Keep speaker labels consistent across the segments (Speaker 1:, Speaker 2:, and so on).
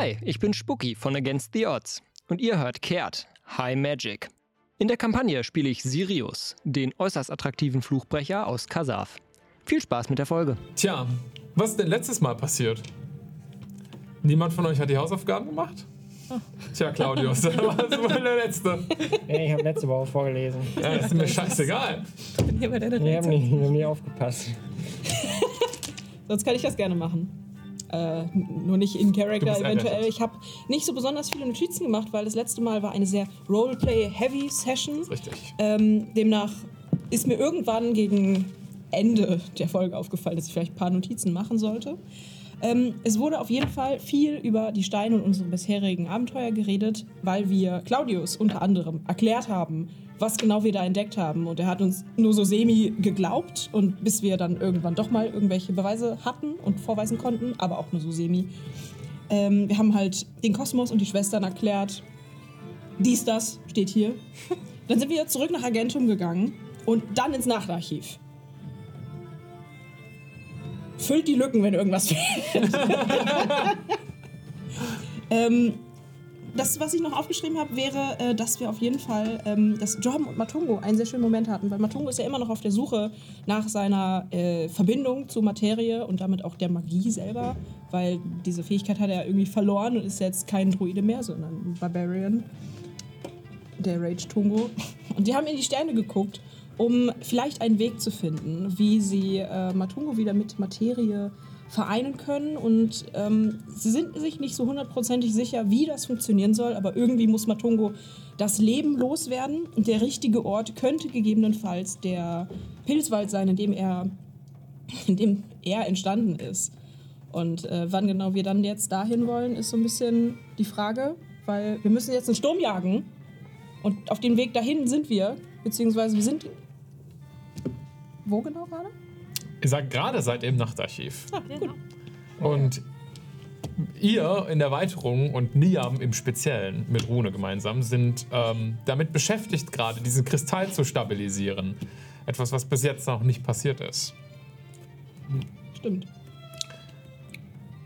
Speaker 1: Hi, ich bin Spooky von Against the Odds und ihr hört Kehrt, High Magic. In der Kampagne spiele ich Sirius, den äußerst attraktiven Fluchbrecher aus Kasaf. Viel Spaß mit der Folge.
Speaker 2: Tja, was ist denn letztes Mal passiert? Niemand von euch hat die Hausaufgaben gemacht? Tja, Claudius, das war der Letzte.
Speaker 3: Ja, ich habe letzte Woche vorgelesen.
Speaker 2: Ja, ist mir scheißegal.
Speaker 3: Haben wir haben nie aufgepasst.
Speaker 4: Sonst kann ich das gerne machen. Äh, nur nicht in Character eventuell.
Speaker 2: errettet.
Speaker 4: Ich habe nicht so besonders viele Notizen gemacht, weil das letzte Mal war eine sehr Roleplay-Heavy-Session.
Speaker 2: Richtig.
Speaker 4: Ähm, demnach ist mir irgendwann gegen Ende der Folge aufgefallen, dass ich vielleicht ein paar Notizen machen sollte. Ähm, es wurde auf jeden Fall viel über die Steine und unsere bisherigen Abenteuer geredet, weil wir Claudius unter anderem erklärt haben, was genau wir da entdeckt haben. Und er hat uns nur so semi geglaubt und bis wir dann irgendwann doch mal irgendwelche Beweise hatten und vorweisen konnten, aber auch nur so semi. Ähm, wir haben halt den Kosmos und die Schwestern erklärt. Dies, das steht hier. Dann sind wir zurück nach Agentum gegangen und dann ins Nachtarchiv. Füllt die Lücken, wenn irgendwas fehlt. ähm, das, was ich noch aufgeschrieben habe, wäre, äh, dass wir auf jeden Fall, ähm, dass Jordan und Matungo einen sehr schönen Moment hatten, weil Matungo ist ja immer noch auf der Suche nach seiner äh, Verbindung zur Materie und damit auch der Magie selber, weil diese Fähigkeit hat er irgendwie verloren und ist jetzt kein Druide mehr, sondern ein Barbarian. Der Rage Tungo. Und die haben in die Sterne geguckt, um vielleicht einen Weg zu finden, wie sie äh, Matungo wieder mit Materie vereinen können. Und ähm, sie sind sich nicht so hundertprozentig sicher, wie das funktionieren soll, aber irgendwie muss Matungo das Leben loswerden. Und der richtige Ort könnte gegebenenfalls der Pilzwald sein, in dem er, in dem er entstanden ist. Und äh, wann genau wir dann jetzt dahin wollen, ist so ein bisschen die Frage, weil wir müssen jetzt einen Sturm jagen. Und auf dem Weg dahin sind wir, beziehungsweise wir sind. Wo genau gerade?
Speaker 2: Ihr sagt gerade seid ihr im Nachtarchiv.
Speaker 4: Ah, gut.
Speaker 2: Und ihr in der Erweiterung und Niam im Speziellen mit Rune gemeinsam sind ähm, damit beschäftigt, gerade diesen Kristall zu stabilisieren. Etwas, was bis jetzt noch nicht passiert ist.
Speaker 4: Stimmt.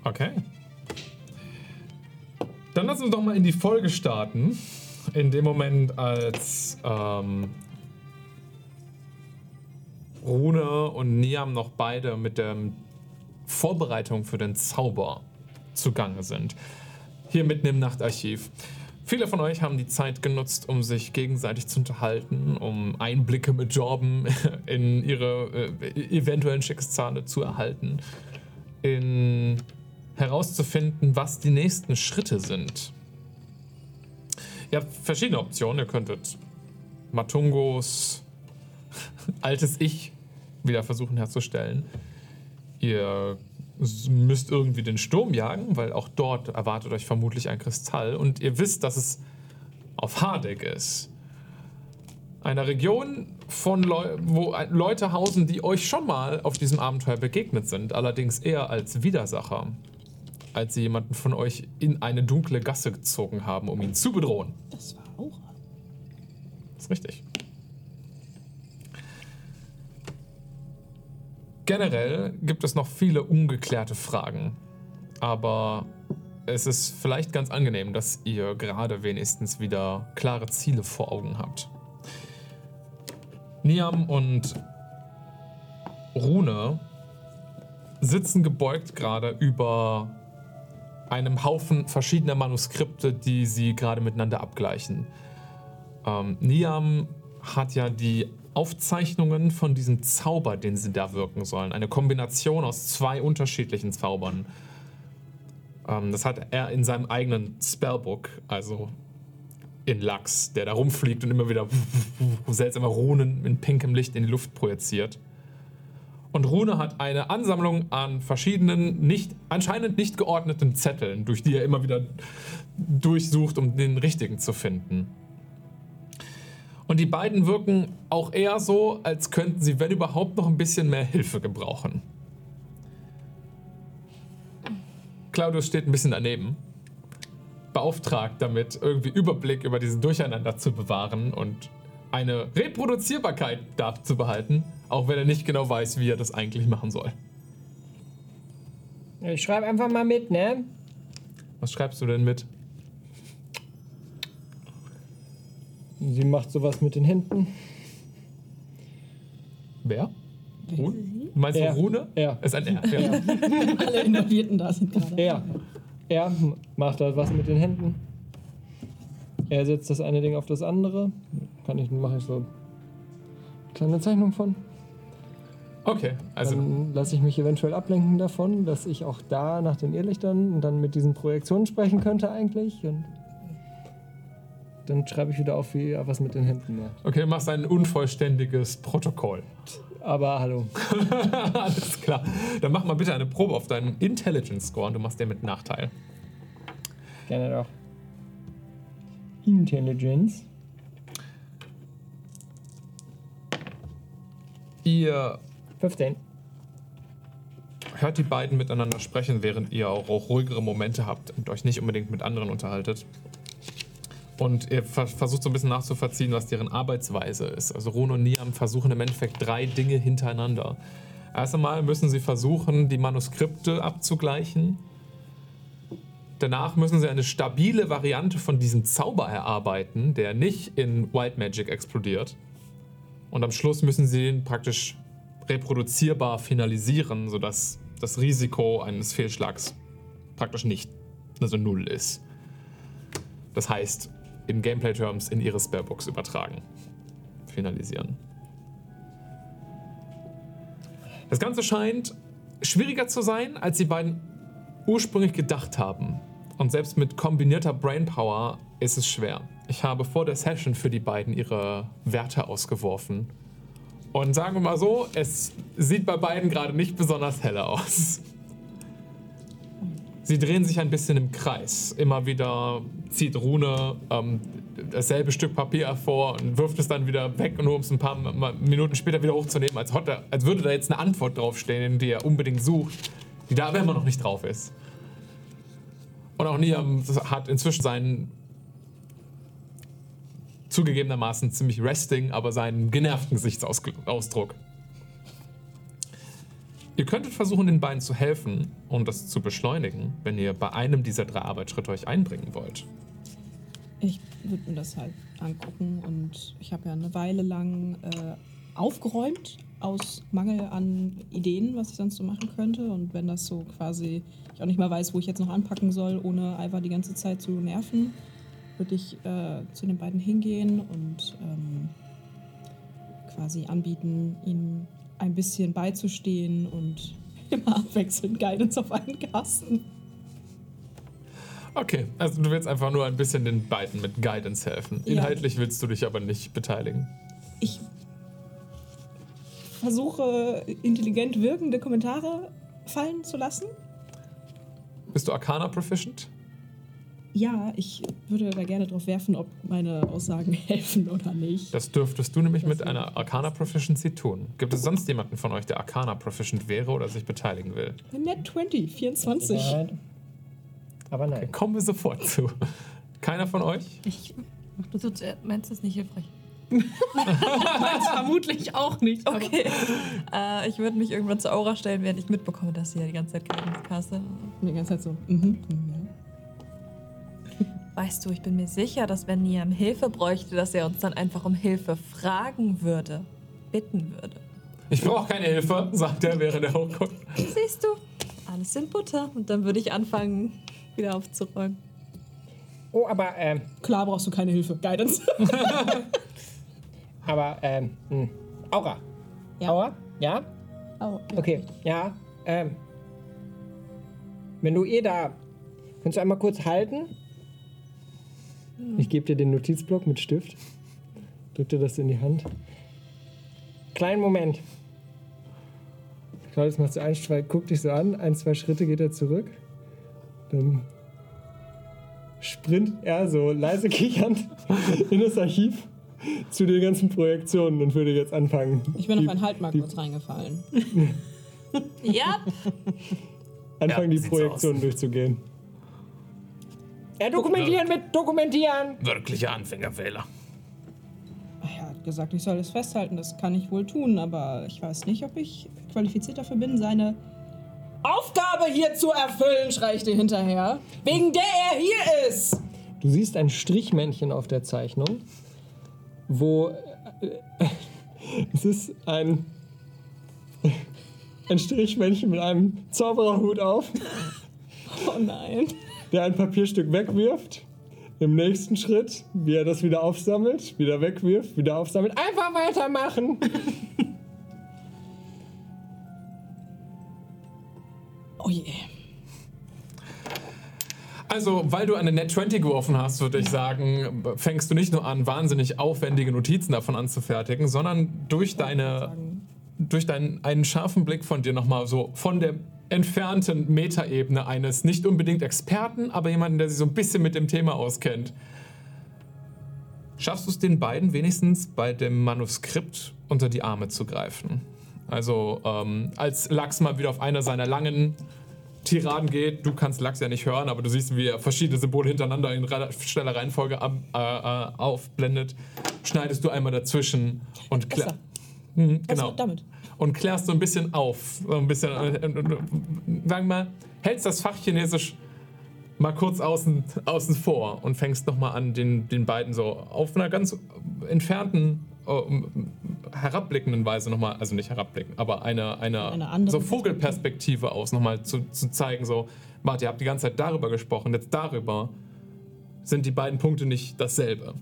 Speaker 2: Okay. Dann lass uns doch mal in die Folge starten. In dem Moment, als ähm, Rune und Niam noch beide mit der Vorbereitung für den Zauber zugange sind. Hier mitten im Nachtarchiv. Viele von euch haben die Zeit genutzt, um sich gegenseitig zu unterhalten, um Einblicke mit Jorben in ihre äh, eventuellen Schicksale zu erhalten, in herauszufinden, was die nächsten Schritte sind. Ihr habt verschiedene Optionen. Ihr könntet Matungos altes Ich wieder versuchen herzustellen. Ihr müsst irgendwie den Sturm jagen, weil auch dort erwartet euch vermutlich ein Kristall. Und ihr wisst, dass es auf Hardeck ist. Einer Region, von Leu wo Leute hausen, die euch schon mal auf diesem Abenteuer begegnet sind, allerdings eher als Widersacher, als sie jemanden von euch in eine dunkle Gasse gezogen haben, um ihn zu bedrohen.
Speaker 4: Das war auch.
Speaker 2: Das ist richtig. Generell gibt es noch viele ungeklärte Fragen. Aber es ist vielleicht ganz angenehm, dass ihr gerade wenigstens wieder klare Ziele vor Augen habt. Niam und Rune sitzen gebeugt gerade über einem Haufen verschiedener Manuskripte, die sie gerade miteinander abgleichen. Ähm, Niam hat ja die Aufzeichnungen von diesem Zauber, den sie da wirken sollen. Eine Kombination aus zwei unterschiedlichen Zaubern. Ähm, das hat er in seinem eigenen Spellbook, also in Lachs, der da rumfliegt und immer wieder seltsame Runen in pinkem Licht in die Luft projiziert. Und Rune hat eine Ansammlung an verschiedenen, nicht, anscheinend nicht geordneten Zetteln, durch die er immer wieder durchsucht, um den richtigen zu finden. Und die beiden wirken auch eher so, als könnten sie, wenn überhaupt, noch ein bisschen mehr Hilfe gebrauchen. Claudius steht ein bisschen daneben, beauftragt damit, irgendwie Überblick über diesen Durcheinander zu bewahren und eine Reproduzierbarkeit zu behalten, auch wenn er nicht genau weiß, wie er das eigentlich machen soll.
Speaker 3: Ich schreibe einfach mal mit, ne?
Speaker 2: Was schreibst du denn mit?
Speaker 3: Sie macht sowas mit den Händen.
Speaker 2: Wer? Rune? Du meinst
Speaker 3: Er.
Speaker 2: du Rune?
Speaker 3: Er.
Speaker 2: Ist ein R. Ja.
Speaker 4: Alle Involvierten da sind gerade.
Speaker 3: Er. Er macht halt was mit den Händen. Er setzt das eine Ding auf das andere. Kann ich, mache ich so eine kleine Zeichnung von.
Speaker 2: Okay, also
Speaker 3: Dann lasse ich mich eventuell ablenken davon, dass ich auch da nach den Irrlichtern und dann mit diesen Projektionen sprechen könnte eigentlich. Und dann schreibe ich wieder auf, wie er was mit den Händen macht.
Speaker 2: okay, du machst ein unvollständiges Protokoll.
Speaker 3: Aber hallo.
Speaker 2: Alles klar. Dann mach mal bitte eine Probe auf deinen Intelligence Score und du machst den mit Nachteil.
Speaker 3: Gerne doch. Intelligence.
Speaker 2: Ihr
Speaker 3: 15.
Speaker 2: hört die beiden miteinander sprechen, während ihr auch, auch ruhigere Momente habt und euch nicht unbedingt mit anderen unterhaltet. Und ihr ver versucht so ein bisschen nachzuvollziehen, was deren Arbeitsweise ist. Also Ron und Niam versuchen im Endeffekt drei Dinge hintereinander. Erst einmal müssen sie versuchen, die Manuskripte abzugleichen. Danach müssen sie eine stabile Variante von diesem Zauber erarbeiten, der nicht in Wild Magic explodiert. Und am Schluss müssen sie ihn praktisch reproduzierbar finalisieren, sodass das Risiko eines Fehlschlags praktisch nicht, also null ist. Das heißt, in Gameplay-Terms in ihre Spellbox übertragen. Finalisieren. Das Ganze scheint schwieriger zu sein, als die beiden ursprünglich gedacht haben. Und selbst mit kombinierter Brainpower ist es schwer. Ich habe vor der Session für die beiden ihre Werte ausgeworfen. Und sagen wir mal so, es sieht bei beiden gerade nicht besonders hell aus. Sie drehen sich ein bisschen im Kreis. Immer wieder zieht Rune ähm, dasselbe Stück Papier hervor und wirft es dann wieder weg, nur um es ein paar Minuten später wieder hochzunehmen, als, er, als würde da jetzt eine Antwort draufstehen, die er unbedingt sucht, die da aber immer noch nicht drauf ist. Und auch Niam hat inzwischen seinen zugegebenermaßen ziemlich resting, aber seinen genervten Gesichtsausdruck. Ihr könntet versuchen, den beiden zu helfen und das zu beschleunigen, wenn ihr bei einem dieser drei Arbeitsschritte euch einbringen wollt.
Speaker 4: Ich würde mir das halt angucken und ich habe ja eine Weile lang äh, aufgeräumt aus Mangel an Ideen, was ich sonst so machen könnte. Und wenn das so quasi, ich auch nicht mal weiß, wo ich jetzt noch anpacken soll, ohne Ivar die ganze Zeit zu nerven, würde ich äh, zu den beiden hingehen und ähm, quasi anbieten, ihnen ein bisschen beizustehen und immer abwechselnd Guidance auf einen Kasten.
Speaker 2: Okay, also du willst einfach nur ein bisschen den beiden mit Guidance helfen.
Speaker 4: Ja.
Speaker 2: Inhaltlich willst du dich aber nicht beteiligen.
Speaker 4: ich versuche intelligent wirkende Kommentare fallen zu lassen.
Speaker 2: Bist du Arcana proficient?
Speaker 4: Ja, ich würde da gerne drauf werfen, ob meine Aussagen helfen oder nicht.
Speaker 2: Das dürftest du nämlich mit einer Arcana Proficiency tun. Gibt es sonst jemanden von euch, der Arcana proficient wäre oder sich beteiligen will?
Speaker 4: Net 20, 24.
Speaker 3: Nein. Aber nein.
Speaker 2: Kommen wir sofort zu. Keiner von euch?
Speaker 5: Ich, mach du zuerst. Meinst du es nicht hilfreich?
Speaker 4: Vermutlich auch nicht. aber-
Speaker 5: Okay. äh, ich würde mich irgendwann zur Aura stellen, während ich mitbekomme, dass sie ja die ganze Zeit castet.
Speaker 4: Die ganze Zeit so. Mhm, mhm, ja.
Speaker 5: Weißt du, ich bin mir sicher, dass wenn Niam Hilfe bräuchte, dass er uns dann einfach um Hilfe fragen würde. Bitten würde.
Speaker 2: Ich brauche keine Hilfe, sagt er, während er hochguckt.
Speaker 5: Siehst du? Alles in Butter. Und dann würde ich anfangen, wieder aufzuräumen.
Speaker 3: Oh, aber, ähm,
Speaker 4: Klar brauchst du keine Hilfe. Guidance.
Speaker 3: aber, ähm, mh. Aura.
Speaker 4: Ja.
Speaker 3: Aura? Ja?
Speaker 4: Oh, ja.
Speaker 3: Okay, ja, ähm. Wenn du eh da. Kannst du einmal kurz halten? Ich gebe dir den Notizblock mit Stift. Drück dir das in die Hand. Kleinen Moment. Claudius macht so ein, zwei, guckt dich so an, ein, zwei Schritte geht er zurück. Dann sprint er so leise kichernd in das Archiv zu den ganzen Projektionen und würde jetzt anfangen.
Speaker 4: Ich bin auf
Speaker 3: die-
Speaker 4: einen Halt mal
Speaker 3: die-
Speaker 4: kurz reingefallen.
Speaker 5: Ja.
Speaker 3: anfangen,
Speaker 2: Ja,
Speaker 3: die
Speaker 2: so
Speaker 3: Projektionen durchzugehen. Ja, dokumentieren mit dokumentieren!
Speaker 2: Wirklicher Anfängerfehler.
Speaker 4: Er hat gesagt, ich soll es festhalten. Das kann ich wohl tun, aber ich weiß nicht, ob ich qualifiziert dafür bin, seine Aufgabe hier zu erfüllen, schrei ich dir hinterher. Wegen der er hier ist.
Speaker 3: Du siehst ein Strichmännchen auf der Zeichnung, wo äh, es ist ein, ein Strichmännchen mit einem Zaubererhut auf,
Speaker 4: Oh nein.
Speaker 3: Der ein Papierstück wegwirft. Im nächsten Schritt, wie er das wieder aufsammelt, wieder wegwirft, wieder aufsammelt. Einfach weitermachen!
Speaker 4: Oh je.
Speaker 2: Also, weil du eine Net 20 geworfen hast, würde ich sagen, fängst du nicht nur an, wahnsinnig aufwendige Notizen davon anzufertigen, sondern durch deine, durch deinen einen scharfen Blick von dir nochmal so von der entfernten Metaebene eines nicht unbedingt Experten, aber jemanden, der sich so ein bisschen mit dem Thema auskennt. Schaffst du es den beiden wenigstens bei dem Manuskript unter die Arme zu greifen? Also, ähm, als Lachs mal wieder auf einer seiner langen Tiraden geht. Du kannst Lachs ja nicht hören, aber du siehst, wie er verschiedene Symbole hintereinander in schneller Reihenfolge ab, äh, äh, aufblendet. Schneidest du einmal dazwischen und
Speaker 4: Besser.
Speaker 2: Mhm,
Speaker 4: Was
Speaker 2: genau.
Speaker 4: wird damit?
Speaker 2: Und klärst so ein bisschen auf. So ein bisschen, äh, äh, äh, sagen mal, hältst das Fach Chinesisch mal kurz außen, außen vor und fängst nochmal an, den, den beiden so auf einer ganz entfernten, äh, herabblickenden Weise nochmal, also nicht herabblicken, aber eine, eine,
Speaker 4: Eine
Speaker 2: so Vogelperspektive aus nochmal zu, zu zeigen, so, warte, ihr habt die ganze Zeit darüber gesprochen, jetzt darüber sind die beiden Punkte nicht dasselbe.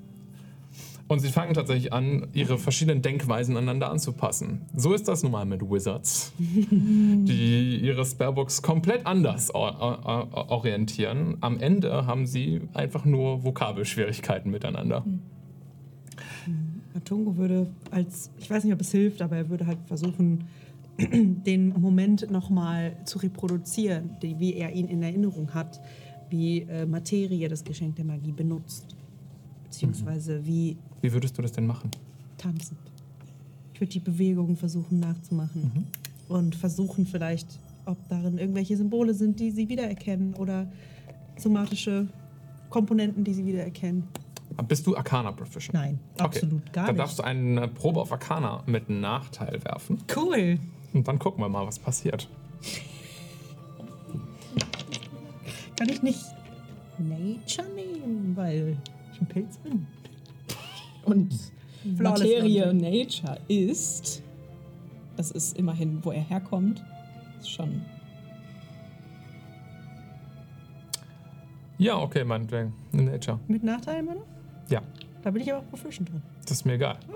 Speaker 2: Und sie fangen tatsächlich an, ihre verschiedenen Denkweisen aneinander anzupassen. So ist das nun mal mit Wizards, die ihre Spellbooks komplett anders or or orientieren. Am Ende haben sie einfach nur Vokabelschwierigkeiten miteinander.
Speaker 6: Matungo würde als, ich weiß nicht, ob es hilft, aber er würde halt versuchen, den Moment nochmal zu reproduzieren, wie er ihn in Erinnerung hat, wie äh, Materie das Geschenk der Magie benutzt. Beziehungsweise wie
Speaker 2: Wie würdest du das denn machen?
Speaker 6: tanzend. Ich würde die Bewegungen versuchen nachzumachen und versuchen vielleicht, ob darin irgendwelche Symbole sind, die sie wiedererkennen oder somatische Komponenten, die sie wiedererkennen.
Speaker 2: Bist du Arcana Proficient?
Speaker 6: Nein, absolut gar
Speaker 2: Dann
Speaker 6: nicht.
Speaker 2: darfst du eine Probe auf Arcana mit einem Nachteil werfen.
Speaker 6: Cool.
Speaker 2: Und dann gucken wir mal, was passiert.
Speaker 6: Kann ich nicht Nature nehmen, weil ich ein Pilz bin?
Speaker 4: Und Materie. Nature ist, das ist immerhin, wo er herkommt, ist schon
Speaker 2: Ja, okay, meinetwegen. In Nature.
Speaker 6: Mit Nachteil immer noch?
Speaker 2: Ja,
Speaker 6: Da bin ich aber auch proficient drin.
Speaker 2: das ist mir egal.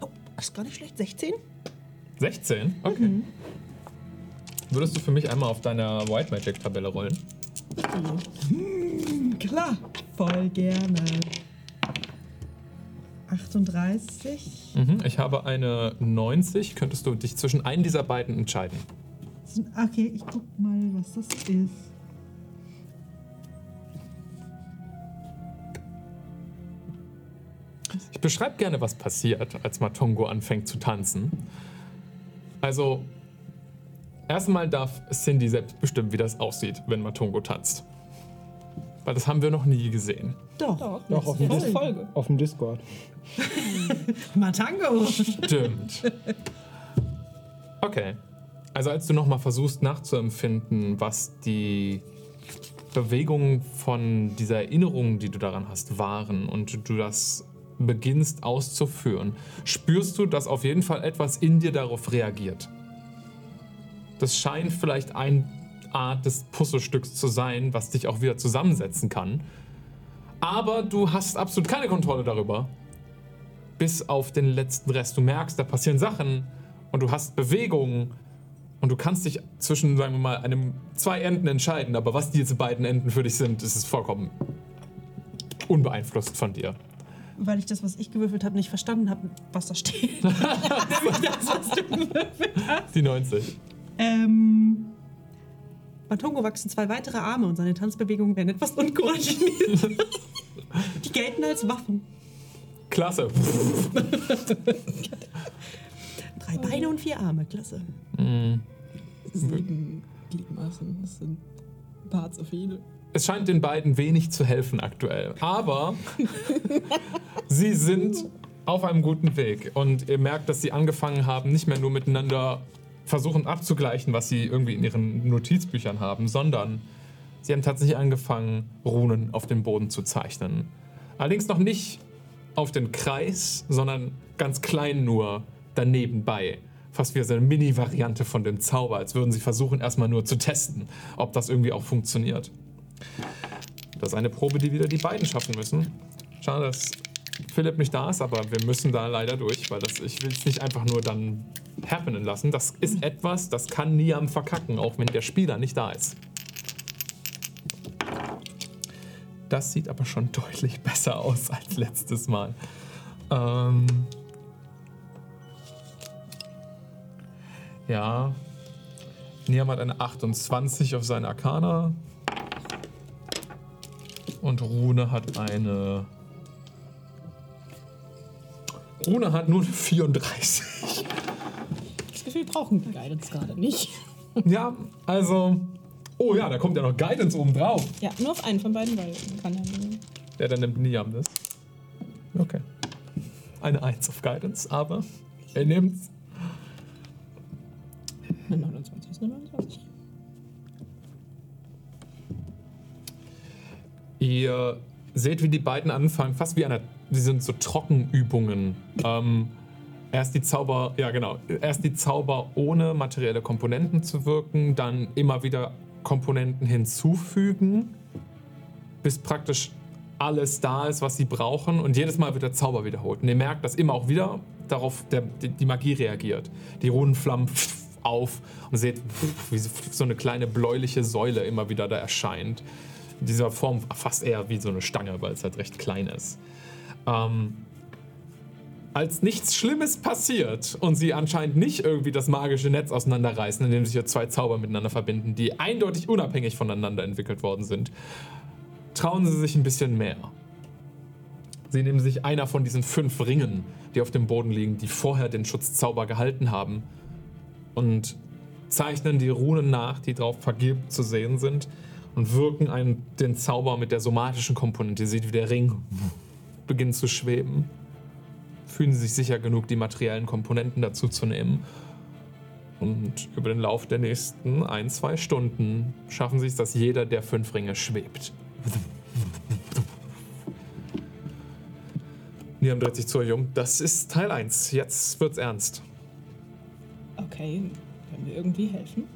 Speaker 6: Oh, ist gar nicht schlecht. 16?
Speaker 2: 16? Okay. Würdest du für mich einmal auf deiner White Magic Tabelle rollen?
Speaker 6: Klar. Voll gerne. 38.
Speaker 2: Mhm. Ich habe eine 90. Könntest du dich zwischen einen dieser beiden entscheiden?
Speaker 6: Okay, ich guck mal, was das ist.
Speaker 2: Ich beschreibe gerne, was passiert, als Matongo anfängt zu tanzen. Also, erstmal darf Cindy selbst bestimmen, wie das aussieht, wenn Matongo tanzt. Weil das haben wir noch nie gesehen.
Speaker 6: Doch.
Speaker 4: doch,
Speaker 3: Doch, auf dem,
Speaker 4: Folge.
Speaker 3: auf dem Discord.
Speaker 6: Matango.
Speaker 2: Stimmt. Okay. Also als du nochmal versuchst nachzuempfinden, was die Bewegungen von dieser Erinnerung, die du daran hast, waren und du das beginnst auszuführen, spürst du, dass auf jeden Fall etwas in dir darauf reagiert. Das scheint vielleicht eine Art des Puzzlestücks zu sein, was dich auch wieder zusammensetzen kann. Aber du hast absolut keine Kontrolle darüber bis auf den letzten Rest. Du merkst, da passieren Sachen und du hast Bewegungen und du kannst dich zwischen, sagen wir mal, einem zwei Enden entscheiden. Aber was diese beiden Enden für dich sind, ist es vollkommen unbeeinflusst von dir.
Speaker 6: Weil ich das, was ich gewürfelt habe, nicht verstanden habe, was da steht. das, was du gewürfelt hast.
Speaker 2: Die 90.
Speaker 6: Ähm. Matongo wachsen zwei weitere Arme und seine Tanzbewegungen werden etwas unkoordiniert. Die gelten als Waffen.
Speaker 2: Klasse.
Speaker 6: Drei Beine und vier Arme, klasse.
Speaker 4: Sieben Gliedmaßen, das sind ein paar zu viele.
Speaker 2: Es scheint den beiden wenig zu helfen aktuell. Aber sie sind auf einem guten Weg. Und ihr merkt, dass sie angefangen haben, nicht mehr nur miteinander versuchen abzugleichen, was sie irgendwie in ihren Notizbüchern haben, sondern sie haben tatsächlich angefangen, Runen auf dem Boden zu zeichnen. Allerdings noch nicht auf den Kreis, sondern ganz klein nur daneben bei. Fast wie so eine Mini-Variante von dem Zauber, als würden sie versuchen, erstmal nur zu testen, ob das irgendwie auch funktioniert. Das ist eine Probe, die wieder die beiden schaffen müssen. Schade, dass Philipp nicht da ist, aber wir müssen da leider durch, weil das, ich will es nicht einfach nur dann happenen lassen. Das ist etwas, das kann Niam verkacken, auch wenn der Spieler nicht da ist. Das sieht aber schon deutlich besser aus als letztes Mal. Ähm ja. Niam hat eine 28 auf seine Arcana. Und Rune hat eine. Rune hat nur eine 34.
Speaker 4: Das Gefühl, wir brauchen die Guidance gerade nicht.
Speaker 2: Ja, also. Oh ja, da kommt ja noch Guidance oben drauf.
Speaker 4: Ja, nur auf einen von beiden, weil man kann ja nur.
Speaker 2: Ja, dann nimmt Niam das. Okay. Eine 1 auf Guidance, aber er nimmt's.
Speaker 4: Eine 29 ist eine 29.
Speaker 2: Ihr seht, wie die beiden anfangen, fast wie einer. Sie sind so Trockenübungen. Ähm, erst die Zauber, ja genau, erst die Zauber ohne materielle Komponenten zu wirken, dann immer wieder Komponenten hinzufügen, bis praktisch alles da ist, was sie brauchen und jedes Mal wird der Zauber wiederholt. Und ihr merkt, dass immer auch wieder darauf der, die, Magie reagiert. Die Runenflammen auf und seht, wie so eine kleine bläuliche Säule immer wieder da erscheint. In dieser Form fast eher wie so eine Stange, weil es halt recht klein ist. Ähm, als nichts Schlimmes passiert und sie anscheinend nicht irgendwie das magische Netz auseinanderreißen, indem sich hier zwei Zauber miteinander verbinden, die eindeutig unabhängig voneinander entwickelt worden sind, trauen sie sich ein bisschen mehr. Sie nehmen sich einer von diesen fünf Ringen, die auf dem Boden liegen, die vorher den Schutzzauber gehalten haben, und zeichnen die Runen nach, die drauf vergilbt zu sehen sind, und wirken einen, den Zauber mit der somatischen Komponente. Ihr seht, wie der Ring beginnt zu schweben. Fühlen sie sich sicher genug, die materiellen Komponenten dazu zu nehmen. Und über den Lauf der nächsten ein, zwei Stunden schaffen sie es, dass jeder der fünf Ringe schwebt. Niam dreht sich zu euch um. Das ist Teil 1. Jetzt wird's ernst.
Speaker 4: Okay, können wir irgendwie helfen?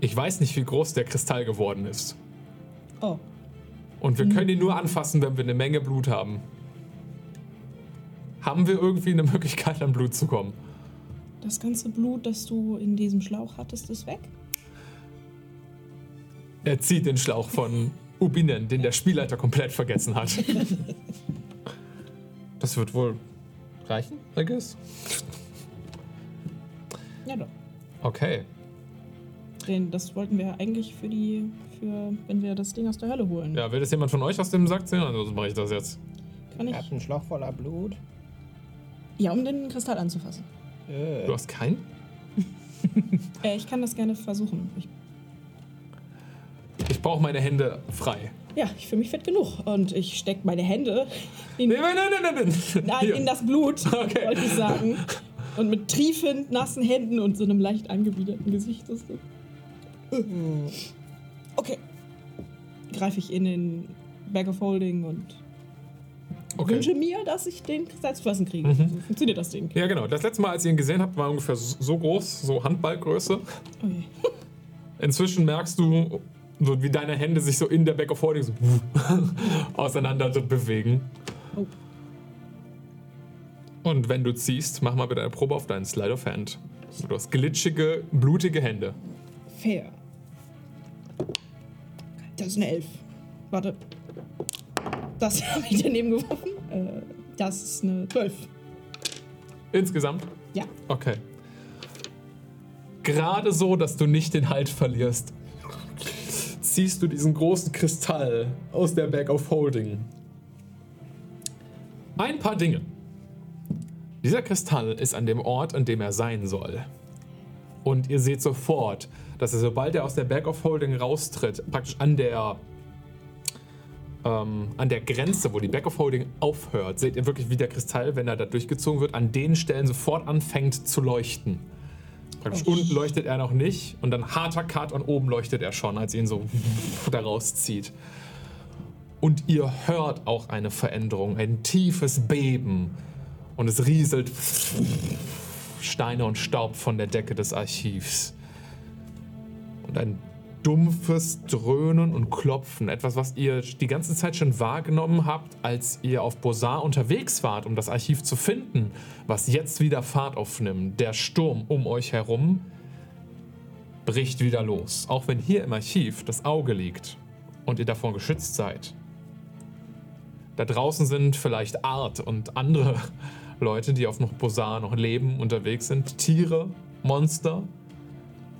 Speaker 2: Ich weiß nicht, wie groß der Kristall geworden ist.
Speaker 4: Oh,
Speaker 2: Und wir können ihn nur anfassen, wenn wir eine Menge Blut haben. Haben wir irgendwie eine Möglichkeit, an Blut zu kommen?
Speaker 4: das ganze Blut, das du in diesem Schlauch hattest, ist weg?
Speaker 2: Er zieht den Schlauch von Ubinen, den der Spielleiter komplett vergessen hat. Das wird wohl reichen, I guess.
Speaker 4: Ja doch.
Speaker 2: Okay.
Speaker 4: Den, das wollten wir eigentlich für die, für, wenn wir das Ding aus der Hölle holen.
Speaker 2: Ja, will das jemand von euch aus dem Sack ziehen? Ansonsten mache ich das jetzt.
Speaker 4: Kann ich?
Speaker 3: Er hat einen Schlauch voller Blut.
Speaker 4: Ja, um den Kristall anzufassen.
Speaker 3: Äh,
Speaker 2: Du hast keinen?
Speaker 4: Äh, ich kann das gerne versuchen. Ich,
Speaker 2: Ich brauche meine Hände frei.
Speaker 4: ja, ich fühle mich fit genug. Und ich stecke meine Hände in,
Speaker 2: Nee, nein, nein, nein, nein, nein.
Speaker 4: in das Blut,
Speaker 2: Okay.
Speaker 4: wollte ich sagen. Und mit triefend nassen Händen und so einem leicht angewiderten Gesicht. Das so. Okay. Greife ich in den Bag of Holding und
Speaker 2: Okay.
Speaker 4: wünsche mir, dass ich den Kristall zu fassen kriege. So funktioniert das Ding.
Speaker 2: Ja, genau. Das letzte Mal, als ihr ihn gesehen habt, war ungefähr so groß, so Handballgröße.
Speaker 4: Oh je.
Speaker 2: Inzwischen merkst du, so wie deine Hände sich so in der Back of Holding so auseinander bewegen.
Speaker 4: Oh.
Speaker 2: Und wenn du ziehst, mach mal bitte eine Probe auf deinen Slide of Hand. Du hast glitschige, blutige Hände.
Speaker 4: Fair. Das ist eine Elf. Warte. Das habe ich daneben geworfen. Äh, das ist eine 12.
Speaker 2: Insgesamt?
Speaker 4: Ja.
Speaker 2: Okay. Gerade so, dass du nicht den Halt verlierst, ziehst du diesen großen Kristall aus der Bag of Holding. Ein paar Dinge. Dieser Kristall ist an dem Ort, an dem er sein soll. Und ihr seht sofort, dass er, sobald er aus der Bag of Holding raustritt, praktisch an der, ähm, an der Grenze, wo die Bag of Holding aufhört, seht ihr wirklich, wie der Kristall, wenn er da durchgezogen wird, an den Stellen sofort anfängt zu leuchten. Praktisch unten leuchtet er noch nicht und dann harter Cut und oben leuchtet er schon, als ihr ihn so da rauszieht. Und ihr hört auch eine Veränderung, ein tiefes Beben. Und es rieselt Steine und Staub von der Decke des Archivs. Und ein dumpfes Dröhnen und Klopfen. Etwas, was ihr die ganze Zeit schon wahrgenommen habt, als ihr auf Bosar unterwegs wart, um das Archiv zu finden, was jetzt wieder Fahrt aufnimmt. Der Sturm um euch herum bricht wieder los. Auch wenn hier im Archiv das Auge liegt und ihr davor geschützt seid. Da draußen sind vielleicht Art und andere Leute, die auf noch Bosar noch leben, unterwegs sind. Tiere, Monster,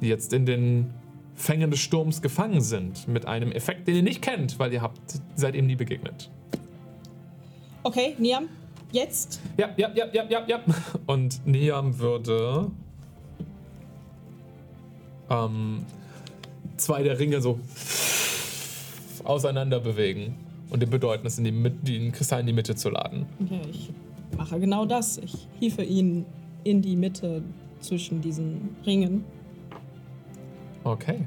Speaker 2: die jetzt in den Fängen des Sturms gefangen sind. Mit einem Effekt, den ihr nicht kennt, weil ihr habt seid ihm nie begegnet.
Speaker 4: Okay, Niam, jetzt.
Speaker 2: Ja, ja, ja, ja, ja, ja. Und Niam würde ähm, zwei der Ringe so auseinander bewegen und dem bedeuten, es in die, den Kristall in die Mitte zu laden.
Speaker 4: Ja, ich mache genau das. Ich hiefe ihn in die Mitte zwischen diesen Ringen.
Speaker 2: Okay.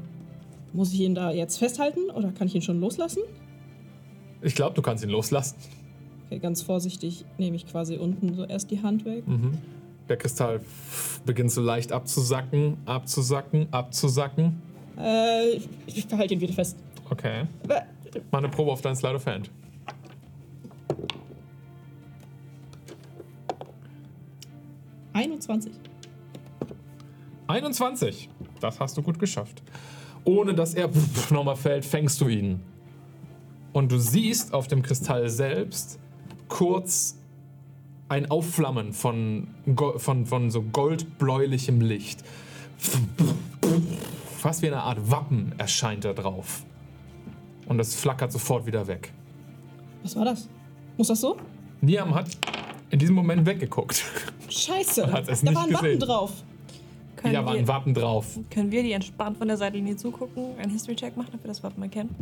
Speaker 4: Muss ich ihn da jetzt festhalten oder kann ich ihn schon loslassen?
Speaker 2: Ich glaube, du kannst ihn loslassen.
Speaker 4: Okay, ganz vorsichtig nehme ich quasi unten so erst die Hand weg.
Speaker 2: Der Kristall beginnt so leicht abzusacken, abzusacken, abzusacken.
Speaker 4: Äh, ich- verhalte ihn wieder fest.
Speaker 2: Okay. Mal eine Probe auf dein Slide of Hand.
Speaker 4: Äh, 21.
Speaker 2: 21. Das hast du gut geschafft. Ohne dass er nochmal fällt, fängst du ihn. Und du siehst auf dem Kristall selbst kurz ein Aufflammen von, von, von so goldbläulichem Licht. Fast wie eine Art Wappen erscheint da drauf. Und es flackert sofort wieder weg.
Speaker 4: Was war das? Muss das so?
Speaker 2: Niam hat in diesem Moment weggeguckt.
Speaker 4: Scheiße.
Speaker 2: Hat es
Speaker 4: da war ein Wappen
Speaker 2: gesehen.
Speaker 4: drauf.
Speaker 5: Können,
Speaker 2: Da war ein Wappen drauf.
Speaker 5: können wir die entspannt von der Seitenlinie zugucken, einen History-Check machen, ob wir das Wappen erkennen?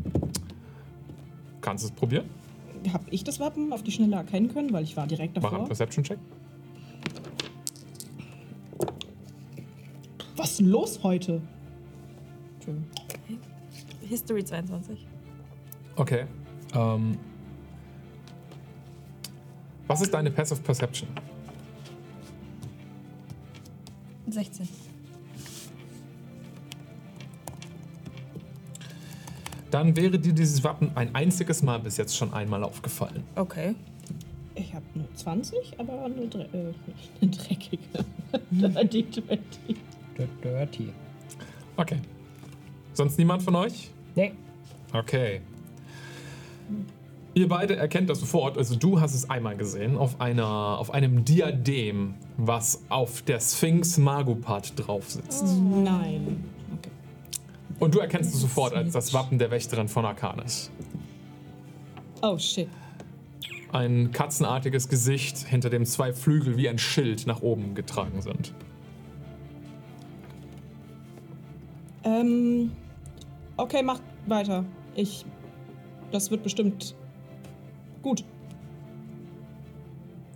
Speaker 2: Kannst du es probieren?
Speaker 4: Hab ich das Wappen auf die Schnelle erkennen können, weil ich war direkt
Speaker 2: Mach einen
Speaker 4: davor.
Speaker 2: Perception-Check.
Speaker 4: Was ist denn los heute? Entschuldigung.
Speaker 5: History 22.
Speaker 2: Okay. Ähm, was ist deine Passive Perception?
Speaker 5: 16.
Speaker 2: Dann wäre dir dieses Wappen ein einziges Mal bis jetzt schon einmal aufgefallen.
Speaker 5: Okay.
Speaker 4: Ich habe nur 20, aber eine, Dre äh, eine dreckige. Die 20.
Speaker 3: The Dirty.
Speaker 2: Okay. Sonst niemand von euch?
Speaker 3: Nee.
Speaker 2: Okay. Ihr beide erkennt das sofort. Also du hast es einmal gesehen auf einer, auf einem Diadem, was auf der Sphinx Magupat drauf sitzt.
Speaker 4: Nein.
Speaker 2: Und du erkennst es sofort als das Wappen der Wächterin von Arcanis.
Speaker 4: Oh shit.
Speaker 2: Ein katzenartiges Gesicht, hinter dem zwei Flügel wie ein Schild nach oben getragen sind.
Speaker 4: Ähm. Okay, macht weiter. Ich. Das wird bestimmt gut.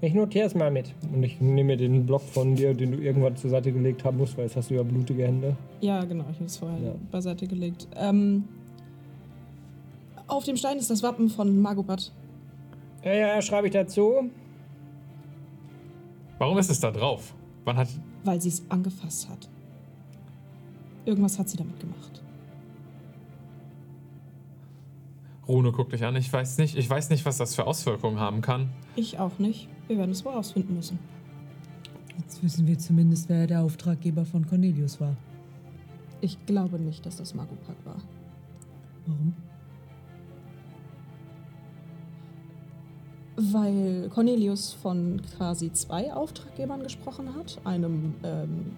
Speaker 3: Ich notiere es mal mit. Und ich nehme mir den Block von dir, den du irgendwann zur Seite gelegt haben musst, weil jetzt hast du ja blutige Hände.
Speaker 4: Ja, genau, ich habe es vorher
Speaker 3: Ja.
Speaker 4: beiseite gelegt. Ähm. Auf dem Stein ist das Wappen von Magopat.
Speaker 3: Ja, ja, schreibe ich dazu.
Speaker 2: Warum ist es da drauf? Wann hat.
Speaker 4: weil sie es angefasst hat. Irgendwas hat sie damit gemacht.
Speaker 2: Rune guckt dich an. Ich weiß nicht, ich weiß nicht, was das für Auswirkungen haben kann.
Speaker 4: Ich auch nicht. Wir werden es wohl ausfinden müssen.
Speaker 6: Jetzt wissen wir zumindest, wer der Auftraggeber von Cornelius war.
Speaker 4: Ich glaube nicht, dass das Magopat war.
Speaker 6: Warum?
Speaker 4: Weil Cornelius von quasi zwei Auftraggebern gesprochen hat. Einem ähm,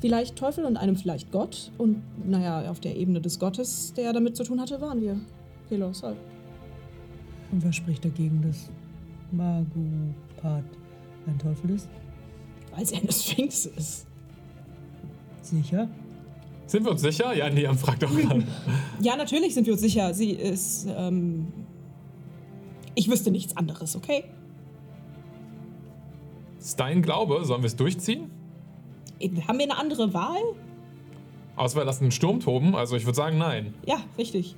Speaker 4: vielleicht Teufel und einem vielleicht Gott. Und naja, auf der Ebene des Gottes, der damit zu tun hatte, waren wir. Kolossal.
Speaker 6: Und was spricht dagegen, dass Magupat ein Teufel ist?
Speaker 4: Weil sie eine Sphinx ist.
Speaker 6: Sicher?
Speaker 2: Sind wir uns sicher? Ja, Niam fragt doch gerade.
Speaker 4: Ja, natürlich sind wir uns sicher. Sie ist. Ähm, ich wüsste nichts anderes, okay?
Speaker 2: ist dein Glaube. Sollen wir es durchziehen?
Speaker 4: Äh, Haben wir eine andere Wahl?
Speaker 2: Außer wir lassen den Sturm toben, also ich würde sagen nein.
Speaker 4: Ja, richtig.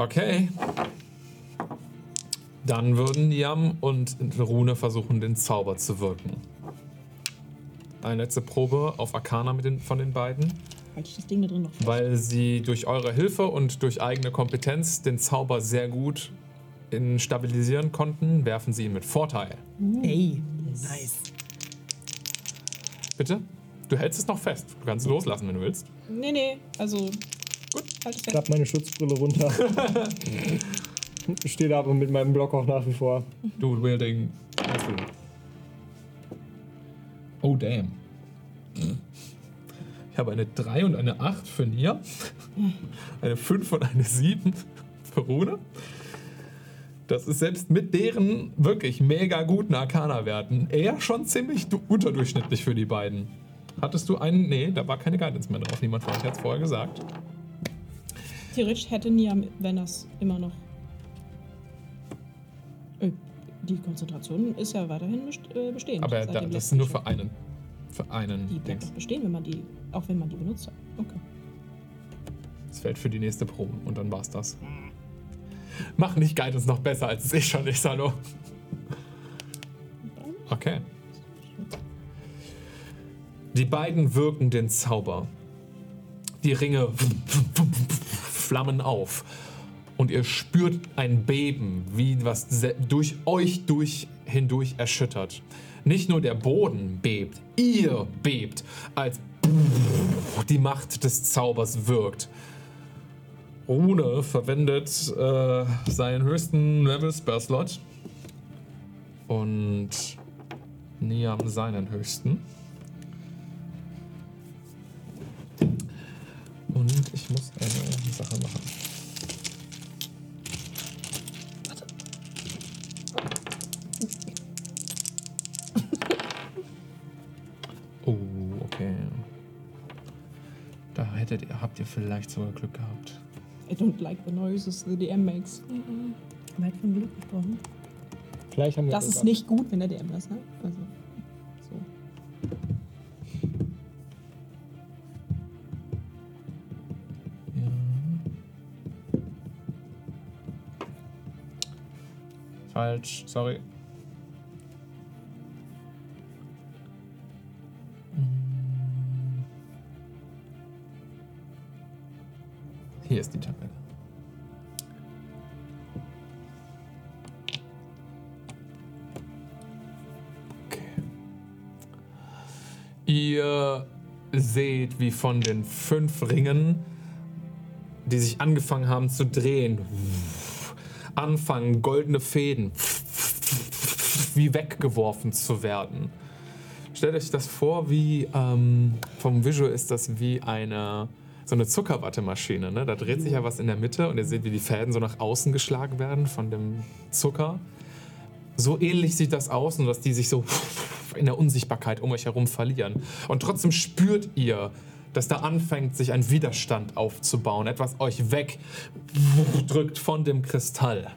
Speaker 2: Okay. Dann würden Niam und Rune versuchen, den Zauber zu wirken. Eine letzte Probe auf Arcana mit den, von den beiden.
Speaker 4: Halte ich das Ding da drin noch fest?
Speaker 2: Weil sie durch eure Hilfe und durch eigene Kompetenz den Zauber sehr gut in stabilisieren konnten, werfen sie ihn mit Vorteil.
Speaker 6: Ey, nice.
Speaker 2: Bitte? Du hältst es noch fest. Du kannst es loslassen, wenn du willst.
Speaker 4: Nee, nee, also. Gut, halt es fest.
Speaker 3: Klapp meine Schutzbrille runter. Stehe da aber mit meinem Block auch nach wie vor.
Speaker 2: Dual Wielding. Oh, damn. Ich habe eine 3 und eine 8 für Nia. Eine 5 und eine 7 für Rune. Das ist selbst mit deren wirklich mega guten Arcana-Werten eher schon ziemlich du- unterdurchschnittlich für die beiden. Hattest du einen? Nee, da war keine Guidance mehr drauf. Niemand von euch hat es vorher gesagt.
Speaker 4: Theoretisch hätte Niam, wenn das immer noch. Äh, Die Konzentration ist ja weiterhin äh, bestehend.
Speaker 2: Aber da, das ist nur für einen. Für einen
Speaker 4: Die bleibt doch bestehen, wenn man die, auch wenn man die benutzt hat. Okay.
Speaker 2: Das fällt für die nächste Probe und dann war's das. Mach nicht Guidance noch besser, als es eh schon ist, hallo. Okay. Die beiden wirken den Zauber. Die Ringe flammen auf. Und ihr spürt ein Beben, wie was durch euch durch, hindurch erschüttert. Nicht nur der Boden bebt, ihr bebt, als die Macht des Zaubers wirkt. Rune verwendet äh, seinen höchsten Level Spell Slot und Niam seinen höchsten. Und ich muss eine Sache machen. Oh, okay. Da hättet ihr, habt ihr vielleicht sogar Glück gehabt.
Speaker 4: I don't like the noises the DM makes.
Speaker 6: Weit von Glück gesprochen.
Speaker 3: Vielleicht haben wir
Speaker 4: Das
Speaker 3: Glück
Speaker 4: ist nicht gut, wenn der DM das, ne? Also,
Speaker 2: Falsch, sorry. Hier ist die Tabelle. Ihr seht, wie von den fünf Ringen, die sich angefangen haben zu drehen, anfangen, goldene Fäden wie weggeworfen zu werden. Stellt euch das vor, wie ähm, vom Visual ist das wie eine so eine Zuckerwattemaschine. Ne? Da dreht sich ja was in der Mitte und ihr seht, wie die Fäden so nach außen geschlagen werden von dem Zucker. So ähnlich sieht das aus, nur dass die sich so in der Unsichtbarkeit um euch herum verlieren. Und trotzdem spürt ihr, dass da anfängt, sich ein Widerstand aufzubauen. Etwas euch wegdrückt von dem Kristall.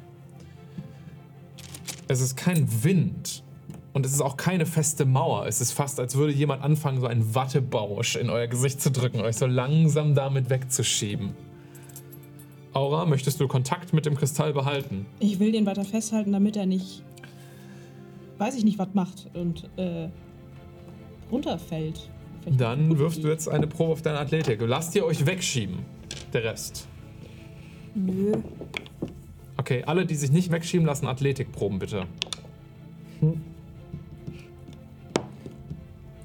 Speaker 2: Es ist kein Wind und es ist auch keine feste Mauer. Es ist fast, als würde jemand anfangen, so einen Wattebausch in euer Gesicht zu drücken, euch so langsam damit wegzuschieben. Aura, möchtest du Kontakt mit dem Kristall behalten?
Speaker 4: Ich will den weiter festhalten, damit er nicht, weiß ich nicht, was macht und äh, runterfällt.
Speaker 2: Dann wirfst du jetzt eine Probe auf deine Athletik. Lasst ihr euch wegschieben. Der Rest.
Speaker 5: Nö.
Speaker 2: Okay, alle, die sich nicht wegschieben lassen, Athletikproben bitte.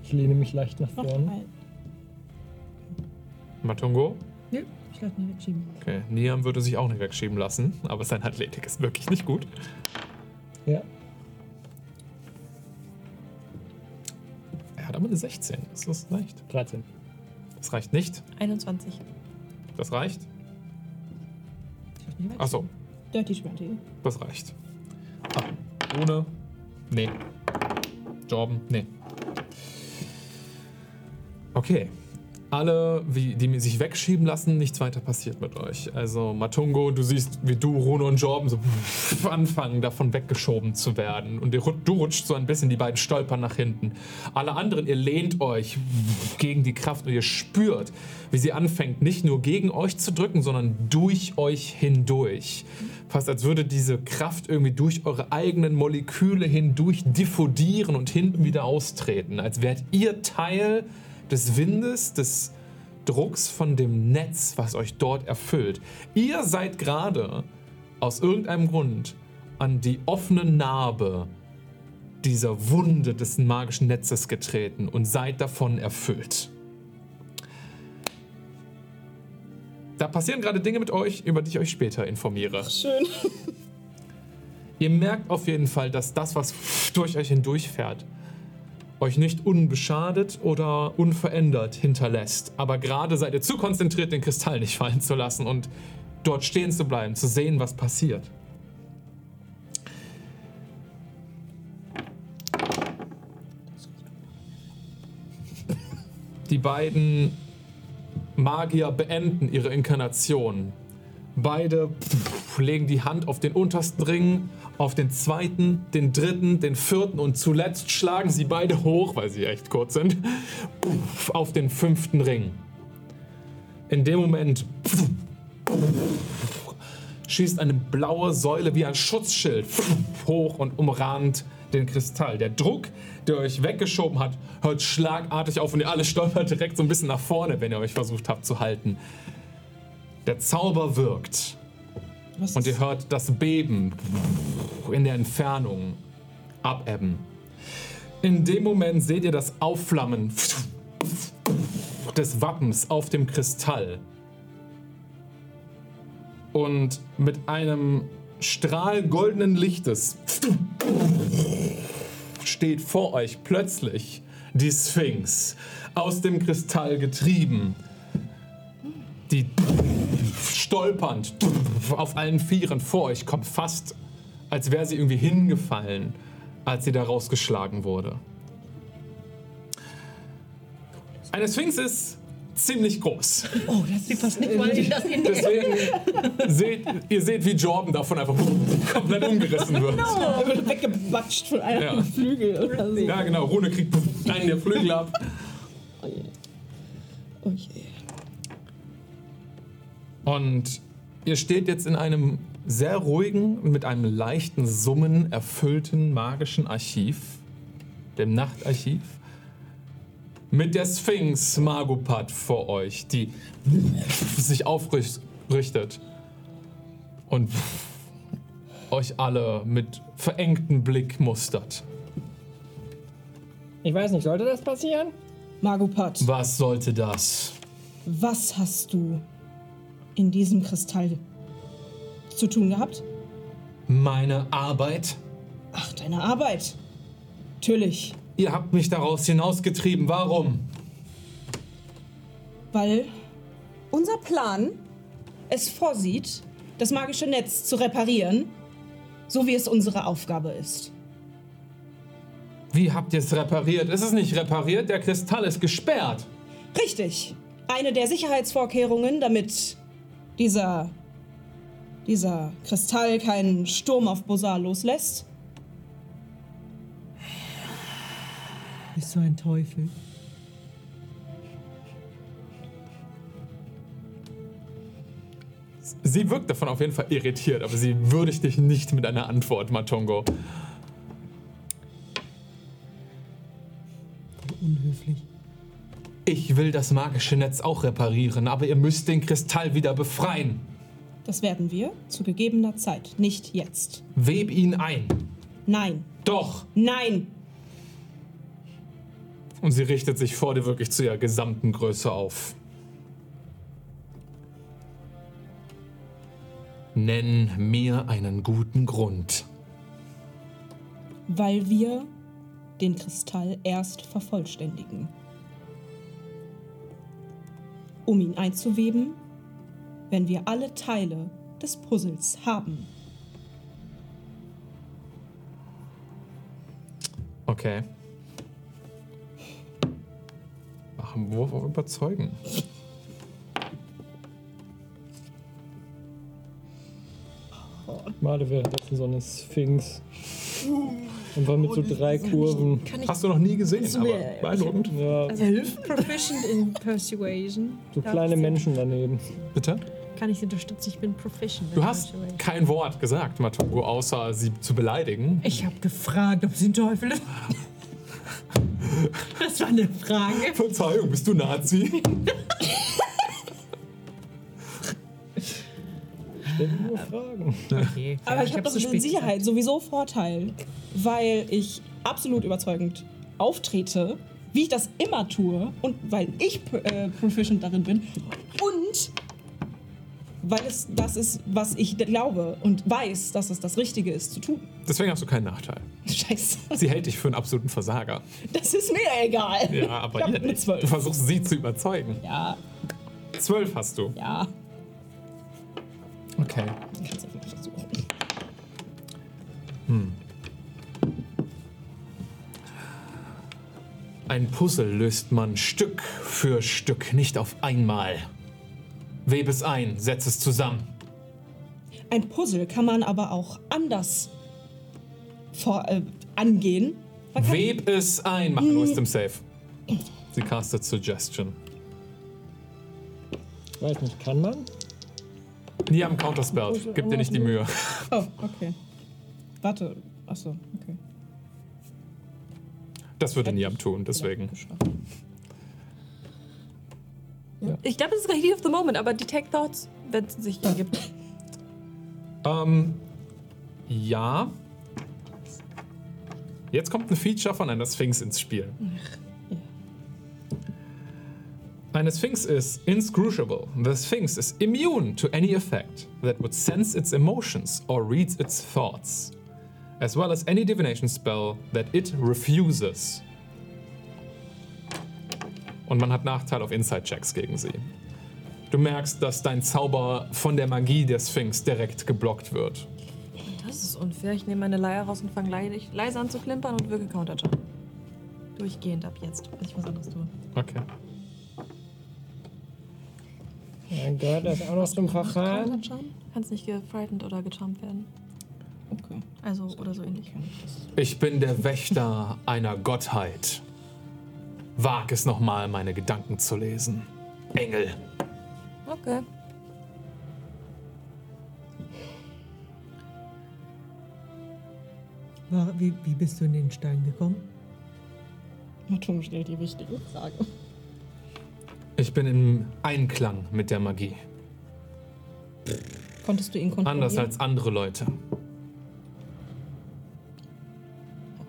Speaker 3: Ich lehne mich leicht nach vorne.
Speaker 2: Matungo?
Speaker 6: Nö, ich lasse mich wegschieben.
Speaker 2: Okay, Niam würde sich auch nicht wegschieben lassen, aber seine Athletik ist wirklich nicht gut.
Speaker 3: Ja.
Speaker 2: Hat aber eine 16. Das ist leicht.
Speaker 3: 13.
Speaker 2: Das reicht nicht.
Speaker 5: 21.
Speaker 2: Das reicht. Achso,
Speaker 4: Dirty 20.
Speaker 2: das reicht. Ah, ohne. Nee. Jorben, nee. Okay. Alle, wie, die sich wegschieben lassen, nichts weiter passiert mit euch. Also Matungo, du siehst, wie du, Runo und Jorben so anfangen, davon weggeschoben zu werden. Und du rutscht so ein bisschen, die beiden stolpern nach hinten. Alle anderen, ihr lehnt euch gegen die Kraft und ihr spürt, wie sie anfängt, nicht nur gegen euch zu drücken, sondern durch euch hindurch. Fast als würde diese Kraft irgendwie durch eure eigenen Moleküle hindurch diffundieren und hinten wieder austreten. Als wärt ihr Teil des Windes, des Drucks von dem Netz, was euch dort erfüllt. Ihr seid gerade aus irgendeinem Grund an die offene Narbe dieser Wunde des magischen Netzes getreten und seid davon erfüllt. Da passieren gerade Dinge mit euch, über die ich euch später informiere.
Speaker 4: Schön.
Speaker 2: Ihr merkt auf jeden Fall, dass das, was durch euch hindurchfährt, euch nicht unbeschadet oder unverändert hinterlässt. Aber gerade seid ihr zu konzentriert, den Kristall nicht fallen zu lassen und dort stehen zu bleiben, zu sehen, was passiert. Die beiden Magier beenden ihre Inkarnation. Beide legen die Hand auf den untersten Ring, auf den zweiten, den dritten, den vierten und zuletzt schlagen sie beide hoch, weil sie echt kurz sind, auf den fünften Ring. In dem Moment schießt eine blaue Säule wie ein Schutzschild hoch und umrahmt den Kristall. Der Druck, der euch weggeschoben hat, hört schlagartig auf und ihr alle stolpert direkt so ein bisschen nach vorne, wenn ihr euch versucht habt zu halten. Der Zauber wirkt.
Speaker 4: Was
Speaker 2: Und ihr hört das Beben in der Entfernung abebben. In dem Moment seht ihr das Aufflammen des Wappens auf dem Kristall. Und mit einem Strahl goldenen Lichtes steht vor euch plötzlich die Sphinx, aus dem Kristall getrieben, die stolpernd auf allen Vieren vor euch kommt, fast als wäre sie irgendwie hingefallen, als sie da rausgeschlagen wurde. Eine Sphinx ist ziemlich groß.
Speaker 6: Oh, das sieht fast nicht mal
Speaker 2: Deswegen seht ihr seht, wie Jordan davon einfach komplett umgerissen wird.
Speaker 4: Er wird weggebatscht von einem
Speaker 2: Ja.
Speaker 4: Flügel oder so.
Speaker 2: Ja, genau. Rune kriegt einen der Flügel ab.
Speaker 4: Oh je. Oh je.
Speaker 2: Und ihr steht jetzt in einem sehr ruhigen, mit einem leichten Summen erfüllten magischen Archiv, dem Nachtarchiv, mit der Sphinx Magopat vor euch, die sich aufrichtet und euch alle mit verengtem Blick mustert.
Speaker 3: Ich weiß nicht, sollte das passieren?
Speaker 4: Magopat,
Speaker 2: Was sollte das?
Speaker 4: was hast du in diesem Kristall zu tun gehabt?
Speaker 2: Meine Arbeit?
Speaker 4: Ach, deine Arbeit. Natürlich,
Speaker 2: Ihr habt mich daraus hinausgetrieben. Warum?
Speaker 4: weil unser Plan es vorsieht, das magische Netz zu reparieren, so wie es unsere Aufgabe ist.
Speaker 2: Wie habt ihr es repariert? Es ist nicht repariert, der Kristall ist gesperrt.
Speaker 4: Richtig. Eine der Sicherheitsvorkehrungen, damit dieser, dieser Kristall keinen Sturm auf Bosar loslässt,
Speaker 6: Bist du ein Teufel?
Speaker 2: Sie wirkt davon auf jeden Fall irritiert, aber sie würdigt dich nicht mit einer Antwort, Matongo.
Speaker 6: Unhöflich.
Speaker 2: Ich will das magische Netz auch reparieren, aber ihr müsst den Kristall wieder befreien.
Speaker 4: das werden wir zu gegebener Zeit, nicht jetzt.
Speaker 2: Web ihn ein.
Speaker 4: Nein,
Speaker 2: Doch!
Speaker 4: nein,
Speaker 2: Und sie richtet sich vor dir wirklich zu ihrer gesamten Größe auf. Nenn mir einen guten Grund.
Speaker 4: weil wir den Kristall erst vervollständigen. Um ihn einzuweben, wenn wir alle Teile des Puzzles haben.
Speaker 2: Okay. Mach einen Wurf auf Überzeugen.
Speaker 3: Male währenddessen so eine Sphinx. Einfach mit so drei Kurven.
Speaker 2: Hast du noch nie gesehen, aber
Speaker 6: mir-
Speaker 2: beeindruckend.
Speaker 3: Ja,
Speaker 6: helfen? Proficient in Persuasion.
Speaker 3: so
Speaker 6: Darf
Speaker 3: kleine
Speaker 6: ich-
Speaker 3: Menschen daneben.
Speaker 2: Bitte?
Speaker 6: Kann ich sie unterstützen? Ich bin proficient in
Speaker 2: Du hast
Speaker 6: Persuasion.
Speaker 2: kein Wort gesagt, Matugo, außer sie zu beleidigen.
Speaker 6: Ich habe gefragt, ob sie ein Teufel ist. Das war eine Frage.
Speaker 2: Verzeihung, bist du Nazi?
Speaker 3: nur Fragen.
Speaker 6: Okay,
Speaker 4: Aber ich habe doch in Sicherheit sowieso Vorteil, weil ich absolut überzeugend auftrete, wie ich das immer tue und weil ich äh, proficient darin bin und weil es das ist, was ich glaube und weiß, dass es das Richtige ist zu tun.
Speaker 2: Deswegen hast du keinen Nachteil.
Speaker 4: Scheiße,
Speaker 2: Sie hält dich für einen absoluten Versager.
Speaker 4: das ist mir egal.
Speaker 2: Ja, aber
Speaker 4: ich
Speaker 2: ihr. Du versuchst sie zu überzeugen.
Speaker 4: Ja,
Speaker 2: Zwölf hast du.
Speaker 4: ja.
Speaker 2: Ein Puzzle löst man Stück für Stück, nicht auf einmal. Webe es ein, setz es zusammen.
Speaker 4: Ein Puzzle kann man aber auch anders vor, äh, angehen.
Speaker 2: Web es ein. Mach nur Wisdom Save. Sie castet Suggestion.
Speaker 3: Weiß nicht, kann man?
Speaker 2: Nie am Counterspell. Gib dir nicht die Mühe.
Speaker 4: Oh, okay. Warte. Achso, okay.
Speaker 2: Das würde Niam tun, deswegen.
Speaker 5: Ich glaube, das ist Heat of the Moment, aber Detect Thoughts, wenn es sich ergibt.
Speaker 2: Ähm, ja. Jetzt kommt ein Feature von einer Sphinx ins Spiel. Eine Sphinx is inscrutable. The Sphinx is immune to any effect that would sense its emotions or reads its thoughts, as well as any divination spell that it refuses. Und man hat Nachteil auf Inside-Checks gegen sie. Du merkst, dass dein Zauber von der Magie der Sphinx direkt geblockt wird.
Speaker 5: Das ist unfair. Ich nehme meine Leier raus und fange leise, leise an zu klimpern und wirke Counterjump. Durchgehend ab jetzt, bis ich was anderes tue.
Speaker 2: Okay.
Speaker 3: Dann gehört das auch noch zum Verfahren.
Speaker 5: Kannst nicht gefrightened oder gejumpt werden.
Speaker 4: Okay.
Speaker 5: Also, oder so ähnlich.
Speaker 2: Ich bin der Wächter einer Gottheit. Wag es nochmal, meine Gedanken zu lesen. Engel.
Speaker 5: Okay.
Speaker 6: Wie, wie bist du in den Stein gekommen?
Speaker 4: Matum stellt die wichtige Frage.
Speaker 2: Ich bin im Einklang mit der Magie.
Speaker 4: Konntest du ihn kontrollieren?
Speaker 2: Anders als andere Leute.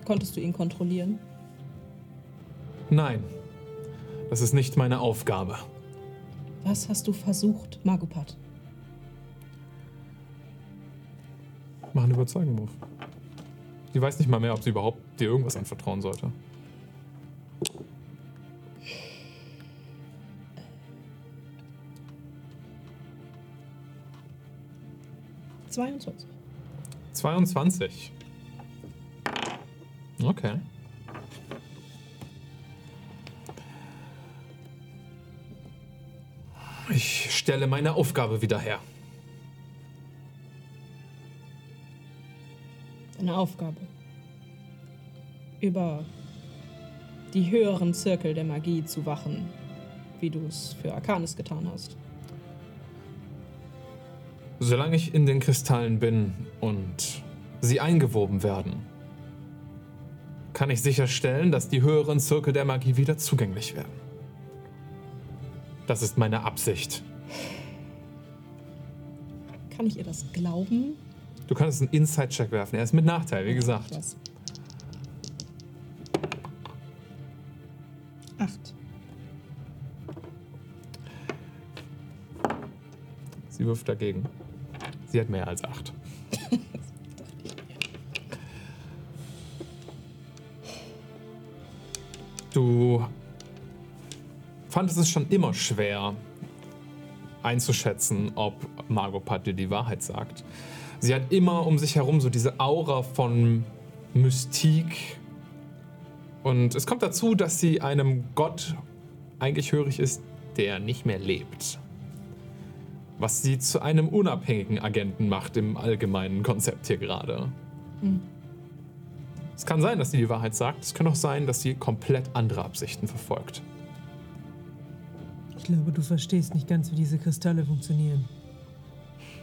Speaker 4: Konntest du ihn kontrollieren?
Speaker 2: Nein, das ist nicht meine Aufgabe.
Speaker 4: Was hast du versucht, Magopat?
Speaker 2: Mach einen Überzeugen-Move. Sie weiß nicht mal mehr, ob sie überhaupt dir irgendwas anvertrauen sollte.
Speaker 4: – 22.
Speaker 2: 22. Okay. Ich stelle meine Aufgabe wieder her.
Speaker 4: Eine Aufgabe. Über die höheren Zirkel der Magie zu wachen, wie du es für Arcanis getan hast.
Speaker 2: Solange ich in den Kristallen bin und sie eingewoben werden, kann ich sicherstellen, dass die höheren Zirkel der Magie wieder zugänglich werden. Das ist meine Absicht.
Speaker 4: Kann ich ihr das glauben?
Speaker 2: Du kannst einen Inside-Check werfen. Er ist mit Nachteil, wie gesagt.
Speaker 4: Was? Acht.
Speaker 2: Sie wirft dagegen. Sie hat mehr als acht. Du fandest es schon immer schwer einzuschätzen, ob Margot dir die Wahrheit sagt. Sie hat immer um sich herum so diese Aura von Mystik. Und es kommt dazu, dass sie einem Gott eigentlich hörig ist, der nicht mehr lebt. Was sie zu einem unabhängigen Agenten macht im allgemeinen Konzept hier gerade. Es kann sein, dass sie die Wahrheit sagt. Es kann auch sein, dass sie komplett andere Absichten verfolgt.
Speaker 6: Ich glaube, du verstehst nicht ganz, wie diese Kristalle funktionieren.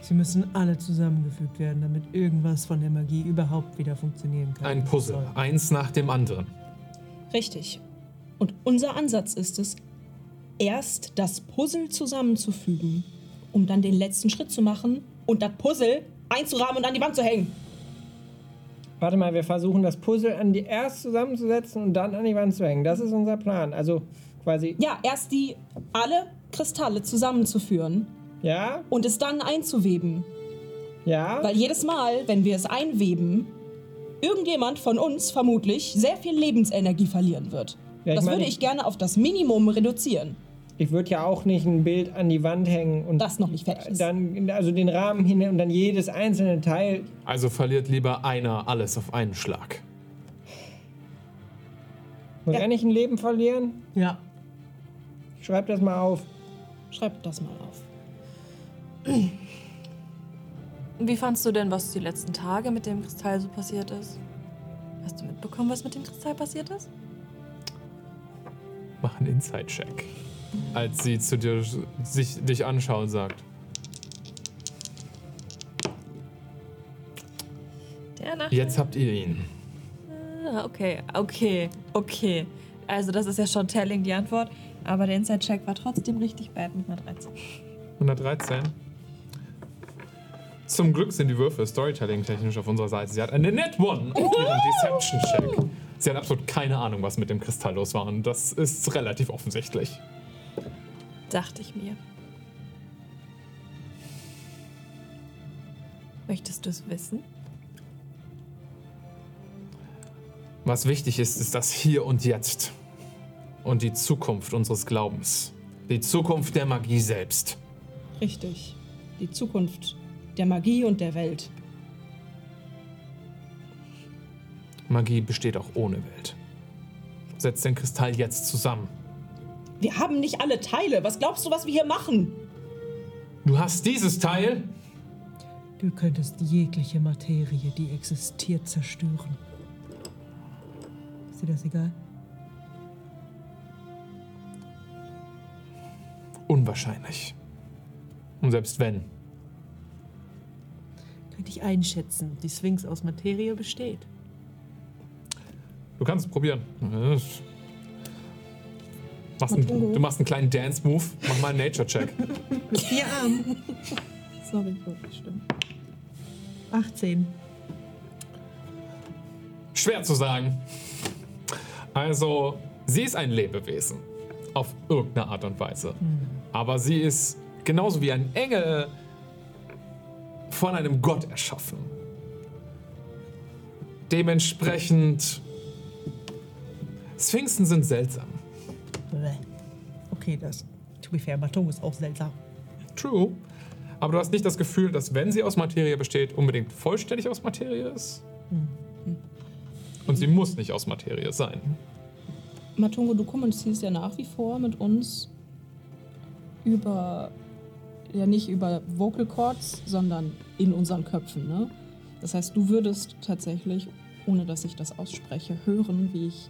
Speaker 6: Sie müssen alle zusammengefügt werden, damit irgendwas von der Magie überhaupt wieder funktionieren kann.
Speaker 2: Ein Puzzle, eins nach dem anderen.
Speaker 4: Richtig. Und unser Ansatz ist es, erst das Puzzle zusammenzufügen, um dann den letzten Schritt zu machen und das Puzzle einzurahmen und an die Wand zu hängen.
Speaker 3: Warte mal, wir versuchen das Puzzle an die erst zusammenzusetzen und dann an die Wand zu hängen. Das ist unser Plan. Also quasi.
Speaker 4: Ja, erst die alle Kristalle zusammenzuführen
Speaker 3: Ja,
Speaker 4: und es dann einzuweben.
Speaker 3: ja.
Speaker 4: Weil jedes Mal, wenn wir es einweben, irgendjemand von uns vermutlich sehr viel Lebensenergie verlieren wird.
Speaker 3: Ja,
Speaker 4: das
Speaker 3: meine-
Speaker 4: würde ich gerne auf das Minimum reduzieren,
Speaker 3: Ich würde ja auch nicht ein Bild an die Wand hängen und
Speaker 4: das noch nicht fertig ist.
Speaker 3: dann also den Rahmen hin und dann jedes einzelne Teil.
Speaker 2: Also verliert lieber einer alles auf einen Schlag.
Speaker 3: Muss
Speaker 4: Ja.
Speaker 3: er nicht ein Leben verlieren?
Speaker 6: Ja.
Speaker 3: Schreib das mal auf.
Speaker 4: Schreibt das mal auf.
Speaker 5: Wie fandst du denn, was die letzten Tage mit dem Kristall so passiert ist? Hast du mitbekommen, was mit dem Kristall passiert ist?
Speaker 2: Mach einen Inside-Check. Als sie zu dir sich dich anschaut und sagt. Jetzt habt ihr ihn.
Speaker 5: Ah, okay, okay, okay. Also, das ist ja schon telling, die Antwort. Aber der Inside-Check war trotzdem richtig bad mit einer 13.
Speaker 2: 113. Zum Glück sind die Würfe Storytelling-technisch auf unserer Seite. Sie hat eine Net One auf ihrem Deception-Check. Sie hat absolut keine Ahnung, was mit dem Kristall los war. Und das ist relativ offensichtlich.
Speaker 5: Dachte ich mir. Möchtest du es wissen?
Speaker 2: Was wichtig ist, ist das Hier und Jetzt. Und die Zukunft unseres Glaubens. Die Zukunft der Magie selbst.
Speaker 4: Richtig. Die Zukunft der Magie und der Welt.
Speaker 2: Magie besteht auch ohne Welt. Setzt den Kristall jetzt zusammen.
Speaker 4: Wir haben nicht alle Teile. Was glaubst du, was wir hier machen?
Speaker 2: Du hast dieses Teil.
Speaker 6: Du könntest jegliche Materie, die existiert, zerstören. Ist dir das egal?
Speaker 2: Unwahrscheinlich. Und selbst wenn,
Speaker 6: Könnte ich einschätzen, ob die Sphinx aus Materie besteht.
Speaker 2: Du kannst es probieren. Machst einen, du machst einen kleinen Dance-Move. Mach mal einen Nature-Check.
Speaker 6: Mit vier Armen.
Speaker 4: Sorry, stimmt.
Speaker 6: 18.
Speaker 2: Schwer zu sagen. Also, sie ist ein Lebewesen. Auf irgendeine Art und Weise. Aber sie ist genauso wie ein Engel von einem Gott erschaffen. Dementsprechend. Sphinxen sind seltsam.
Speaker 6: Okay, das. To be fair, Matung ist auch seltsam.
Speaker 2: True. Aber du hast nicht das Gefühl, dass wenn sie aus Materie besteht, unbedingt vollständig aus Materie ist. Und sie muss nicht aus Materie sein.
Speaker 4: Matungo, du kommunizierst ja nach wie vor mit uns über, ja nicht über Vocal Cords, sondern in unseren Köpfen, ne? Das heißt, du würdest tatsächlich, ohne dass ich das ausspreche, hören, wie ich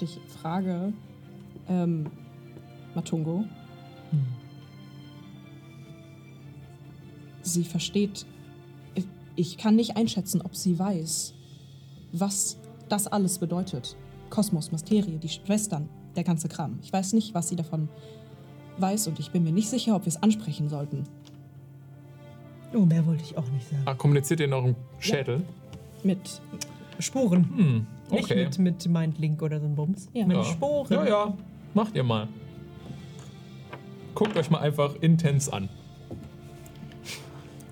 Speaker 4: dich frage, ähm, Matungo. Sie versteht, ich kann nicht einschätzen, ob sie weiß, was das alles bedeutet. Kosmos, Materie, die Schwestern, der ganze Kram. Ich weiß nicht, was sie davon weiß und ich bin mir nicht sicher, ob wir es ansprechen sollten.
Speaker 6: Oh, mehr wollte ich auch nicht sagen.
Speaker 2: Ah, kommuniziert ihr in eurem Schädel?
Speaker 4: Mit,
Speaker 6: Sporen.
Speaker 2: Hm,
Speaker 6: Nicht
Speaker 2: okay.
Speaker 6: mit, mit Mindlink oder so ein Bums.
Speaker 4: Ja.
Speaker 6: Mit
Speaker 2: ja.
Speaker 6: Sporen.
Speaker 2: Ja, ja. Macht ihr mal. Guckt euch mal einfach intens an.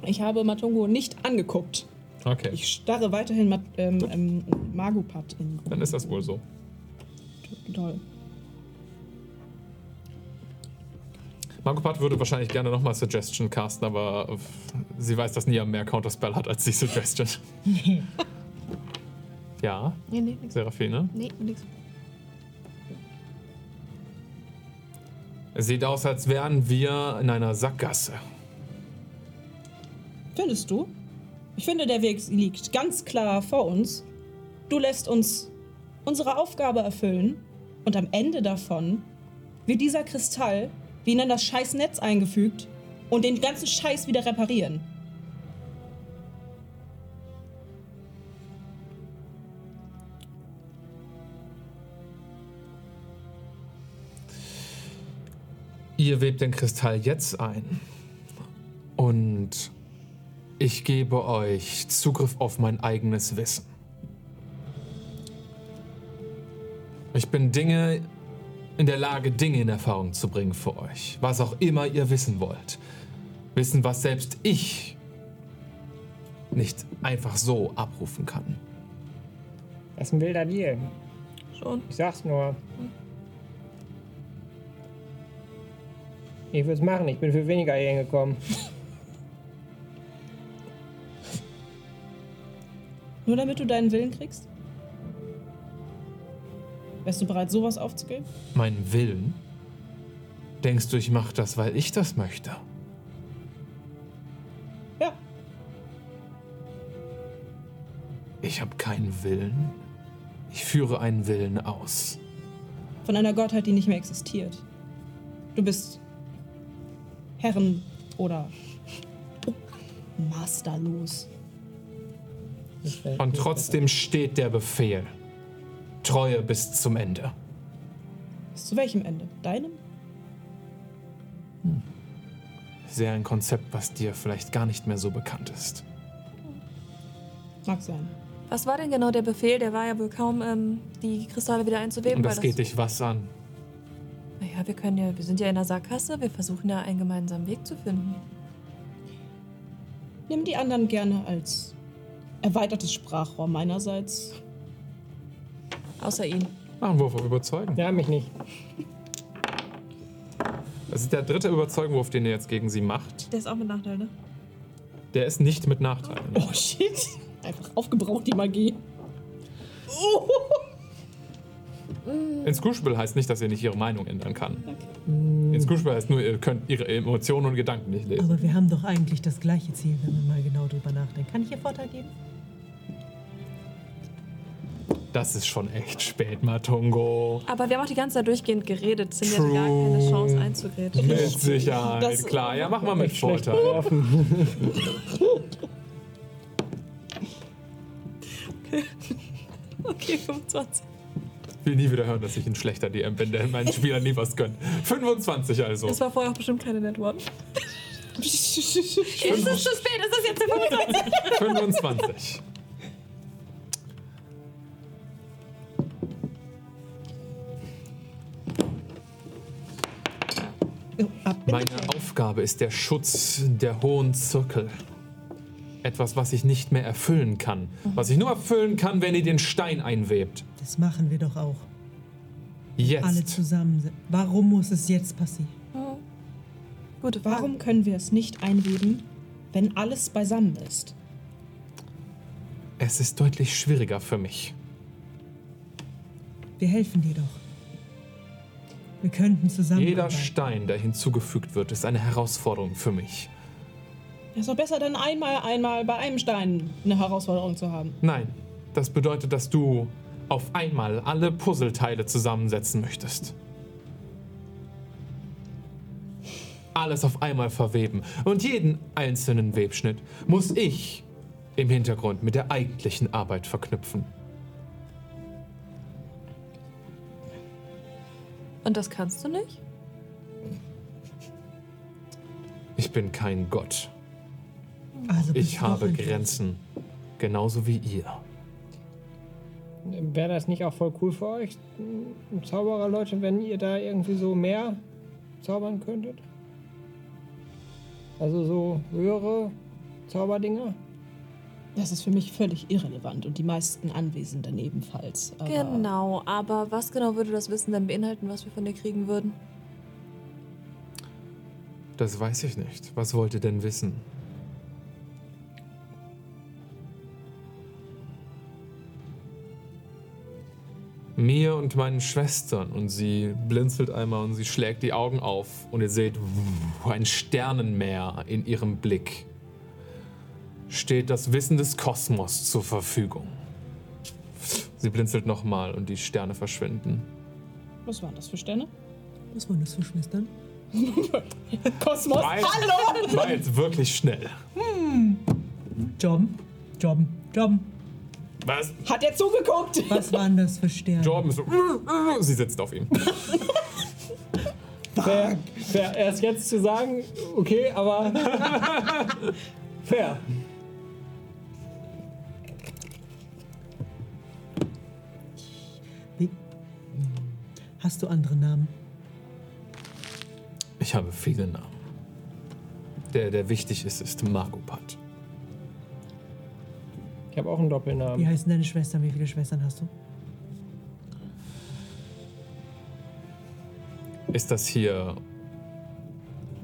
Speaker 4: ich habe Matungo nicht angeguckt.
Speaker 2: Okay.
Speaker 4: Ich starre weiterhin Mat ähm, ähm, Magupat in.
Speaker 2: Dann ist das wohl so.
Speaker 4: Toll.
Speaker 2: Margopat würde wahrscheinlich gerne nochmal Suggestion casten, aber äh, sie weiß, dass Nia mehr Counterspell hat als die Suggestion. ja,
Speaker 5: Nee, nee, nix.
Speaker 2: Seraphine.
Speaker 5: Nee, nix.
Speaker 2: Es sieht aus, als wären wir in einer Sackgasse.
Speaker 4: Findest du? Ich finde, der Weg liegt ganz klar vor uns. Du lässt uns unsere Aufgabe erfüllen und am Ende davon wird dieser Kristall wie in das scheiß Netz eingefügt und den ganzen Scheiß wieder reparieren.
Speaker 2: Ihr webt den Kristall jetzt ein. Und ich gebe euch Zugriff auf mein eigenes Wissen. Ich bin Dinge in der Lage, Dinge in Erfahrung zu bringen für euch. Was auch immer ihr wissen wollt. Wissen, was selbst ich nicht einfach so abrufen kann.
Speaker 3: Das ist ein wilder Deal.
Speaker 5: Schon.
Speaker 3: Ich sag's nur. Ich würde es machen. Ich bin für weniger hier hingekommen.
Speaker 4: Nur damit du deinen Willen kriegst? Wärst du bereit, sowas aufzugeben?
Speaker 2: Meinen Willen? Denkst du, ich mache das, weil ich das möchte?
Speaker 4: Ja.
Speaker 2: Ich habe keinen Willen. Ich führe einen Willen aus.
Speaker 4: Von einer Gottheit, die nicht mehr existiert. Du bist Herren oder masterlos.
Speaker 3: Das wär-
Speaker 2: Und trotzdem steht der Befehl. Treue bis zum Ende.
Speaker 4: Bis zu welchem Ende? Deinem?
Speaker 2: Sehr ein Konzept, was dir vielleicht gar nicht mehr so bekannt ist.
Speaker 4: Mag sein.
Speaker 5: Was war denn genau der Befehl? Der war ja wohl kaum, ähm, die Kristalle wieder einzuweben.
Speaker 2: Und das
Speaker 5: weil
Speaker 2: geht dich was an?
Speaker 5: Naja, wir können ja, wir sind ja in der Sackgasse, wir versuchen ja einen gemeinsamen Weg zu finden.
Speaker 4: Nimm die anderen gerne als erweitertes Sprachrohr meinerseits.
Speaker 5: Außer ihn.
Speaker 2: Mach einen Wurf auf Überzeugen.
Speaker 3: Ja, mich nicht.
Speaker 2: Das ist der dritte Überzeugenwurf, den ihr jetzt gegen sie macht.
Speaker 5: Der ist auch mit Nachteil, ne?
Speaker 2: Der ist nicht mit Nachteilen.
Speaker 4: Oh shit. Einfach aufgebraucht, die Magie.
Speaker 2: Ins Crucible heißt nicht, dass ihr nicht ihre Meinung ändern kann. Ins Crucible heißt nur, ihr könnt ihre Emotionen und Gedanken nicht lesen.
Speaker 6: Aber wir haben doch eigentlich das gleiche Ziel, wenn man mal genau drüber nachdenkt. Kann ich ihr Vorteil geben?
Speaker 2: Das ist schon echt spät, Matungo.
Speaker 5: Aber wir haben auch die ganze Zeit durchgehend geredet. Es sind
Speaker 2: True.
Speaker 5: ja gar keine Chance einzugrätschen.
Speaker 2: Mit Sicherheit,
Speaker 4: Das-
Speaker 2: klar. Ja, mach mal mit Vorteil.
Speaker 3: geworfen.
Speaker 5: Okay, 25.
Speaker 2: Ich will nie wieder hören, dass ich ein schlechter DM bin, der meinen Spielern nie was gönnt. 25 also.
Speaker 5: Es war vorher auch bestimmt keine Net One. Ist es zu spät? Ist das jetzt der 25?
Speaker 2: 25.
Speaker 4: Oh, ab in
Speaker 2: Meine. Aufgabe ist der Schutz der hohen Zirkel. Etwas, was ich nicht mehr erfüllen kann. Was ich nur erfüllen kann, wenn ihr den Stein einwebt.
Speaker 6: Das machen wir doch auch. Alle
Speaker 2: Jetzt.
Speaker 6: zusammen. Warum muss es jetzt passieren?
Speaker 5: Gute Frage.
Speaker 4: Warum können wir es nicht einweben, wenn alles beisammen ist?
Speaker 2: Es ist deutlich schwieriger für mich.
Speaker 6: Wir helfen dir doch. Wir könnten zusammen.
Speaker 2: Jeder Stein, der hinzugefügt wird, ist eine Herausforderung für mich.
Speaker 4: Es ist doch besser, dann einmal, einmal bei einem Stein eine Herausforderung zu haben.
Speaker 2: Nein, das bedeutet, dass du auf einmal alle Puzzleteile zusammensetzen möchtest. Alles auf einmal verweben. Und jeden einzelnen Webschnitt muss ich im Hintergrund mit der eigentlichen Arbeit verknüpfen.
Speaker 5: Und das kannst du nicht?
Speaker 2: Ich bin kein Gott.
Speaker 6: Also
Speaker 2: Ich habe Grenzen. Genauso wie ihr.
Speaker 3: Wäre das nicht auch voll cool für euch, m, Zauberer, Leute, wenn ihr da irgendwie so mehr zaubern könntet? Also so höhere Zauberdinger?
Speaker 4: Das ist für mich völlig irrelevant und die meisten Anwesenden ebenfalls. Aber
Speaker 5: Genau, aber was genau würde das Wissen denn beinhalten, was wir von dir kriegen würden?
Speaker 2: Das weiß ich nicht. Was wollt ihr denn wissen? Mir und meinen Schwestern. Und sie blinzelt einmal und sie schlägt die Augen auf. Und ihr seht ein Sternenmeer in ihrem Blick. Steht das Wissen des Kosmos zur Verfügung. Sie blinzelt nochmal und die Sterne verschwinden.
Speaker 4: Was waren das für Sterne?
Speaker 6: Was waren das für Schwestern?
Speaker 4: Kosmos.
Speaker 2: War jetzt, war jetzt wirklich schnell.
Speaker 6: Jobben, Jobben, Jobben.
Speaker 2: Was?
Speaker 4: Hat er zugeguckt?
Speaker 6: Was waren das für Sterne?
Speaker 2: Jordan ist so. Sie sitzt auf ihm.
Speaker 3: Fair, fair. Erst jetzt zu sagen, okay, aber fair.
Speaker 6: Wie? Hast du andere Namen?
Speaker 2: Ich habe viele Namen. Der, der wichtig ist, ist Magopat.
Speaker 3: Ich habe auch einen
Speaker 6: Wie
Speaker 3: Doppelnamen.
Speaker 6: heißen deine Schwestern? Wie viele Schwestern hast du?
Speaker 2: Ist das hier.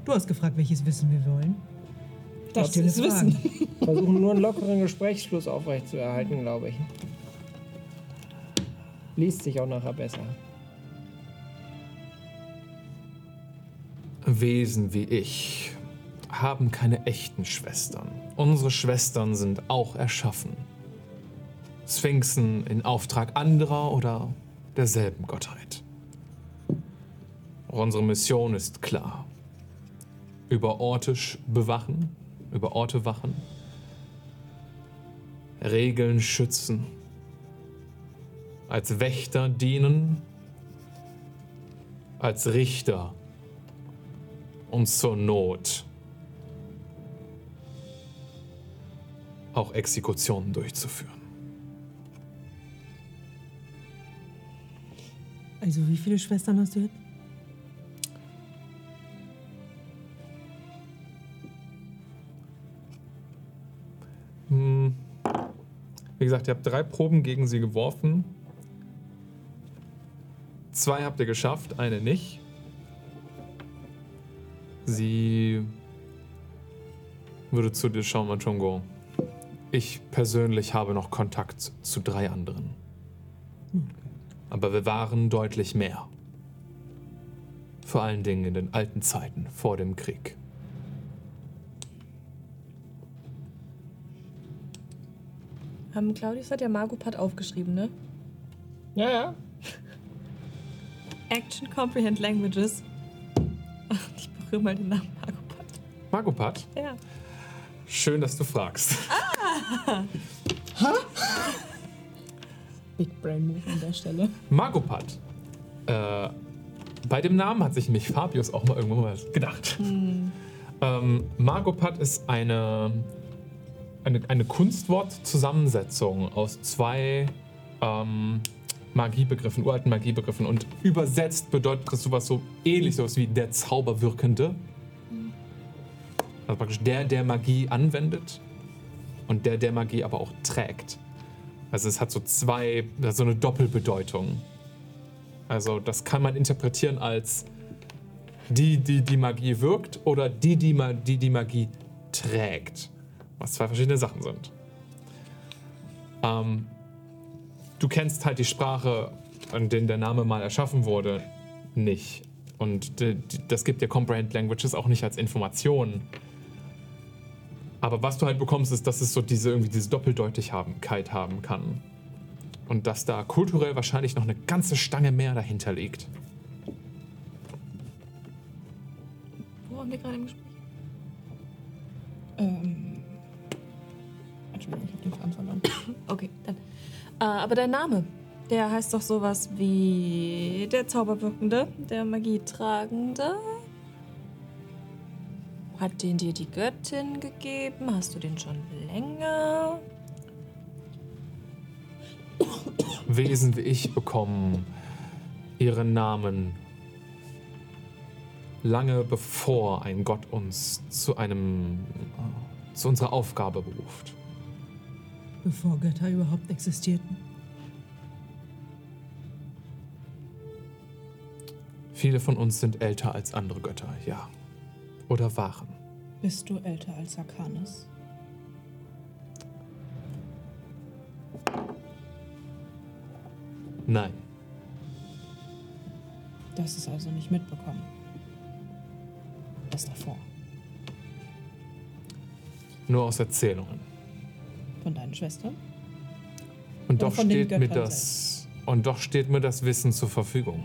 Speaker 6: Du hast gefragt, welches Wissen wir wollen.
Speaker 4: Das
Speaker 6: ihr
Speaker 4: ist
Speaker 6: Fragen?
Speaker 4: Wissen.
Speaker 3: Versuchen nur einen lockeren Gesprächsschluss aufrechtzuerhalten, glaube ich. Liest sich auch nachher besser.
Speaker 2: Wesen wie ich haben keine echten Schwestern. Unsere Schwestern sind auch erschaffen. Sphinxen in Auftrag anderer oder derselben Gottheit. Unsere Mission ist klar. Über Orte bewachen, über Orte wachen, Regeln schützen, als Wächter dienen, als Richter und zur Not auch Exekutionen durchzuführen.
Speaker 6: Also, wie viele Schwestern hast du jetzt?
Speaker 2: Hm. Wie gesagt, ihr habt drei Proben gegen sie geworfen. Zwei habt ihr geschafft, eine nicht. Sie würde zu dir schauen, Machungo. Ich persönlich habe noch Kontakt zu drei anderen. Aber wir waren deutlich mehr. Vor allen Dingen in den alten Zeiten vor dem Krieg.
Speaker 5: Ähm, Claudius hat ja Magopat aufgeschrieben, ne?
Speaker 3: Ja, ja.
Speaker 5: Action Comprehend Languages. Ich berühre mal den Namen Magopat.
Speaker 2: Magopat,
Speaker 5: Ja.
Speaker 2: Schön, dass du fragst.
Speaker 4: Big Brain Move an der Stelle.
Speaker 2: Magopat. Äh, bei dem Namen hat sich mich Fabius auch mal irgendwann mal gedacht. Ähm, Magopat ist eine, eine, eine Kunstwortzusammensetzung aus zwei ähm, Magiebegriffen, uralten Magiebegriffen. Und übersetzt bedeutet das sowas so ähnlich, sowas wie der Zauberwirkende. Also praktisch der, der Magie anwendet und der, der Magie aber auch trägt. Also es hat so zwei, so eine Doppelbedeutung. Also das kann man interpretieren als die, die die Magie wirkt oder die, die die, die Magie trägt. Was zwei verschiedene Sachen sind. Ähm, du kennst halt die Sprache, an der der Name mal erschaffen wurde, nicht. Und das gibt dir Comprehend Languages auch nicht als Information. Aber was du halt bekommst, ist, dass es so diese irgendwie diese Doppeldeutigkeit haben kann. Und dass da kulturell wahrscheinlich noch eine ganze Stange mehr dahinter liegt.
Speaker 5: Wo waren wir gerade im Gespräch?
Speaker 4: Ähm. Entschuldigung, ich hab den Faden verloren.
Speaker 5: Okay, dann. Äh, aber dein Name, der heißt doch sowas wie der Zauberwirkende, der Magietragende. Hat den dir die Göttin gegeben? Hast du den schon länger?
Speaker 2: Wesen wie ich bekommen ihren Namen lange bevor ein Gott uns zu einem äh, zu unserer Aufgabe beruft.
Speaker 6: Bevor Götter überhaupt existierten.
Speaker 2: Viele von uns sind älter als andere Götter, ja. Oder waren.
Speaker 4: Bist du älter als Arcanis?
Speaker 2: Nein.
Speaker 4: Das ist also nicht mitbekommen. Das davor.
Speaker 2: Nur aus Erzählungen.
Speaker 4: Von deinen Schwestern?
Speaker 2: Und doch steht mir das. Und doch steht mir das Wissen zur Verfügung.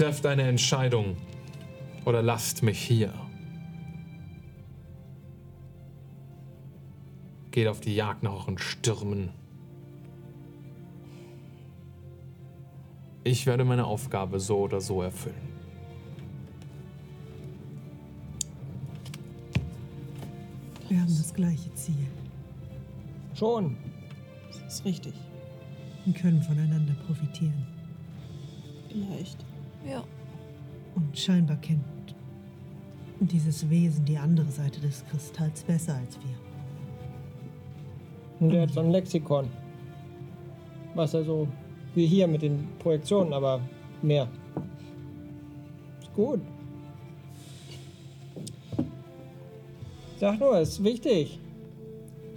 Speaker 2: Trefft eine Entscheidung oder lasst mich hier. Geht auf die Jagd nach euren Stürmen. Ich werde meine Aufgabe so oder so erfüllen.
Speaker 6: Wir haben das gleiche Ziel
Speaker 3: Schon.
Speaker 4: Das ist richtig.
Speaker 6: und können voneinander profitieren.
Speaker 4: Vielleicht.
Speaker 5: Ja.
Speaker 6: Und scheinbar kennt dieses Wesen die andere Seite des Kristalls besser als wir.
Speaker 3: Und der hat so ein Lexikon. Was also wie hier mit den Projektionen, aber mehr. Ist gut. Sag nur, ist wichtig.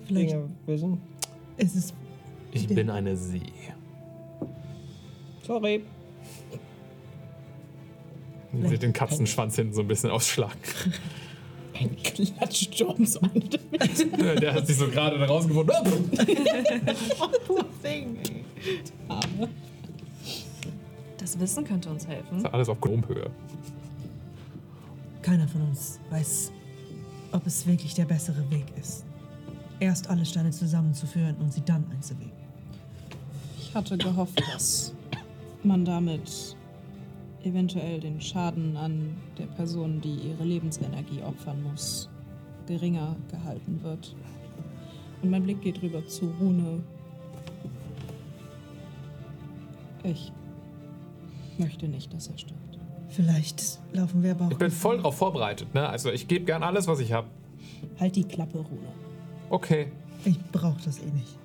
Speaker 6: Vielleicht
Speaker 3: Dinge wissen.
Speaker 6: ist es
Speaker 2: Ich
Speaker 6: Der-
Speaker 2: bin eine Sie.
Speaker 3: Sorry.
Speaker 2: Und sie den Katzenschwanz hinten so ein bisschen ausschlagen.
Speaker 4: Ein Klatsch Jones an.
Speaker 2: Der hat sich so gerade da rausgefunden.
Speaker 5: Das Wissen könnte uns helfen.
Speaker 2: Alles auf Gnomhöhe.
Speaker 6: keiner von uns weiß, ob es wirklich der bessere Weg ist. Erst alle Steine zusammenzuführen und sie dann einzuweben.
Speaker 4: Ich hatte gehofft, dass man damit eventuell den Schaden an der Person, die ihre Lebensenergie opfern muss, geringer gehalten wird. Und mein Blick geht rüber zu Rune. Ich möchte nicht, dass er stirbt.
Speaker 6: Vielleicht laufen wir aber auch.
Speaker 2: Ich bin voll darauf vorbereitet. Ne? Also ich gebe gern alles, was ich habe.
Speaker 4: Halt die Klappe, Rune.
Speaker 2: Okay.
Speaker 6: Ich brauche das eh nicht.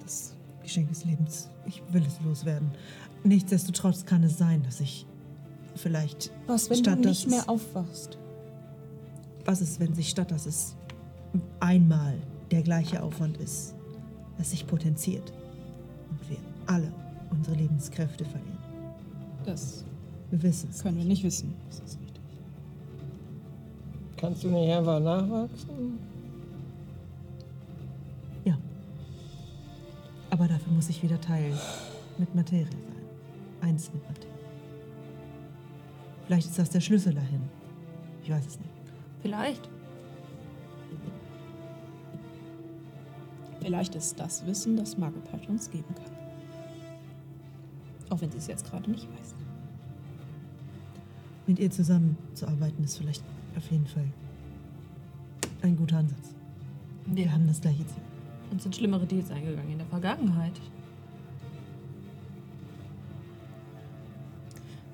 Speaker 6: Das Geschenk des Lebens. Ich will es loswerden. Nichtsdestotrotz kann es sein, dass ich vielleicht.
Speaker 4: Was, wenn
Speaker 6: statt
Speaker 4: du nicht
Speaker 6: es-
Speaker 4: mehr aufwachst?
Speaker 6: Was ist, wenn sich statt dass es einmal der gleiche Aufwand ist, es sich potenziert und wir alle unsere Lebenskräfte verlieren?
Speaker 4: Das
Speaker 6: Wir wissen es.
Speaker 4: können wir nicht wissen. Das ist richtig.
Speaker 3: Kannst du nicht einfach nachwachsen?
Speaker 6: Ja. Aber dafür muss ich wieder Teil mit Materie sein. Eins mit Materie. Vielleicht ist das der Schlüssel dahin. Ich weiß es nicht.
Speaker 5: Vielleicht.
Speaker 4: Vielleicht ist das Wissen, das Margopart uns geben kann. Auch wenn sie es jetzt gerade nicht weiß.
Speaker 6: Mit ihr zusammenzuarbeiten ist vielleicht auf jeden Fall ein guter Ansatz. Wir
Speaker 5: Wir
Speaker 6: haben das gleiche Ziel.
Speaker 5: uns sind schlimmere Deals eingegangen in der Vergangenheit.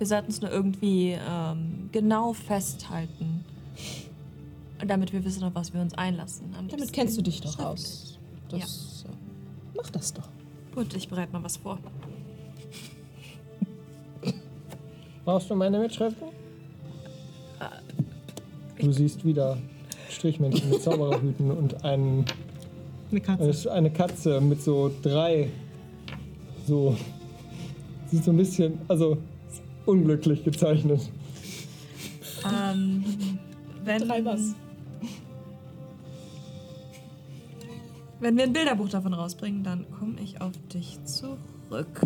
Speaker 5: Wir sollten es nur irgendwie ähm, genau festhalten. Damit wir wissen, auf was wir uns einlassen. Am
Speaker 4: Damit kennst du dich doch aus. Das, äh, mach das doch.
Speaker 5: Gut, ich bereite mal was vor.
Speaker 3: Brauchst du meine Mitschriften? Du siehst wieder Strichmännchen mit Zaubererhüten und einen,
Speaker 6: Eine Katze.
Speaker 3: eine, eine Katze mit so drei. So. Sieht so ein bisschen. Also. Unglücklich gezeichnet.
Speaker 5: Ähm, wenn,
Speaker 4: Drei was?
Speaker 5: wenn wir ein Bilderbuch davon rausbringen, dann komme ich auf dich zurück.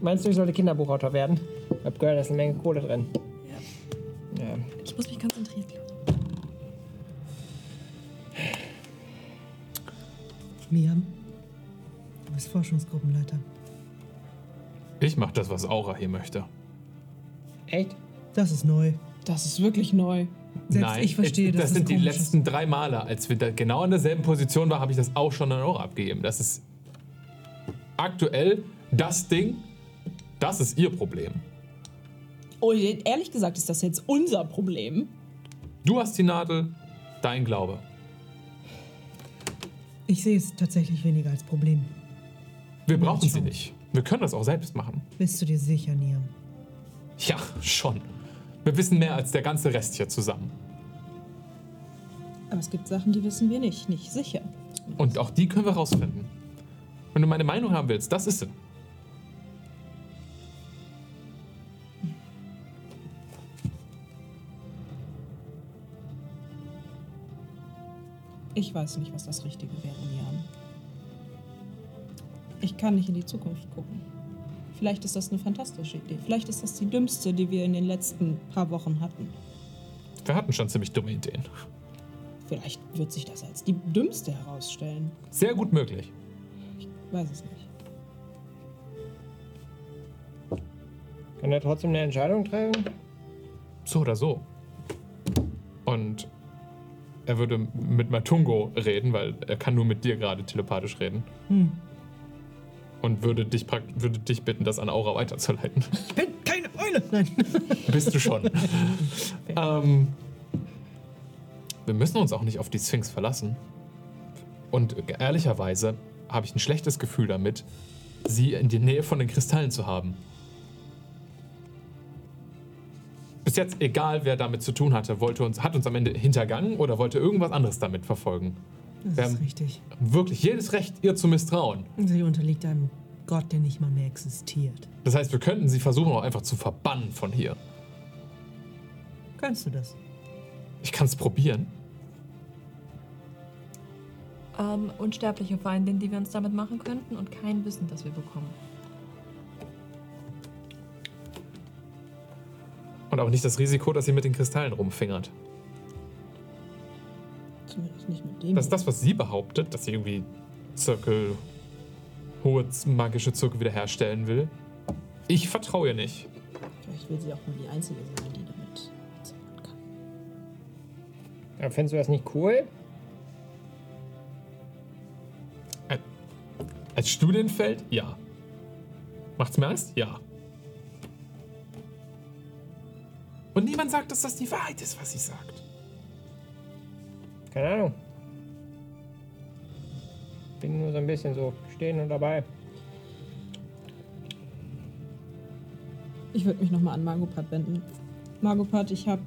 Speaker 3: Meinst du, ich sollte Kinderbuchautor werden? Ich hab gehört, da ist eine Menge Kohle drin. Ja. ja.
Speaker 5: Ich muss mich konzentrieren.
Speaker 6: Liam, du bist Forschungsgruppenleiter.
Speaker 2: Ich mache das, was Aura hier möchte.
Speaker 3: Echt?
Speaker 6: Das ist neu.
Speaker 4: Das ist wirklich neu.
Speaker 6: Selbst ich verstehe,
Speaker 2: das
Speaker 6: dass
Speaker 2: sind die
Speaker 6: komisch ist.
Speaker 2: letzten drei Male, als wir da genau in derselben Position waren, habe ich das auch schon an Aura abgegeben. Das ist aktuell das Ding, das ist ihr Problem.
Speaker 4: Oh, ehrlich gesagt ist das jetzt unser Problem.
Speaker 2: Du hast die Nadel, dein Glaube.
Speaker 6: Ich sehe es tatsächlich weniger als Problem.
Speaker 2: Wir brauchen sie nicht. Wir können das auch selbst machen.
Speaker 6: Bist du dir sicher, Niam?
Speaker 2: Ja, schon. Wir wissen mehr als der ganze Rest hier zusammen.
Speaker 4: Aber es gibt Sachen, die wissen wir nicht, nicht sicher.
Speaker 2: Und auch die können wir rausfinden. Wenn du meine Meinung haben willst, das ist sie.
Speaker 4: Ich weiß nicht, was das Richtige wäre, Jan. Ich kann nicht in die Zukunft gucken. Vielleicht ist das eine fantastische Idee. Vielleicht ist das die dümmste, die wir in den letzten paar Wochen hatten.
Speaker 2: Wir hatten schon ziemlich dumme Ideen.
Speaker 4: Vielleicht wird sich das als die dümmste herausstellen.
Speaker 2: Sehr gut möglich.
Speaker 4: Weiß es nicht.
Speaker 3: Kann er trotzdem eine Entscheidung treffen?
Speaker 2: So oder so. Und er würde mit Matungo reden, weil er kann nur mit dir gerade telepathisch reden. Und würde dich, würde dich bitten, das an Aura weiterzuleiten.
Speaker 6: Ich bin keine Eule. Nein.
Speaker 2: Bist du schon. ähm, wir müssen uns auch nicht auf die Sphinx verlassen. Und ehrlicherweise habe ich ein schlechtes Gefühl damit, sie in der Nähe von den Kristallen zu haben. Bis jetzt, egal wer damit zu tun hatte, wollte uns, hat uns am Ende hintergangen oder wollte irgendwas anderes damit verfolgen.
Speaker 6: Das
Speaker 2: Wir
Speaker 6: ist
Speaker 2: haben
Speaker 6: richtig.
Speaker 2: wirklich jedes Recht, ihr zu misstrauen.
Speaker 6: Sie unterliegt einem Gott, der nicht mal mehr existiert.
Speaker 2: Das heißt, wir könnten sie versuchen, auch einfach zu verbannen von hier.
Speaker 6: Kannst du das?
Speaker 2: Ich kann es probieren.
Speaker 5: Ähm, unsterbliche Feindin, die wir uns damit machen könnten und kein Wissen, das wir bekommen.
Speaker 2: Und auch nicht das Risiko, dass sie mit den Kristallen rumfingert.
Speaker 4: Zumindest nicht mit dem.
Speaker 2: Das ist das, was sie behauptet, dass sie irgendwie Zirkel, hohe magische Zirkel wiederherstellen will. Ich vertraue ihr nicht.
Speaker 4: Vielleicht will sie auch nur die Einzige sein, die damit zaubern kann.
Speaker 3: Ja, findest du das nicht cool?
Speaker 2: Als Studienfeld, ja. Macht's mir Angst? Ja. Und niemand sagt, dass das die Wahrheit ist, was sie sagt.
Speaker 3: Keine Ahnung. Bin nur so ein bisschen so stehen und dabei.
Speaker 4: Ich würde mich nochmal an Margopat wenden. Margopat, ich habe.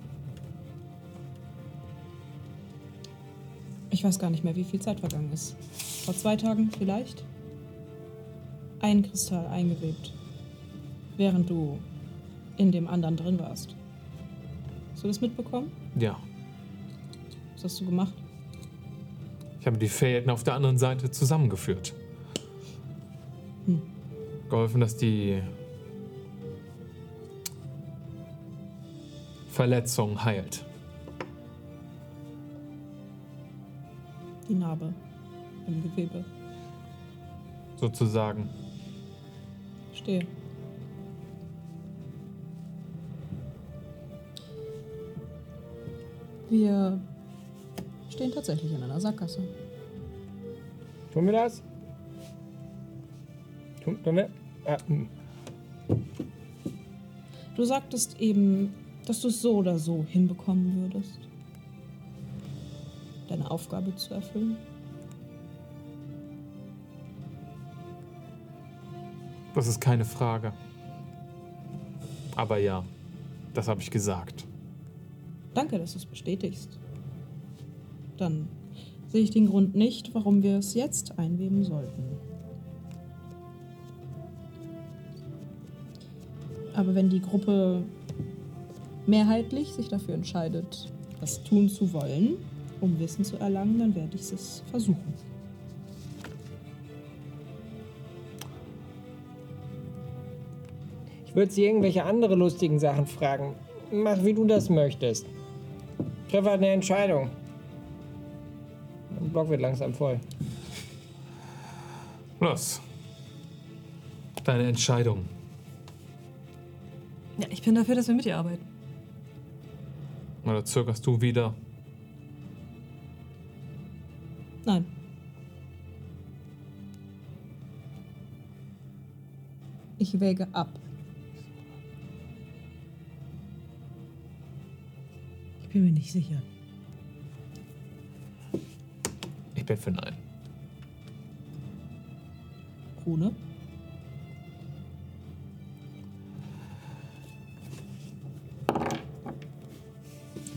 Speaker 4: Ich weiß gar nicht mehr, wie viel Zeit vergangen ist. Vor zwei Tagen vielleicht? Ein Kristall eingewebt. Während du in dem anderen drin warst. Hast du das mitbekommen?
Speaker 2: Ja.
Speaker 4: Was hast du gemacht?
Speaker 2: Ich habe die Fäden auf der anderen Seite zusammengeführt.
Speaker 4: Hm.
Speaker 2: Geholfen, dass die Verletzung heilt.
Speaker 4: Die Narbe im Gewebe.
Speaker 2: Sozusagen.
Speaker 4: Stehe. Wir stehen tatsächlich in einer Sackgasse.
Speaker 3: Tun wir das? Tun, tun wir? Ah, hm.
Speaker 4: Du sagtest eben, dass du es so oder so hinbekommen würdest, deine Aufgabe zu erfüllen.
Speaker 2: Das ist keine Frage. Aber ja, das habe ich gesagt.
Speaker 4: Danke, dass du es bestätigst. Dann sehe ich den Grund nicht, warum wir es jetzt einweben sollten. Aber wenn die Gruppe mehrheitlich sich dafür entscheidet, das tun zu wollen, um Wissen zu erlangen, dann werde ich es versuchen.
Speaker 3: Ich würde sie irgendwelche andere lustigen Sachen fragen. Mach, wie du das möchtest. Treffe eine Entscheidung. Block wird langsam voll.
Speaker 2: Los. Deine Entscheidung.
Speaker 5: Ja, ich bin dafür, dass wir mit dir arbeiten.
Speaker 2: Oder zögerst du wieder?
Speaker 4: Nein. Ich wäge ab.
Speaker 6: Ich bin mir nicht sicher.
Speaker 2: Ich bin für Nein.
Speaker 4: Rune?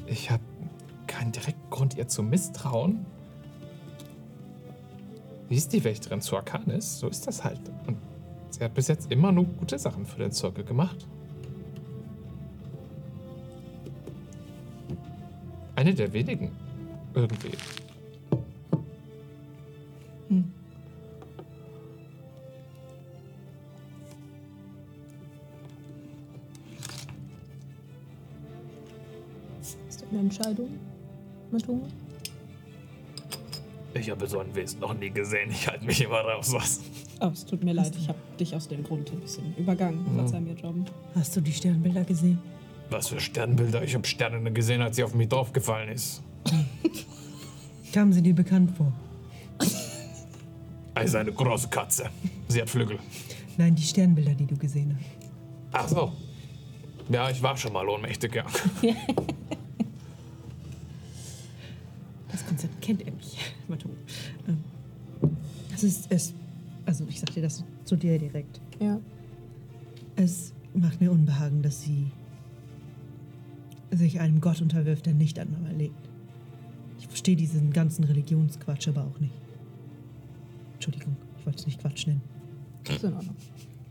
Speaker 2: Ich habe keinen direkten Grund, ihr zu misstrauen. Sie ist die Wächterin zu Arcanis, so ist das halt. Und sie hat bis jetzt immer nur gute Sachen für den Zirkel gemacht. Eine der wenigen. Irgendwie.
Speaker 4: Eine Entscheidung, Matungo?
Speaker 2: Ich habe so ein Wesen noch nie gesehen. Ich halte mich immer raus. Was?
Speaker 4: Oh, es tut mir leid, ich habe dich aus dem Grund ein bisschen übergangen. Verzeih mir, Jordan.
Speaker 6: Hast du die Sternbilder gesehen?
Speaker 2: Was für Sternbilder? Ich habe Sterne gesehen, als sie auf mich draufgefallen ist.
Speaker 6: Kamen sie dir bekannt vor?
Speaker 2: Also eine große Katze. Sie hat Flügel.
Speaker 6: Nein, die Sternbilder, die du gesehen hast.
Speaker 2: Ach so. Ja, ich war schon mal ohnmächtig, ja.
Speaker 6: kennt er. Mato. Ähm, Es ist es. Also ich sag dir das zu dir direkt.
Speaker 4: Ja.
Speaker 6: Es macht mir Unbehagen, dass sie sich einem Gott unterwirft, der nicht an Mama lebt. Ich verstehe diesen ganzen Religionsquatsch aber auch nicht. Entschuldigung, ich wollte es nicht Quatsch nennen.
Speaker 4: Ist in Ordnung.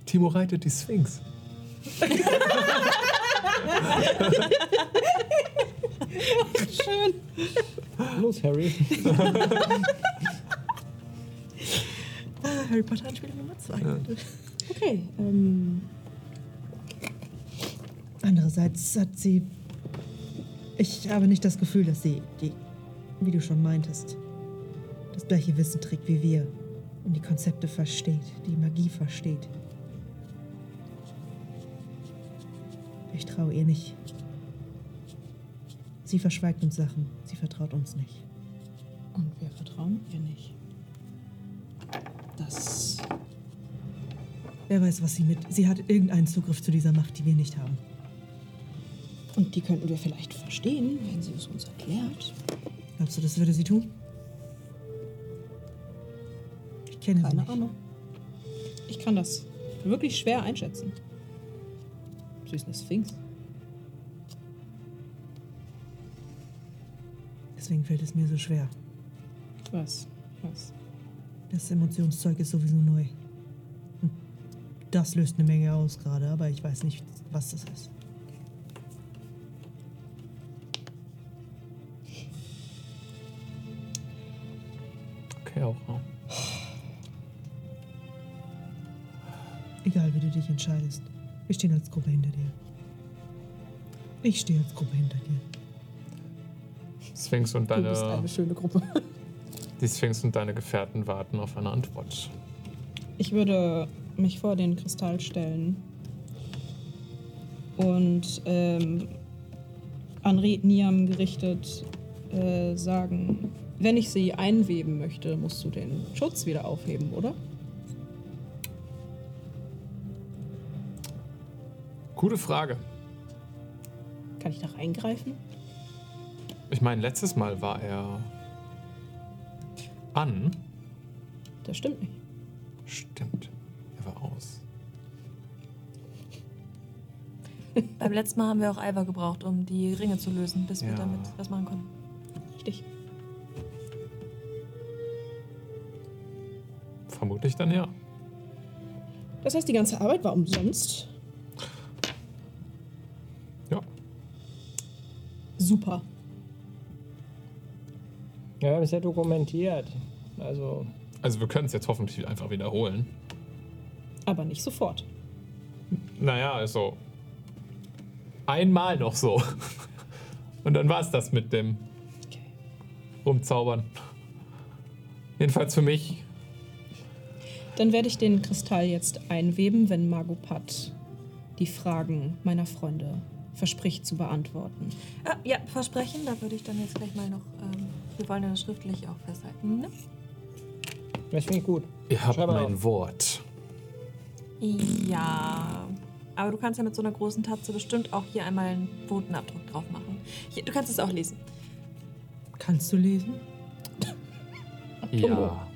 Speaker 2: Timo reitet die Sphinx.
Speaker 3: Los, Harry.
Speaker 6: Harry Potter Anspielung Nummer zwei.
Speaker 4: Okay, ähm,
Speaker 6: Andererseits hat sie. Ich habe nicht das Gefühl, dass sie, die, wie du schon meintest, das gleiche Wissen trägt wie wir und die Konzepte versteht, die Magie versteht. Ich traue ihr nicht. Sie verschweigt uns Sachen, sie vertraut uns nicht.
Speaker 4: und wir vertrauen ihr nicht. Das.
Speaker 6: Wer weiß, was sie mit. Sie hat irgendeinen Zugriff zu dieser Macht, die wir nicht haben.
Speaker 4: Und die könnten wir vielleicht verstehen, wenn sie es uns erklärt.
Speaker 6: Glaubst du, das würde sie tun? Ich kenne sie
Speaker 4: Keine
Speaker 6: nicht.
Speaker 4: Ahnung. Ich kann das wirklich schwer einschätzen. Sie ist eine Sphinx.
Speaker 6: Deswegen fällt es mir so schwer.
Speaker 4: Was? Was?
Speaker 6: Das Emotionszeug ist sowieso neu. Und das löst eine Menge aus gerade, aber ich weiß nicht, was das ist.
Speaker 2: Okay, auch. ja.
Speaker 6: Egal, wie du dich entscheidest. Wir stehen als Gruppe hinter dir. Ich stehe als Gruppe hinter dir.
Speaker 2: Sphinx und
Speaker 4: Du bist
Speaker 2: deine,
Speaker 4: eine schöne Gruppe.
Speaker 2: die Sphinx und deine Gefährten warten auf eine Antwort.
Speaker 4: Ich würde mich vor den Kristall stellen und ähm, an Niam gerichtet äh, sagen, wenn ich sie einweben möchte, musst du den Schutz wieder aufheben, oder?
Speaker 2: Gute Frage.
Speaker 4: Kann ich da reingreifen?
Speaker 2: Ich meine, letztes Mal war er an.
Speaker 4: Das stimmt nicht.
Speaker 2: Stimmt. Er war aus.
Speaker 5: Beim letzten Mal haben wir auch Alva gebraucht, um die Ringe zu lösen, bis wir
Speaker 2: Ja.
Speaker 5: damit was machen konnten.
Speaker 4: Richtig.
Speaker 2: Vermutlich dann ja.
Speaker 4: Das heißt, die ganze Arbeit war umsonst.
Speaker 2: Ja.
Speaker 4: Super.
Speaker 3: Ja, es ja dokumentiert. Also,
Speaker 2: Also wir können es jetzt hoffentlich einfach wiederholen.
Speaker 4: Aber nicht sofort.
Speaker 2: Naja, also einmal noch so. Und dann war es das mit dem
Speaker 4: Okay.
Speaker 2: Rumzaubern. Jedenfalls für mich.
Speaker 4: Dann werde ich den Kristall jetzt einweben, wenn Magopat die Fragen meiner Freunde verspricht zu beantworten.
Speaker 5: Ah, ja, Versprechen, da würde ich dann jetzt gleich mal noch. Ähm, wir wollen ja das schriftlich auch festhalten. Ne?
Speaker 3: das finde ich gut.
Speaker 2: Ihr habt
Speaker 3: Schreib
Speaker 2: mein
Speaker 3: auf.
Speaker 2: Wort.
Speaker 5: Ja. Aber du kannst ja mit so einer großen Tatze bestimmt auch hier einmal einen Botenabdruck drauf machen. Hier, du kannst es auch lesen.
Speaker 6: Kannst du lesen?
Speaker 2: Ja.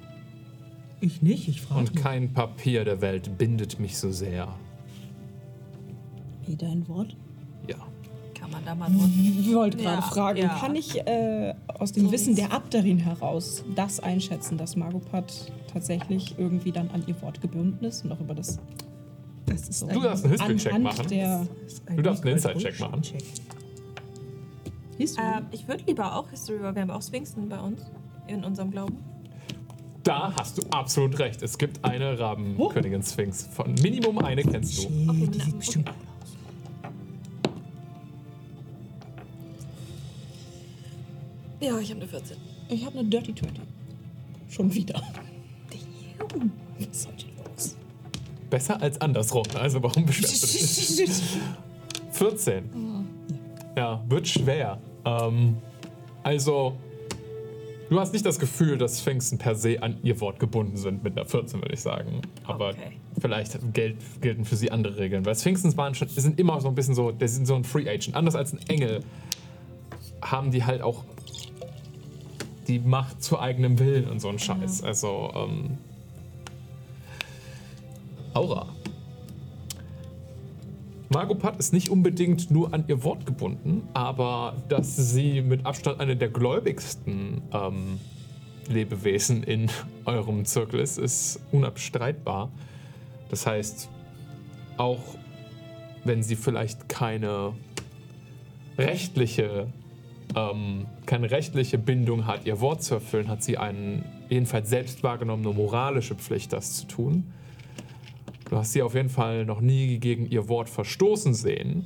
Speaker 6: Ich nicht, ich frage.
Speaker 2: Und kein Papier der Welt bindet mich so sehr.
Speaker 4: Wie dein Wort?
Speaker 5: Kann man da mal drunter.
Speaker 4: Ich wollte gerade
Speaker 5: Ja,
Speaker 4: fragen,
Speaker 5: ja.
Speaker 4: kann ich äh, aus dem
Speaker 5: So
Speaker 4: Wissen der Abderin heraus das einschätzen, dass Magopat tatsächlich irgendwie dann an ihr Wort gebunden ist und auch über das
Speaker 6: Das ist
Speaker 4: so
Speaker 2: Du darfst einen History-Check machen.
Speaker 4: Der
Speaker 2: Du darfst einen Inside-Check machen.
Speaker 4: History.
Speaker 5: Ähm, ich würde lieber auch History, weil wir haben auch Sphinxen bei uns in unserem Glauben.
Speaker 2: Da hast du absolut recht. Es gibt eine Rabenkönigin-Sphinx. Von Minimum eine kennst du.
Speaker 5: Okay,
Speaker 6: die sieht bestimmt
Speaker 5: Ja, ich habe eine 14.
Speaker 4: Ich habe eine Dirty 20. Schon wieder. Was ist heute los?
Speaker 2: Besser als andersrum. Also warum beschwerst du dich? 14. Ja, wird schwer. Ähm, also, du hast nicht das Gefühl, dass Pfingsten per se an ihr Wort gebunden sind mit einer 14, würde ich sagen. Aber
Speaker 5: Okay.
Speaker 2: vielleicht gelt, gelten für sie andere Regeln. Weil Sphinxens waren schon, sind immer so ein bisschen so, die sind so ein Free Agent. Anders als ein Engel haben die halt auch die Macht zu eigenem Willen und so ein Scheiß. Also, ähm, Aura. Margopat ist nicht unbedingt nur an ihr Wort gebunden, aber dass sie mit Abstand eine der gläubigsten ähm, Lebewesen in eurem Zirkel ist, ist unabstreitbar. Das heißt, auch wenn sie vielleicht keine rechtliche, ähm, keine rechtliche Bindung hat, ihr Wort zu erfüllen, hat sie eine jedenfalls selbst wahrgenommene moralische Pflicht, das zu tun. Du hast sie auf jeden Fall noch nie gegen ihr Wort verstoßen sehen.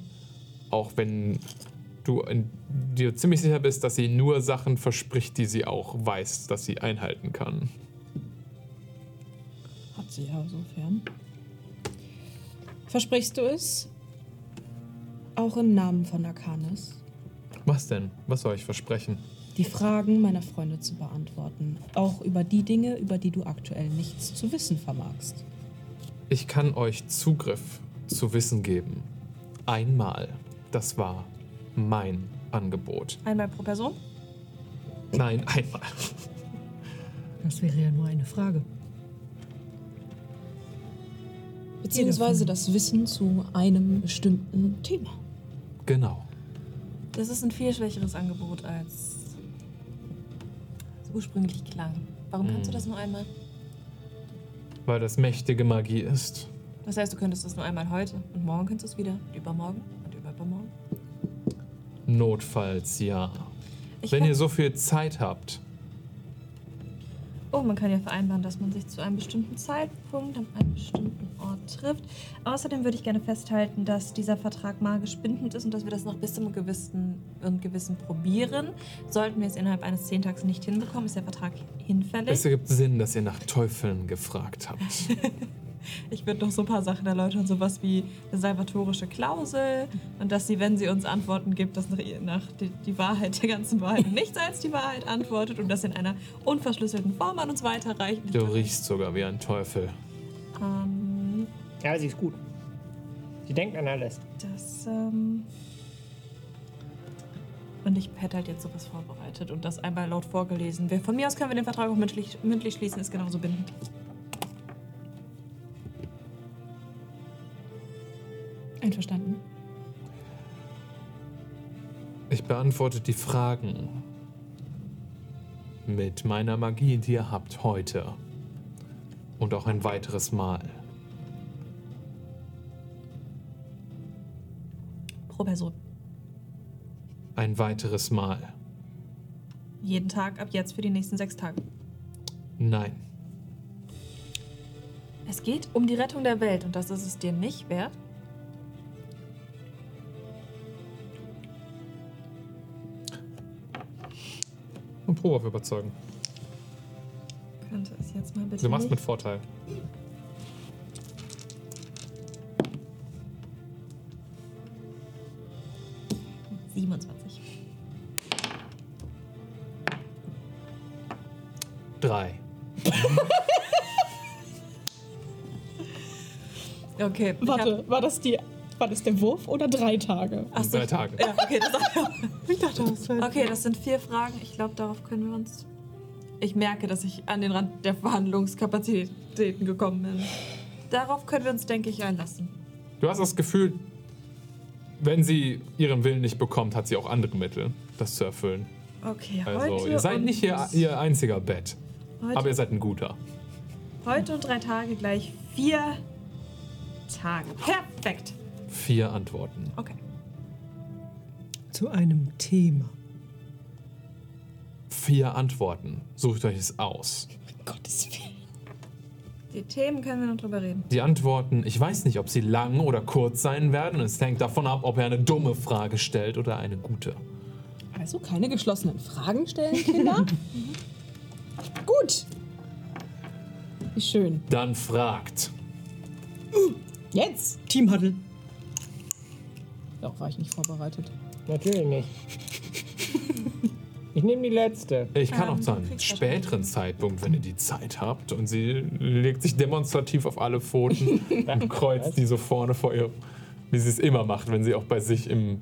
Speaker 2: Auch wenn du in, dir ziemlich sicher bist, dass sie nur Sachen verspricht, die sie auch weiß, dass sie einhalten kann.
Speaker 4: Hat sie ja sofern. Versprichst du es? Auch im Namen von Arcanis?
Speaker 2: Was denn? Was soll ich versprechen?
Speaker 4: Die Fragen meiner Freunde zu beantworten. Auch über die Dinge, über die du aktuell nichts zu wissen vermagst.
Speaker 2: Ich kann euch Zugriff zu Wissen geben. Einmal. Das war mein Angebot.
Speaker 5: Einmal pro Person?
Speaker 2: Nein, einmal.
Speaker 6: Das wäre ja nur eine Frage.
Speaker 4: Beziehungsweise das Wissen zu einem bestimmten Thema.
Speaker 2: Genau.
Speaker 5: Das ist ein viel schwächeres Angebot als es ursprünglich klang. Warum kannst du das nur einmal?
Speaker 2: Weil das mächtige Magie ist.
Speaker 5: Das heißt, du könntest das nur einmal heute und morgen könntest du es wieder und übermorgen und übermorgen.
Speaker 2: Notfalls ja.
Speaker 5: Ich
Speaker 2: Wenn ihr so viel Zeit habt,
Speaker 5: Oh, man kann ja vereinbaren, dass man sich zu einem bestimmten Zeitpunkt an einem bestimmten Ort trifft. Außerdem würde ich gerne festhalten, dass dieser Vertrag magisch bindend ist und dass wir das noch bis zum gewissen und Gewissen probieren. Sollten wir es innerhalb eines Zehntags nicht hinbekommen, ist der Vertrag hinfällig.
Speaker 2: es ergibt Sinn, dass ihr nach Teufeln gefragt habt.
Speaker 5: Ich würde noch so ein paar Sachen erläutern, sowas wie eine salvatorische Klausel und dass sie, wenn sie uns Antworten gibt, dass nach, nach die, die Wahrheit der ganzen Wahrheit nichts als die Wahrheit antwortet und das in einer unverschlüsselten Form an uns weiterreicht.
Speaker 2: Du riechst sogar wie ein Teufel.
Speaker 5: Ähm,
Speaker 1: Ja, sie ist gut. Sie denkt an alles.
Speaker 5: das, ähm und ich hätte halt jetzt sowas vorbereitet und das einmal laut vorgelesen. Wir, von mir aus können wir den Vertrag auch mündlich, mündlich schließen, ist genauso bindend.
Speaker 4: Einverstanden.
Speaker 2: Ich beantworte die Fragen mit meiner Magie, die ihr habt heute. Und auch ein weiteres Mal.
Speaker 5: Pro Person.
Speaker 2: Ein weiteres Mal.
Speaker 5: Jeden Tag ab jetzt für die nächsten sechs Tage.
Speaker 2: Nein.
Speaker 5: Es geht um die Rettung der Welt und das ist es dir nicht wert.
Speaker 2: Und Probe auf überzeugen.
Speaker 5: Könnte es jetzt mal bitte.
Speaker 2: Du machst
Speaker 5: nicht?
Speaker 2: mit Vorteil.
Speaker 5: 27.
Speaker 2: Drei.
Speaker 5: Okay.
Speaker 4: Warte, war das, die, war das der Wurf oder drei Tage?
Speaker 5: Ach so.
Speaker 2: Drei Tage.
Speaker 5: Ja, okay, das,
Speaker 6: Ich dachte, das
Speaker 5: okay, das sind vier Fragen. Ich glaube, darauf können wir uns. Ich merke, dass ich an den Rand der Verhandlungskapazitäten gekommen bin. Darauf können wir uns, denke ich, einlassen.
Speaker 2: Du hast das Gefühl, wenn sie ihren Willen nicht bekommt, hat sie auch andere Mittel, das zu erfüllen.
Speaker 5: Okay,
Speaker 2: Also,
Speaker 5: heute.
Speaker 2: ihr seid
Speaker 5: und,
Speaker 2: nicht ihr, ihr einziger Bett.
Speaker 5: heute,
Speaker 2: Aber ihr seid ein guter.
Speaker 5: heute und drei Tage gleich vier Tage. Perfekt.
Speaker 2: Vier Antworten.
Speaker 5: Okay.
Speaker 6: Zu einem Thema.
Speaker 2: Vier Antworten. Sucht euch es aus.
Speaker 4: Gottes Willen.
Speaker 5: Die Themen können wir noch drüber reden.
Speaker 2: Die Antworten, ich weiß nicht, ob sie lang oder kurz sein werden. Es hängt davon ab, ob er eine dumme Frage stellt oder eine gute.
Speaker 4: Also keine geschlossenen Fragen stellen, Kinder. Gut. Wie schön.
Speaker 2: Dann fragt.
Speaker 4: Jetzt.
Speaker 6: Team Huddle.
Speaker 4: Darauf war ich nicht vorbereitet.
Speaker 3: Natürlich nicht. Ich nehme die letzte.
Speaker 2: Ich kann
Speaker 5: Ähm,
Speaker 2: auch zu einem späteren Zeitpunkt, wenn ihr die Zeit habt. Und sie legt sich demonstrativ auf alle Pfoten und kreuzt die so vorne vor ihr, wie sie es immer macht, wenn sie auch bei sich im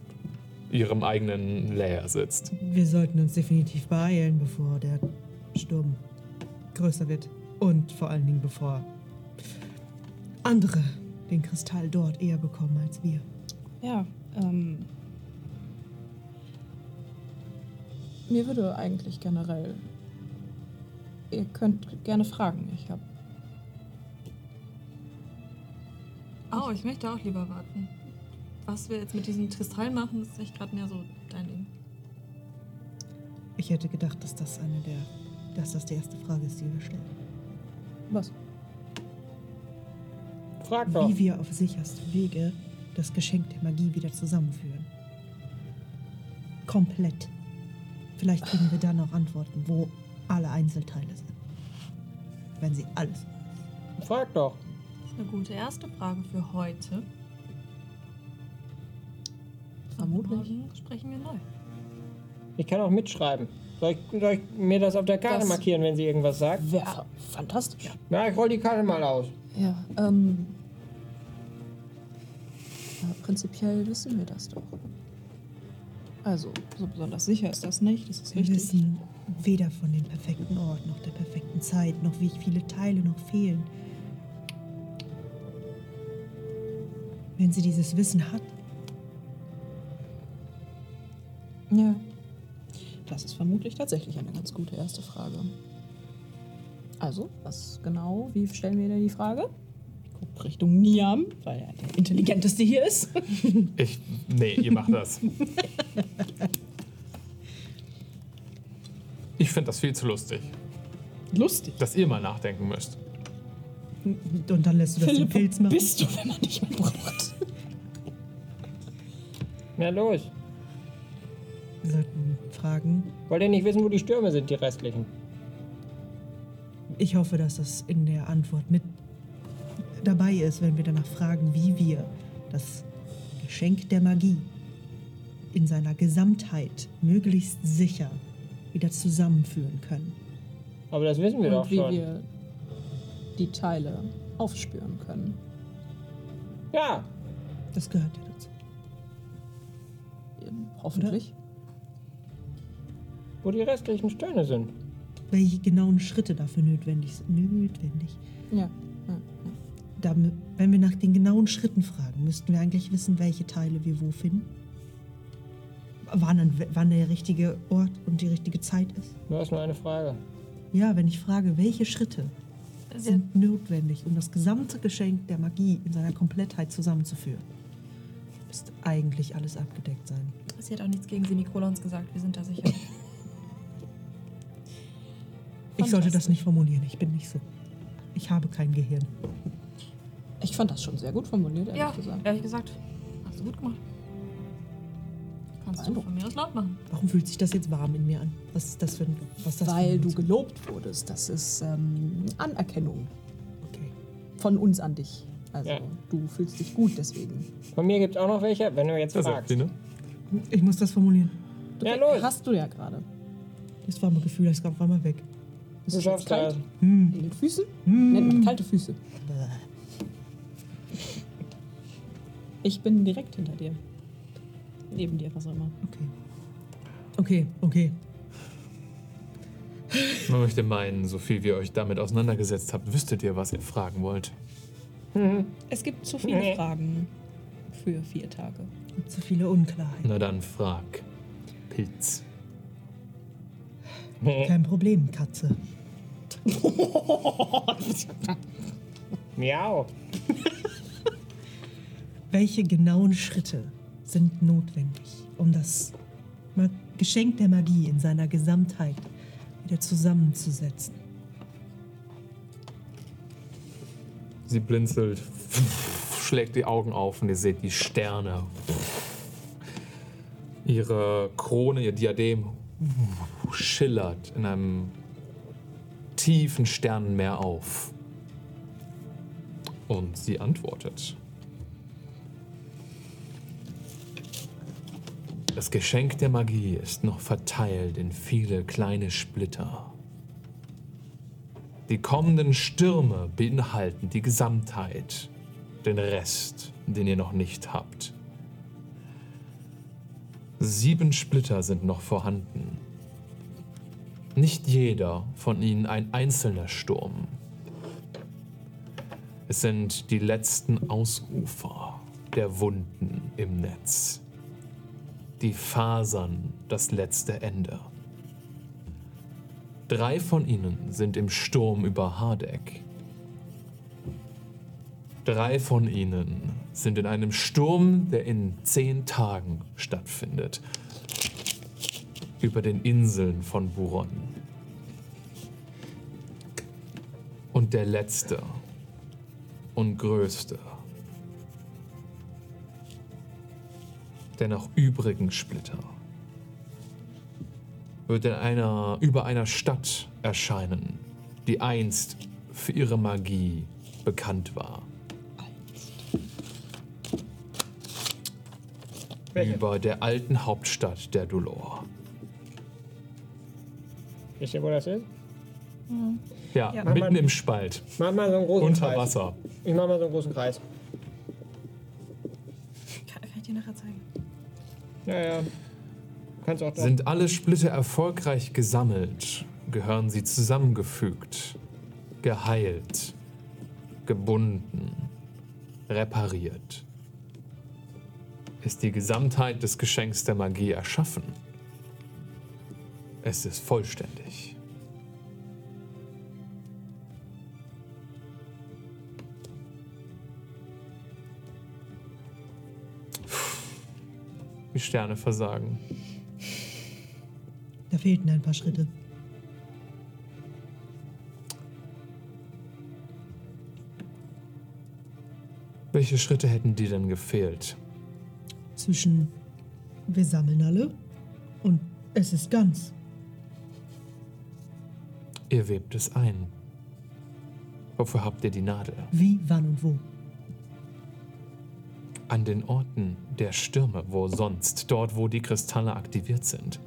Speaker 2: ihrem eigenen Layer sitzt.
Speaker 6: Wir sollten uns definitiv beeilen, bevor der Sturm größer wird. Und vor allen Dingen, bevor andere den Kristall dort eher bekommen als wir.
Speaker 4: Ja, ähm. Mir würde eigentlich generell. Ihr könnt gerne fragen. Ich habe.
Speaker 5: Oh, ich möchte auch lieber warten. Was wir jetzt mit diesem Kristall machen, ist echt gerade mehr so dein Ding.
Speaker 6: Ich hätte gedacht, dass das eine der, dass das die erste Frage ist, die wir stellen.
Speaker 4: Was?
Speaker 3: Frag doch.
Speaker 6: Wie wir auf sicherste Wege das Geschenk der Magie wieder zusammenführen. Komplett. Vielleicht kriegen wir dann auch Antworten, wo alle Einzelteile sind. Wenn sie alles.
Speaker 3: Frag doch.
Speaker 5: Das ist eine gute erste Frage für heute.
Speaker 4: Vermutlich.
Speaker 5: Morgen sprechen wir neu.
Speaker 3: Ich kann auch mitschreiben. Soll ich, soll ich mir das auf der Karte
Speaker 4: Das-
Speaker 3: markieren, wenn sie irgendwas sagt?
Speaker 4: Wäre fa fantastisch.
Speaker 3: Na, ich roll die Karte mal aus.
Speaker 4: Ja, ähm. Ja, prinzipiell wissen wir das doch. Also, so besonders sicher ist das nicht, das ist
Speaker 6: Wir
Speaker 4: richtig.
Speaker 6: wissen weder von dem perfekten Ort noch der perfekten Zeit, noch wie viele Teile noch fehlen. Wenn sie dieses Wissen hat,
Speaker 4: Ja. Das ist vermutlich tatsächlich eine ganz gute erste Frage. Also, was genau, wie stellen wir dir die Frage? Richtung Niam, weil er der intelligenteste hier ist.
Speaker 2: Ich. Nee, ihr macht das. Ich finde das viel zu lustig,
Speaker 4: Lustig.
Speaker 2: dass ihr mal nachdenken müsst.
Speaker 6: und dann lässt du das den
Speaker 4: Philipp,
Speaker 6: Pilz
Speaker 4: wo
Speaker 6: machen.
Speaker 4: bist du, wenn man dich mehr braucht?
Speaker 3: Na los.
Speaker 6: Wir sollten fragen.
Speaker 3: Wollt ihr nicht wissen, wo die Stürme sind, die restlichen?
Speaker 6: Ich hoffe, dass das in der Antwort mit dabei ist, wenn wir danach fragen, wie wir das Geschenk der Magie in seiner Gesamtheit möglichst sicher wieder zusammenführen können.
Speaker 3: Aber das wissen wir doch
Speaker 4: Und wie
Speaker 3: schon.
Speaker 4: wir die Teile aufspüren können.
Speaker 3: Ja,
Speaker 6: Das gehört ja dazu.
Speaker 4: Hoffentlich.
Speaker 3: wo die restlichen Sterne sind.
Speaker 6: Welche genauen Schritte dafür notwendig sind. Notwendig.
Speaker 4: Ja.
Speaker 6: Wenn wir nach den genauen Schritten fragen, müssten wir eigentlich wissen, welche Teile wir wo finden. Wann, dann, wann der richtige Ort und die richtige Zeit ist.
Speaker 3: Nur ist nur eine Frage.
Speaker 6: Ja, wenn ich frage, welche Schritte sind notwendig, um das gesamte Geschenk der Magie in seiner Komplettheit zusammenzuführen, müsste eigentlich alles abgedeckt sein.
Speaker 5: sie hat auch nichts gegen Semikolons gesagt, wir sind da sicher.
Speaker 6: Ich sollte das nicht formulieren, ich bin nicht so. Ich habe kein Gehirn.
Speaker 4: Ich fand das schon sehr gut formuliert, ehrlich
Speaker 5: ja,
Speaker 4: gesagt.
Speaker 5: ehrlich gesagt. Hast du gut gemacht. Kannst du von mir aus laut machen.
Speaker 6: Warum fühlt sich das jetzt warm in mir an? Was ist das für ein. Was das für
Speaker 4: Weil
Speaker 6: ein
Speaker 4: du gelobt wurdest. Das ist ähm, Anerkennung
Speaker 6: Okay.
Speaker 4: von uns an dich. Also
Speaker 3: Ja.
Speaker 4: du fühlst dich gut deswegen.
Speaker 3: Von mir gibt es auch noch welche, wenn du jetzt
Speaker 2: Das
Speaker 3: fragst.
Speaker 2: ne?
Speaker 6: Ich muss das formulieren.
Speaker 4: Du
Speaker 3: Ja, los.
Speaker 4: Hast du ja gerade.
Speaker 6: Das war mein Gefühl, das kam auf einmal weg.
Speaker 4: Ist
Speaker 3: Du schaffst
Speaker 4: kalt?
Speaker 6: Hm.
Speaker 4: In den Füßen? Nennt man kalte Füße. Ich bin direkt hinter dir. Neben dir, was auch immer.
Speaker 6: Okay. Okay, okay.
Speaker 2: Man möchte meinen, so viel wie ihr euch damit auseinandergesetzt habt, wüsstet ihr, was ihr fragen wollt.
Speaker 4: Es gibt zu viele
Speaker 3: Nee.
Speaker 4: Fragen für vier Tage.
Speaker 6: Gibt so viele Unklarheiten.
Speaker 2: Na dann frag. Pilz.
Speaker 6: Kein Problem, Katze.
Speaker 3: Miau.
Speaker 6: Welche genauen Schritte sind notwendig, um das Geschenk der Magie in seiner Gesamtheit wieder zusammenzusetzen?
Speaker 2: Sie blinzelt, schlägt die Augen auf und ihr seht die Sterne. Ihre Krone, ihr Diadem schillert in einem tiefen Sternenmeer auf. Und sie antwortet. Das Geschenk der Magie ist noch verteilt in viele kleine Splitter. Die kommenden Stürme beinhalten die Gesamtheit, den Rest, den ihr noch nicht habt. Sieben Splitter sind noch vorhanden. Nicht jeder von ihnen ein einzelner Sturm. Es sind die letzten Ausufer der Wunden im Netz. Die Fasern das letzte Ende. Drei von ihnen sind im Sturm über Hardeck. Drei von ihnen sind in einem Sturm, der in zehn Tagen stattfindet. Über den Inseln von Buron. Und der letzte und größte der noch übrigen Splitter wird in einer, über einer Stadt erscheinen, die einst für ihre Magie bekannt war.
Speaker 3: Welche?
Speaker 2: Über der alten Hauptstadt der Dulor.
Speaker 3: Wisst ihr, wo das ist?
Speaker 2: Ja,
Speaker 5: Ja.
Speaker 2: mitten im Spalt,
Speaker 3: Mach mal so einen großen
Speaker 2: unter
Speaker 3: Kreis.
Speaker 2: Wasser.
Speaker 3: Ich mach mal so einen großen Kreis.
Speaker 5: Kann, kann ich dir nachher zeigen.
Speaker 3: Ja, ja. Kannst auch.
Speaker 2: Sind alle Splitter erfolgreich gesammelt, gehören sie zusammengefügt, geheilt, gebunden, repariert. Ist die Gesamtheit des Geschenks der Magie erschaffen? Es ist vollständig. Die Sterne versagen.
Speaker 6: Da fehlten ein paar Schritte.
Speaker 2: Welche Schritte hätten dir denn gefehlt?
Speaker 6: Zwischen wir sammeln alle und es ist ganz.
Speaker 2: Ihr webt es ein. Wofür habt ihr die Nadel?
Speaker 6: Wie, wann und wo.
Speaker 2: An den Orten der Stürme, wo sonst, dort wo die Kristalle aktiviert sind.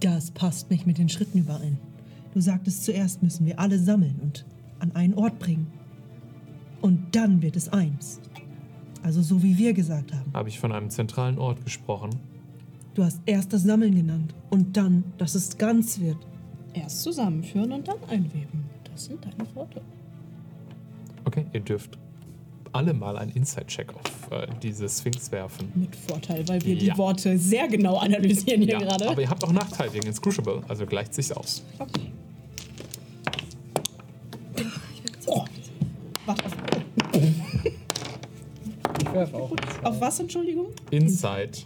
Speaker 6: Das passt nicht mit den Schritten überein. Du sagtest, zuerst müssen wir alle sammeln und an einen Ort bringen. Und dann wird es eins. Also so wie wir gesagt haben.
Speaker 2: Habe ich von einem zentralen Ort gesprochen?
Speaker 6: Du hast erst das Sammeln genannt und dann, dass es ganz wird.
Speaker 4: Erst zusammenführen und dann einweben. Das sind deine Worte.
Speaker 2: Okay, ihr dürft alle mal einen Inside-Check auf äh, diese Sphinx werfen.
Speaker 4: Mit Vorteil, weil wir
Speaker 2: Ja.
Speaker 4: die Worte sehr genau analysieren hier
Speaker 2: Ja,
Speaker 4: gerade.
Speaker 2: aber ihr habt auch Nachteil wegen Inscrutable, also gleicht sich's aus.
Speaker 4: Okay. Oh. Warte, auf,
Speaker 3: Ich werf auch.
Speaker 4: auf was, Entschuldigung?
Speaker 2: Inside.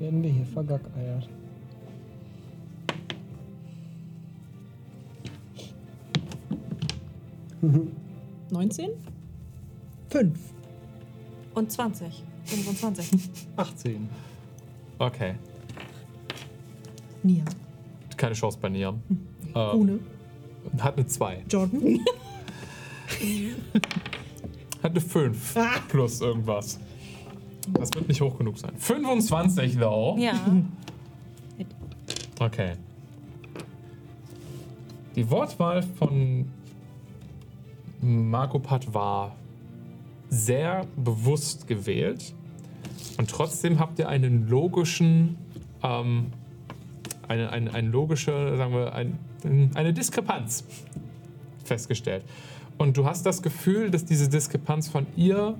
Speaker 3: Werden wir hier vergackeiert.
Speaker 4: Mhm. 19?
Speaker 6: Fünf.
Speaker 5: Und 20. 25.
Speaker 3: 18.
Speaker 2: Okay,
Speaker 6: Nia.
Speaker 2: keine Chance bei Niam. Äh,
Speaker 6: Ohne.
Speaker 2: hat eine 2.
Speaker 6: Jordan.
Speaker 2: Hat eine 5 plus irgendwas. Das wird nicht hoch genug sein. 25 though.
Speaker 5: ja.
Speaker 2: Okay. Die Wortwahl von Marco Pat war sehr bewusst gewählt. Und trotzdem habt ihr einen logischen, ähm, eine, eine, eine logische, sagen wir, ein, eine Diskrepanz festgestellt. Und du hast das Gefühl, dass diese Diskrepanz von ihr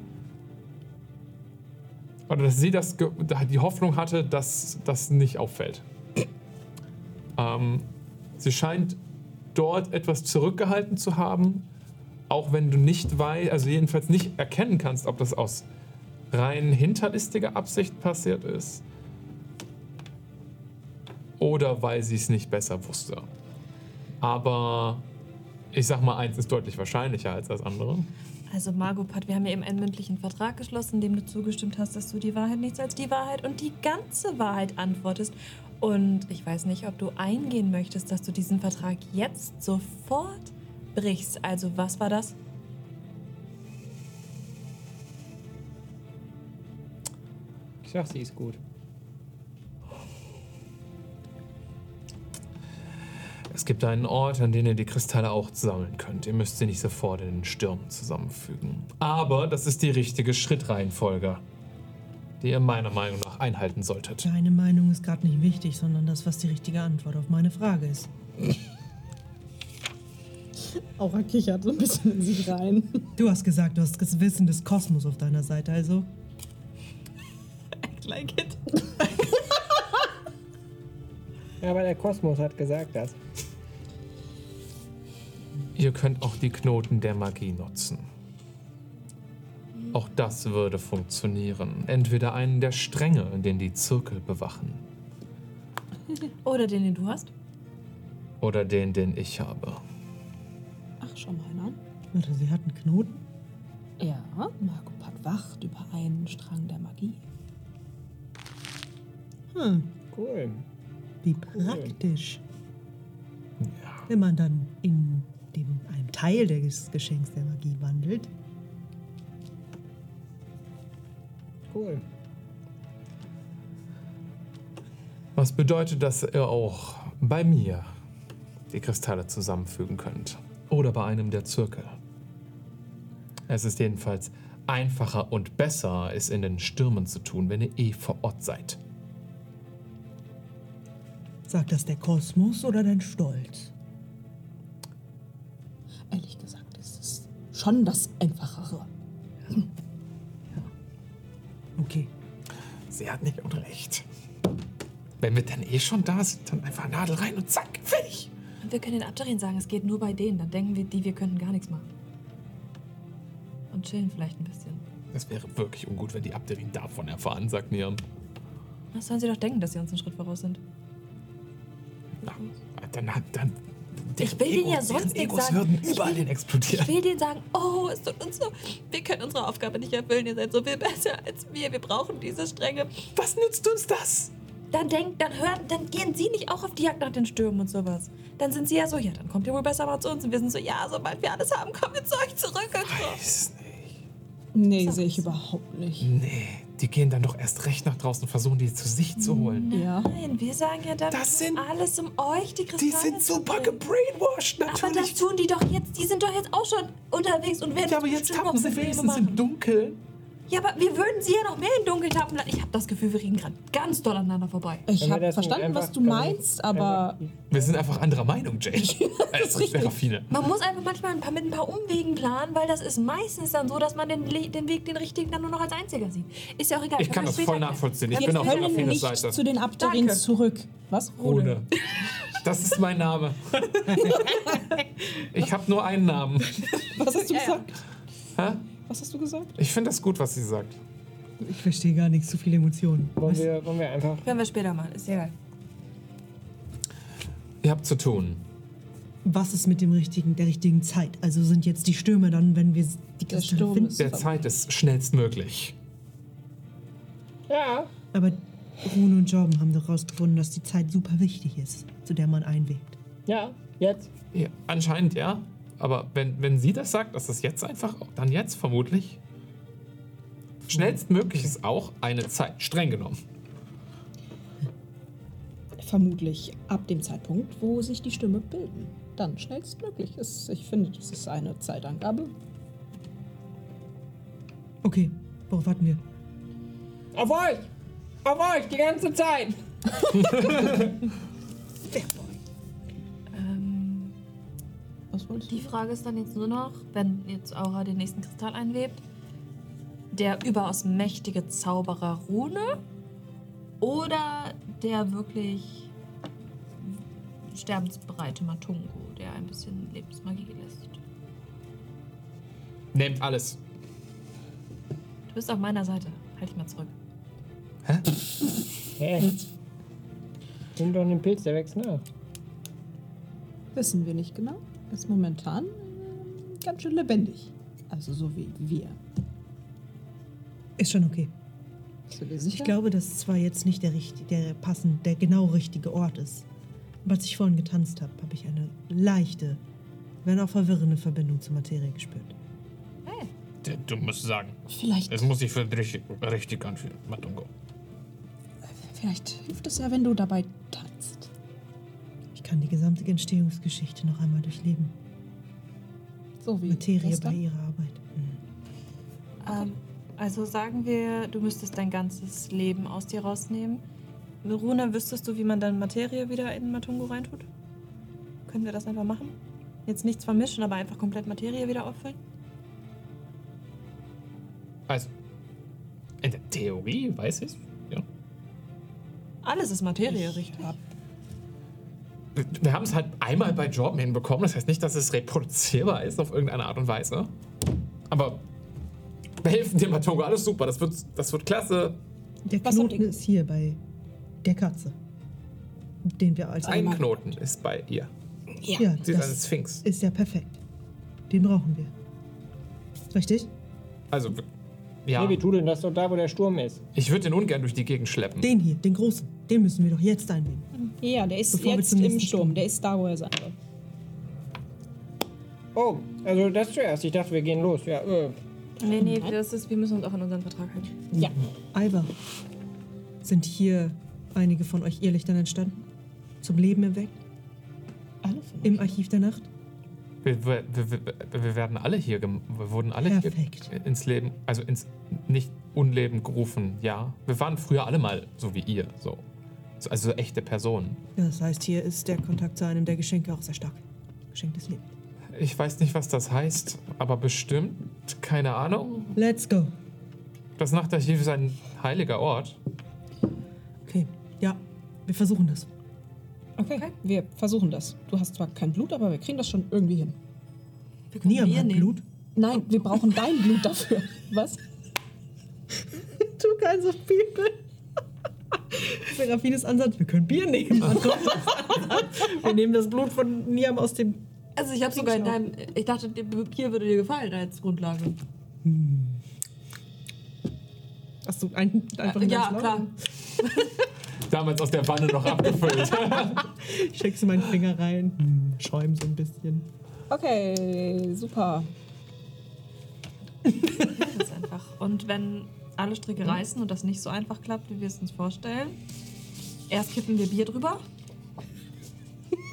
Speaker 2: oder dass sie das die Hoffnung hatte, dass das nicht auffällt. Ähm, sie scheint dort etwas zurückgehalten zu haben, auch wenn du nicht weißt, also jedenfalls nicht erkennen kannst, ob das aus rein hinterlistiger Absicht passiert ist oder weil sie es nicht besser wusste. Aber Ich sag mal, eins ist deutlich wahrscheinlicher als das andere.
Speaker 5: Also Margopat, wir haben ja eben einen mündlichen Vertrag geschlossen, in dem du zugestimmt hast, dass du die Wahrheit nichts als die Wahrheit und die ganze Wahrheit antwortest. Und ich weiß nicht, ob du eingehen möchtest, dass du diesen Vertrag jetzt sofort brichst. Also was war das?
Speaker 3: Ich sag, sie ist gut.
Speaker 2: Es gibt einen Ort, an dem ihr die Kristalle auch sammeln könnt. Ihr müsst sie nicht sofort in den Stürmen zusammenfügen. Aber das ist die richtige Schrittreihenfolge, die ihr meiner Meinung nach einhalten solltet.
Speaker 6: Deine Meinung ist gerade nicht wichtig, sondern das, was die richtige Antwort auf meine Frage ist.
Speaker 4: Aura kichert so ein bisschen in sich rein.
Speaker 6: Du hast gesagt, du hast das Wissen des Kosmos auf deiner Seite, also.
Speaker 5: Act like it.
Speaker 3: Ja, aber der Kosmos hat gesagt das.
Speaker 2: Ihr könnt auch die Knoten der Magie nutzen. Auch das würde funktionieren. Entweder einen der Stränge, den die Zirkel bewachen,
Speaker 5: Oder den, den du hast?
Speaker 2: oder den, den ich habe.
Speaker 4: Schau mal einer an.
Speaker 6: Warte, sie hat einen Knoten?
Speaker 4: Ja, Margopat wacht über einen Strang der Magie.
Speaker 6: Hm,
Speaker 3: Cool.
Speaker 6: wie praktisch.
Speaker 2: Ja.
Speaker 6: Wenn man dann in dem, einem Teil des Geschenks der Magie wandelt.
Speaker 3: Cool.
Speaker 2: Was bedeutet, dass ihr auch bei mir die Kristalle zusammenfügen könnt. Oder bei einem der Zirkel. Es ist jedenfalls einfacher und besser, es in den Stürmen zu tun, wenn ihr eh vor Ort seid.
Speaker 6: Sagt das der Kosmos oder dein Stolz?
Speaker 4: Ehrlich gesagt ist es schon das Einfachere.
Speaker 6: Okay.
Speaker 2: Sie hat nicht unrecht. Wenn wir dann eh schon da sind, dann einfach Nadel rein und zack, fertig.
Speaker 5: Wir können den Abderien sagen, es geht nur bei denen. Dann denken wir, die, wir könnten gar nichts machen. Und chillen vielleicht ein bisschen.
Speaker 2: Das wäre wirklich ungut, wenn die Abderin davon erfahren, sagt Niam.
Speaker 5: Was sollen sie doch denken, dass sie uns einen Schritt voraus sind?
Speaker 2: Na, dann, dann,
Speaker 5: Ich will denen ja sonst nichts sagen.
Speaker 2: würden
Speaker 5: Ich
Speaker 2: überall
Speaker 5: will-
Speaker 2: hin explodieren.
Speaker 5: Ich will denen sagen, oh, es tut uns so. Wir können unsere Aufgabe nicht erfüllen. Ihr seid so viel besser als wir. Wir brauchen diese Stränge.
Speaker 2: Was nützt uns das?
Speaker 5: Dann denkt, dann hören, dann gehen sie nicht auch auf die Jagd nach den Stürmen und sowas. Dann sind sie ja so, ja, dann kommt ihr wohl besser mal zu uns. Und wir sind so, ja, sobald wir alles haben, kommen wir zu euch zurück.
Speaker 2: Weiß nicht.
Speaker 4: Nee, sehe ich überhaupt nicht.
Speaker 2: Nee, die gehen dann doch erst recht nach draußen und versuchen, die zu sich zu holen.
Speaker 4: Ja.
Speaker 5: Nein, wir sagen ja dann,
Speaker 2: Das sind-
Speaker 5: alles um euch, die Kristalle
Speaker 2: Die sind super gebrainwashed,
Speaker 5: Aber das
Speaker 2: natürlich.
Speaker 5: tun die doch jetzt. Die sind doch jetzt auch schon unterwegs und werden
Speaker 2: Ja, aber jetzt tappen sie wenigstens im Dunkeln.
Speaker 5: Ja, aber wir würden sie ja noch mehr im Dunkeln tappen lassen. Ich habe das Gefühl, wir reden gerade ganz doll aneinander vorbei.
Speaker 4: Ich habe verstanden, was du meinst, aber
Speaker 2: Wir sind einfach anderer Meinung, Jane. das ist
Speaker 4: richtig.
Speaker 2: Raffine.
Speaker 5: Man muss einfach manchmal ein paar, mit ein paar Umwegen planen, weil das ist meistens dann so, dass man den, den Weg, den richtigen, dann nur noch als einziger sieht. Ist ja auch egal.
Speaker 2: Ich kann das
Speaker 5: wir
Speaker 2: voll nachvollziehen. Ich bin auf Raffines
Speaker 4: nicht
Speaker 2: Seite.
Speaker 4: zu den
Speaker 5: Danke.
Speaker 4: zurück. Was?
Speaker 2: Rune. Das ist mein Name. Ich habe nur einen Namen.
Speaker 4: Was hast du gesagt?
Speaker 2: Hä?
Speaker 4: Was hast du gesagt?
Speaker 2: Ich finde das gut, was sie sagt.
Speaker 6: Ich verstehe gar nichts, zu viele Emotionen.
Speaker 3: Wollen wir, wollen wir einfach.
Speaker 5: Können wir später mal. Ist egal.
Speaker 2: Ihr habt zu tun.
Speaker 6: Was ist mit dem richtigen, der richtigen Zeit? Also sind jetzt die Stürme dann, wenn wir die
Speaker 4: Der
Speaker 6: Kristalle
Speaker 4: Sturm
Speaker 6: finden?
Speaker 4: ist-
Speaker 2: Der Zeit ist schnellstmöglich.
Speaker 3: Ja.
Speaker 6: Aber Rune und Jorben haben doch rausgefunden, dass die Zeit super wichtig ist, zu der man einwegt.
Speaker 3: Ja, jetzt.
Speaker 2: Ja, anscheinend ja. Aber wenn, wenn sie das sagt, dass das jetzt einfach, dann jetzt vermutlich. Schnellstmöglich ist auch eine Zeit, streng genommen.
Speaker 4: Vermutlich ab dem Zeitpunkt, wo sich die Stimme bilden. Dann schnellstmöglich. Ist, ich finde, das ist eine Zeitangabe.
Speaker 6: Okay, worauf warten wir?
Speaker 3: Auf euch! Auf euch, die ganze Zeit!
Speaker 4: Du?
Speaker 5: die Frage ist dann jetzt nur noch, wenn jetzt Aura den nächsten Kristall einwebt, der überaus mächtige Zauberer Rune oder der wirklich sterbensbereite Matungo, der ein bisschen Lebensmagie lässt.
Speaker 2: Nehmt alles.
Speaker 5: Du bist auf meiner Seite. Halt dich mal zurück.
Speaker 3: Hä? Nimm doch den Pilz, der wächst nach.
Speaker 4: Wissen wir nicht genau. Ist momentan äh, ganz schön lebendig. Also so wie wir.
Speaker 6: Ist schon okay. Ich glaube, dass zwar jetzt nicht der, richtig, der passend, der genau richtige Ort ist. Aber als ich vorhin getanzt habe, habe ich eine leichte, wenn auch verwirrende Verbindung zur Materie gespürt.
Speaker 2: Du- Du musst sagen,
Speaker 4: vielleicht,
Speaker 2: es muss sich für richtig, richtig anfühlen, Matungo.
Speaker 4: vielleicht hilft es ja, wenn du dabei tanzt.
Speaker 6: Ich kann die gesamte Entstehungsgeschichte noch einmal durchleben.
Speaker 4: So wie
Speaker 6: Materie bei
Speaker 4: gestern.
Speaker 6: ihrer Arbeit.
Speaker 5: Ähm, also sagen wir, du müsstest dein ganzes Leben aus dir rausnehmen. Runa, wüsstest du, wie man dann Materie wieder in Matungo reintut? Können wir das einfach machen? Jetzt nichts vermischen, aber einfach komplett Materie wieder auffüllen?
Speaker 2: Also, in der Theorie weiß ich ja.
Speaker 5: Alles ist Materie, richtig?
Speaker 2: Wir- Wir haben es halt einmal bei Jordan hinbekommen. Das heißt nicht, dass es reproduzierbar ist auf irgendeine Art und Weise. Aber wir helfen dir, Matungo. Alles super. Das wird, das wird klasse.
Speaker 6: Der Knoten ist hier bei der Katze. Den wir als
Speaker 2: Ein. Knoten ist bei ihr.
Speaker 4: Ja.
Speaker 6: Ja,
Speaker 2: Sie ist eine Sphinx.
Speaker 6: ist ja perfekt. Den brauchen wir. Richtig?
Speaker 2: Also, ja.
Speaker 3: Nee, wie tut denn das doch da, wo der Sturm ist?
Speaker 2: Ich würde den ungern durch die Gegend schleppen.
Speaker 6: Den hier, den großen. Den müssen wir doch jetzt einnehmen.
Speaker 4: ja, der ist
Speaker 6: Bevor
Speaker 4: jetzt im Sturm. Der ist da, wo er sein soll.
Speaker 3: Oh, also das zuerst. Ich dachte, wir gehen los. Ja, äh.
Speaker 5: Nee, nee, das ist, wir müssen uns auch an unseren Vertrag halten.
Speaker 4: Ja.
Speaker 6: Alba, sind hier einige von euch Irrlichtern entstanden? Zum Leben erweckt?
Speaker 4: Alle von
Speaker 6: Im Archiv der Nacht?
Speaker 2: Wir, wir, wir, wir- werden alle hier, wir wurden alle
Speaker 6: Perfekt.
Speaker 2: hier ins Leben, also ins nicht Unleben gerufen, ja. Wir waren früher alle mal so wie ihr, so. So- Also so echte Personen.
Speaker 6: Das heißt, hier ist der Kontakt zu einem der Geschenke auch sehr stark. Geschenk des Lebens.
Speaker 2: Ich weiß nicht, was das heißt, aber bestimmt, keine Ahnung.
Speaker 6: Let's go.
Speaker 2: Das Nachtarchiv ist ein heiliger Ort.
Speaker 6: Okay, ja, wir versuchen das.
Speaker 4: Okay, wir versuchen das. Du hast zwar kein Blut, aber wir kriegen das schon irgendwie hin.
Speaker 5: Wir können
Speaker 6: Niam hat
Speaker 5: nehmen.
Speaker 6: Blut.
Speaker 4: Nein, wir brauchen dein Blut dafür. Was?
Speaker 6: Du kannst auf People. Seraphines Ansatz, wir können Bier nehmen. wir nehmen das Blut von Niam aus dem.
Speaker 5: Also ich habe sogar in deinem, ich dachte, Bier würde dir gefallen als Grundlage.
Speaker 6: Hast du ein, einfach ein
Speaker 5: ja,
Speaker 6: ganz
Speaker 5: klar.
Speaker 2: Damals aus der Wanne noch abgefüllt.
Speaker 6: Steckst du meinen Finger rein, hm, schäum so ein bisschen.
Speaker 4: Okay, super.
Speaker 5: Das ist einfach. Und wenn alle Stricke reißen und das nicht so einfach klappt, wie wir es uns vorstellen, erst kippen wir Bier drüber.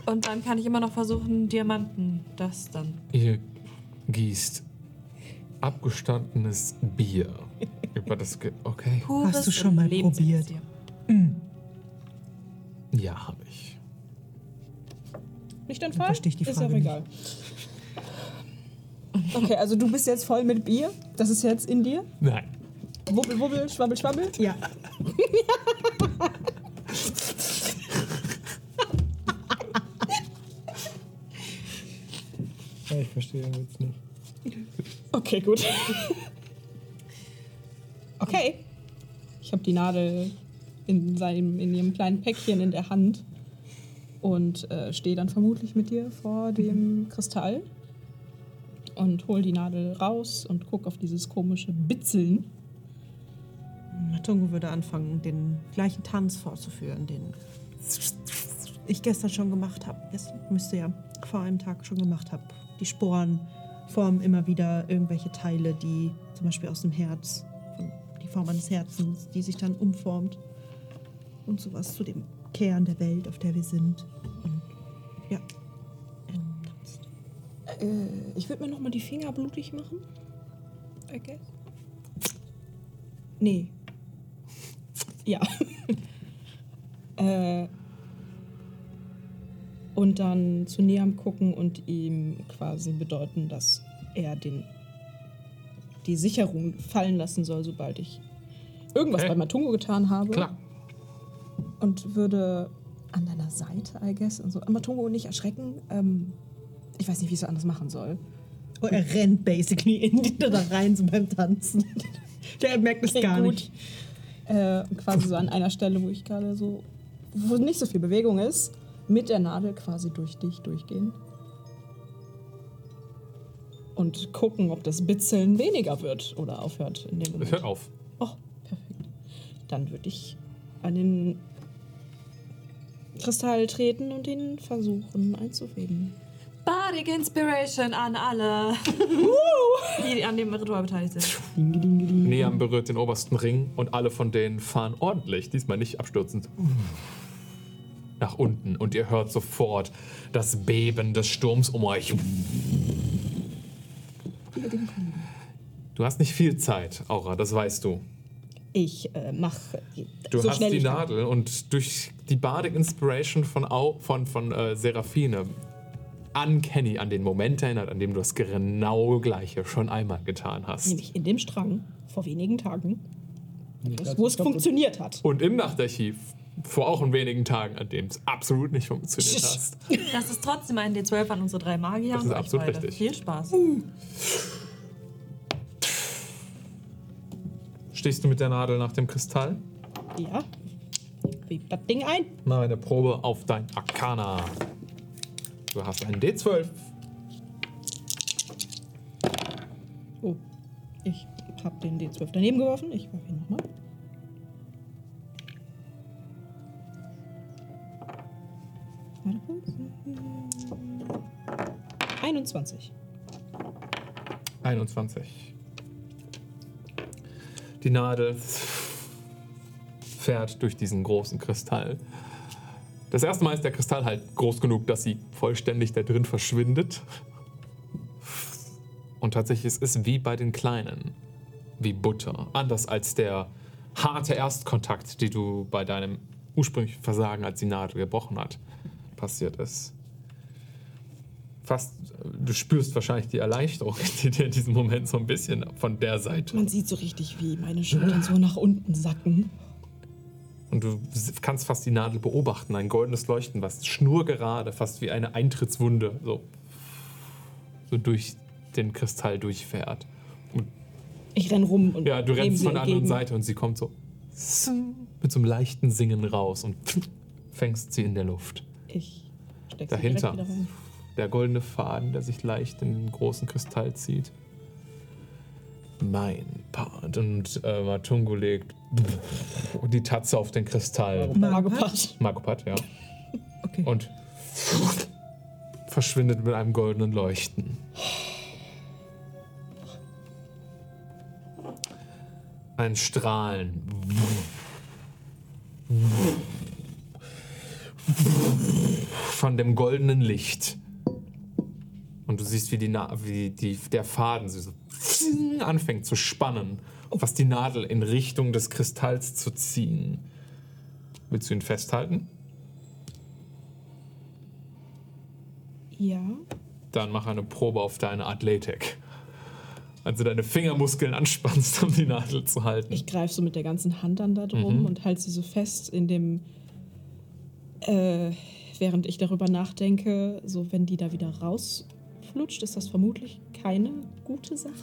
Speaker 5: Und dann kann ich immer noch versuchen, Diamanten, das dann.
Speaker 2: Ihr gießt abgestandenes Bier über das. Ge okay.
Speaker 5: Pures
Speaker 6: Hast du schon mal
Speaker 5: Lebenselixier.
Speaker 2: Ja, habe ich.
Speaker 4: Nicht dein Fall?
Speaker 6: verstehe ich die
Speaker 4: Ist
Speaker 6: Frage
Speaker 4: auch egal. Okay, also du bist jetzt voll mit Bier. Das ist jetzt in dir.
Speaker 2: Nein.
Speaker 4: Wubbel, wubbel, schwabbel, schwabbel.
Speaker 6: Ja.
Speaker 3: Ja, ich verstehe den Witz nicht.
Speaker 4: Okay, gut. Okay. Ich habe die Nadel in, seinem, in ihrem kleinen Päckchen in der Hand und äh, stehe dann vermutlich mit dir vor dem Kristall und hol die Nadel raus und guck auf dieses komische Bitzeln.
Speaker 6: Matungo würde anfangen, den gleichen Tanz fortzuführen, den ich gestern schon gemacht habe. Das müsste ja vor einem Tag schon gemacht habe. Die Sporen formen immer wieder irgendwelche Teile, die zum Beispiel aus dem Herz, die Form eines Herzens, die sich dann umformt und sowas zu dem Kern der Welt, auf der wir sind. Und ja.
Speaker 4: Äh, ich würde mir noch mal die Finger blutig machen. I guess. Nee. Ja. äh, und dann zu Niam gucken und ihm quasi bedeuten, dass er den, die Sicherung fallen lassen soll, sobald ich irgendwas
Speaker 2: Okay.
Speaker 4: bei Matungo getan habe.
Speaker 2: Klar.
Speaker 4: Und würde an deiner Seite, I guess, und so, Matungo nicht erschrecken. Ähm, ich weiß nicht, wie ich es anders machen soll.
Speaker 6: Oh, er rennt basically in die da rein, so beim Tanzen. Der merkt es
Speaker 4: Okay,
Speaker 6: gar
Speaker 4: gut.
Speaker 6: nicht.
Speaker 4: Äh, quasi so an einer Stelle, wo ich gerade so, wo nicht so viel Bewegung ist, mit der Nadel quasi durch dich durchgehen. und gucken, ob das Bitzeln weniger wird oder aufhört in dem Moment.
Speaker 2: hört auf.
Speaker 4: Oh, perfekt. Dann würde ich an den Kristall treten und ihn versuchen einzufäden.
Speaker 5: Bardic Inspiration an alle, die an dem Ritual beteiligt sind.
Speaker 2: Neam berührt den obersten Ring und alle von denen fahren ordentlich, diesmal nicht abstürzend, nach unten. Und ihr hört sofort das Beben des Sturms um euch. Du hast nicht viel Zeit, Aura, das weißt du.
Speaker 4: Ich äh, mache
Speaker 2: Du
Speaker 4: so
Speaker 2: hast
Speaker 4: schnell
Speaker 2: die
Speaker 4: ich kann.
Speaker 2: Nadel und durch die Bardic Inspiration von, Au von, von äh, Seraphine an Kenny an den Moment erinnert, an dem du das genau gleiche schon einmal getan hast.
Speaker 4: Nämlich in dem Strang vor wenigen Tagen,
Speaker 3: das
Speaker 4: wo es funktioniert hat.
Speaker 2: Und im Nachtarchiv vor auch in wenigen Tagen, an dem es absolut nicht funktioniert hast.
Speaker 5: Das ist trotzdem ein D12 an unsere drei Magier.
Speaker 2: Das ist absolut
Speaker 5: beide.
Speaker 2: richtig.
Speaker 5: Viel Spaß.
Speaker 2: Stehst du mit der Nadel nach dem Kristall?
Speaker 4: Ja. Web das Ding ein.
Speaker 2: Mach eine Probe auf dein Arcana. Du hast einen D12.
Speaker 4: Oh, ich habe den D12 daneben geworfen. Ich werfe ihn nochmal. Warte kurz. 21.
Speaker 2: 21. Die Nadel fährt durch diesen großen Kristall. Das erste Mal ist der Kristall halt groß genug, dass sie vollständig da drin verschwindet. Und tatsächlich es ist wie bei den Kleinen, wie Butter. Anders als der harte Erstkontakt, die du bei deinem ursprünglichen Versagen, als die Nadel gebrochen hat, passiert ist. Fast, du spürst wahrscheinlich die Erleichterung, die dir in diesem Moment so ein bisschen von der Seite
Speaker 4: Man sieht so richtig, wie meine Schultern so nach unten sacken.
Speaker 2: Und du kannst fast die Nadel beobachten, ein goldenes Leuchten, was schnurgerade, fast wie eine Eintrittswunde, so, so durch den Kristall durchfährt.
Speaker 4: Ich renn rum und
Speaker 2: Ja, du rennst von der anderen. Seite und sie kommt so mit so einem leichten Singen raus und fängst sie in der Luft.
Speaker 4: Ich steck
Speaker 2: Dahinter.
Speaker 4: sie wieder rein.
Speaker 2: Der goldene Faden, der sich leicht in den großen Kristall zieht. Mein Part. Und äh, Matungo legt die Tatze auf den Kristall.
Speaker 4: Magepass.
Speaker 2: Magopat, ja.
Speaker 6: Okay.
Speaker 2: Und verschwindet mit einem goldenen Leuchten. Ein Strahlen. Von dem goldenen Licht. Und du siehst, wie, die Na wie die, der Faden sich so anfängt zu spannen, was die Nadel in Richtung des Kristalls zu ziehen. Willst du ihn festhalten?
Speaker 4: Ja.
Speaker 2: Dann mach eine Probe auf deine Athletik. Also deine Fingermuskeln anspannst, um die Nadel zu halten.
Speaker 4: Ich greife so mit der ganzen Hand dann da drum
Speaker 2: Mhm.
Speaker 4: und halte sie so fest in dem. Äh, während ich darüber nachdenke, so wenn die da wieder rausflutscht, ist das vermutlich keine gute Sache.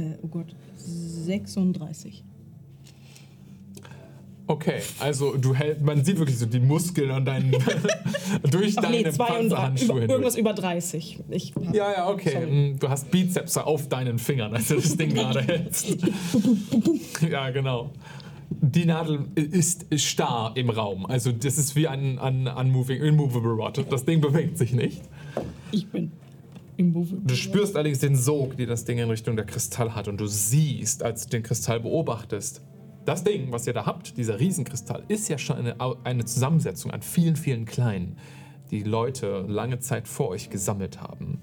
Speaker 4: Äh, oh Gott, 36.
Speaker 2: Okay, also du hältst, man sieht wirklich so die Muskeln an deinen durch
Speaker 4: Ach nee,
Speaker 2: deine
Speaker 4: 32,
Speaker 2: Panzerhandschuhe
Speaker 4: über, irgendwas über 30. Ich
Speaker 2: Ja, ja, okay.
Speaker 4: Sorry.
Speaker 2: Mm, Du hast Bizeps auf deinen Fingern, als du das Ding gerade hältst. ja, genau. Die Nadel ist starr im Raum. Also das ist wie ein, ein unmoving, immovable rod. Das Ding bewegt sich nicht.
Speaker 4: Ich bin.
Speaker 2: Du spürst allerdings den Sog, den das Ding in Richtung der Kristall hat. Und du siehst, als du den Kristall beobachtest, das Ding, was ihr da habt, dieser Riesenkristall, ist ja schon eine, eine Zusammensetzung an vielen, vielen kleinen, die Leute lange Zeit vor euch gesammelt haben.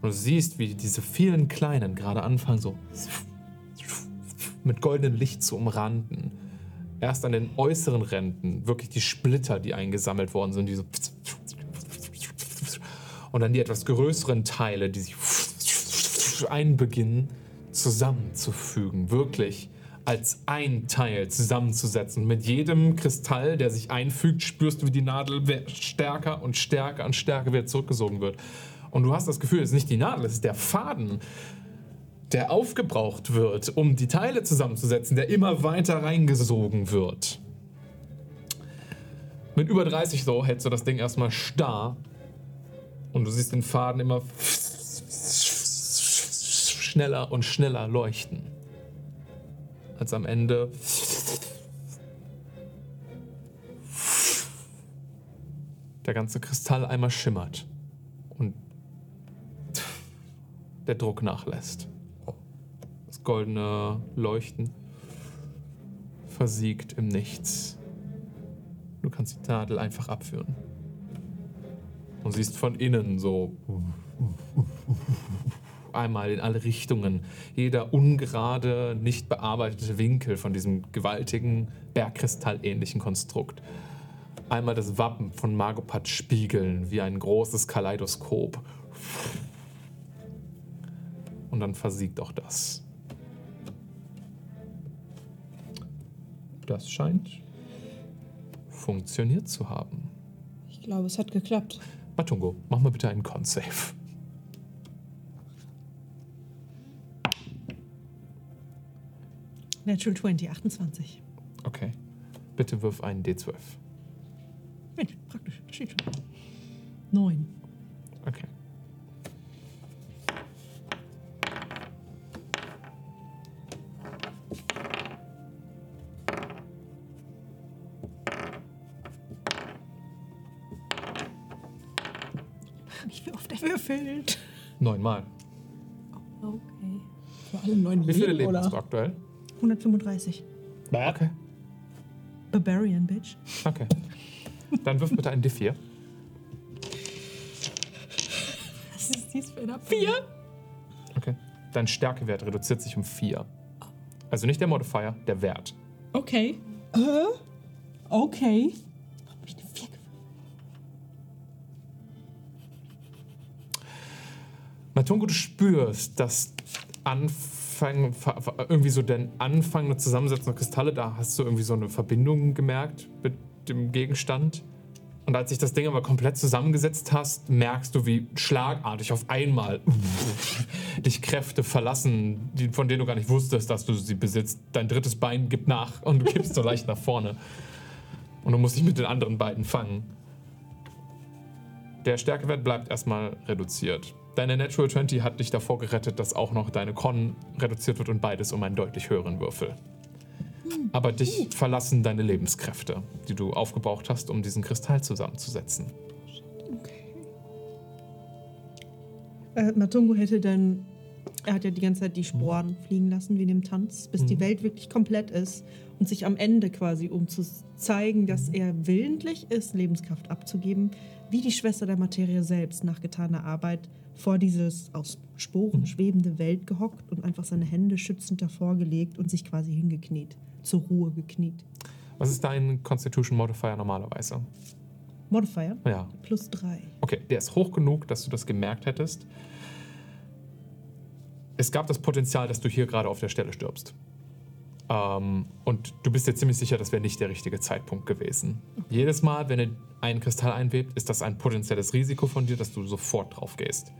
Speaker 2: Und du siehst, wie diese vielen kleinen gerade anfangen, so mit goldenem Licht zu umranden. Erst an den äußeren Rändern wirklich die Splitter, die eingesammelt worden sind, die so und dann die etwas größeren Teile, die sich einbeginnen zusammenzufügen, wirklich als ein Teil zusammenzusetzen. Mit jedem Kristall, der sich einfügt, spürst du, wie die Nadel stärker und stärker und stärker wieder zurückgesogen wird. Und du hast das Gefühl, es ist nicht die Nadel, es ist der Faden, der aufgebraucht wird, um die Teile zusammenzusetzen, der immer weiter reingesogen wird. Mit über 30 so hältst du das Ding erstmal starr. Und du siehst den Faden immer schneller und schneller leuchten. Als am Ende der ganze Kristall einmal schimmert und der Druck nachlässt. Das goldene Leuchten versiegt im Nichts. Du kannst die Nadel einfach abführen. Und siehst von innen so einmal in alle Richtungen. Jeder ungerade, nicht bearbeitete Winkel von diesem gewaltigen, bergkristallähnlichen Konstrukt. Einmal das Wappen von Magopat spiegeln, wie ein großes Kaleidoskop. Und dann versiegt auch das. Das scheint funktioniert zu haben.
Speaker 4: Ich glaube, es hat geklappt.
Speaker 2: Matungo, mach mal bitte einen Con-Save.
Speaker 6: Natural 20, 28.
Speaker 2: Okay. Bitte wirf einen D12.
Speaker 6: Mensch, praktisch. Steht schon. 9.
Speaker 2: Okay.
Speaker 6: Würfelt.
Speaker 2: Neunmal.
Speaker 5: Okay.
Speaker 4: Für alle neun
Speaker 2: Wie viele
Speaker 4: Leben,
Speaker 2: hast du aktuell?
Speaker 6: 135.
Speaker 2: Okay.
Speaker 6: Barbarian, Bitch.
Speaker 2: Okay. Dann wirf bitte einen D4.
Speaker 5: Was ist dies für eine
Speaker 4: Vier?
Speaker 2: Okay. Dein Stärkewert reduziert sich um 4. Also nicht der Modifier, der Wert.
Speaker 4: Okay. Äh? Okay.
Speaker 2: Matungo, du spürst, dass Anfang, fa- fa- irgendwie so den Anfang der Zusammensetzung der Kristalle, da hast du irgendwie so eine Verbindung gemerkt mit dem Gegenstand. Und als sich das Ding aber komplett zusammengesetzt hast, merkst du, wie schlagartig auf einmal dich Kräfte verlassen, die, von denen du gar nicht wusstest, dass du sie besitzt. Dein drittes Bein gibt nach und du kippst so leicht nach vorne. Und du musst dich mit den anderen beiden fangen. Der Stärkewert bleibt erstmal reduziert. Deine Natural 20 hat dich davor gerettet, dass auch noch deine Con reduziert wird und beides um einen deutlich höheren Würfel. Aber dich verlassen deine Lebenskräfte, die du aufgebraucht hast, um diesen Kristall zusammenzusetzen.
Speaker 6: Äh, Matungo hätte dann. Er hat ja die ganze Zeit die Sporen fliegen lassen, wie in dem Tanz, bis die Welt wirklich komplett ist und sich am Ende quasi, um zu zeigen, dass er willentlich ist, Lebenskraft abzugeben, wie die Schwester der Materie selbst nach getaner Arbeit vor dieses aus Sporen schwebende Welt gehockt und einfach seine Hände schützend davor gelegt und sich quasi hingekniet, zur Ruhe gekniet.
Speaker 2: Was ist dein Constitution Modifier normalerweise?
Speaker 6: Modifier
Speaker 2: Ja.
Speaker 6: plus drei.
Speaker 2: Okay, der ist hoch genug, dass du das gemerkt hättest. Es gab das Potenzial, dass du hier gerade auf der Stelle stirbst. Ähm, und du bist dir ziemlich sicher, das wäre nicht der richtige Zeitpunkt gewesen. Jedes Mal, wenn er einen Kristall einwebt, ist das ein potenzielles Risiko von dir, dass du sofort drauf gehst.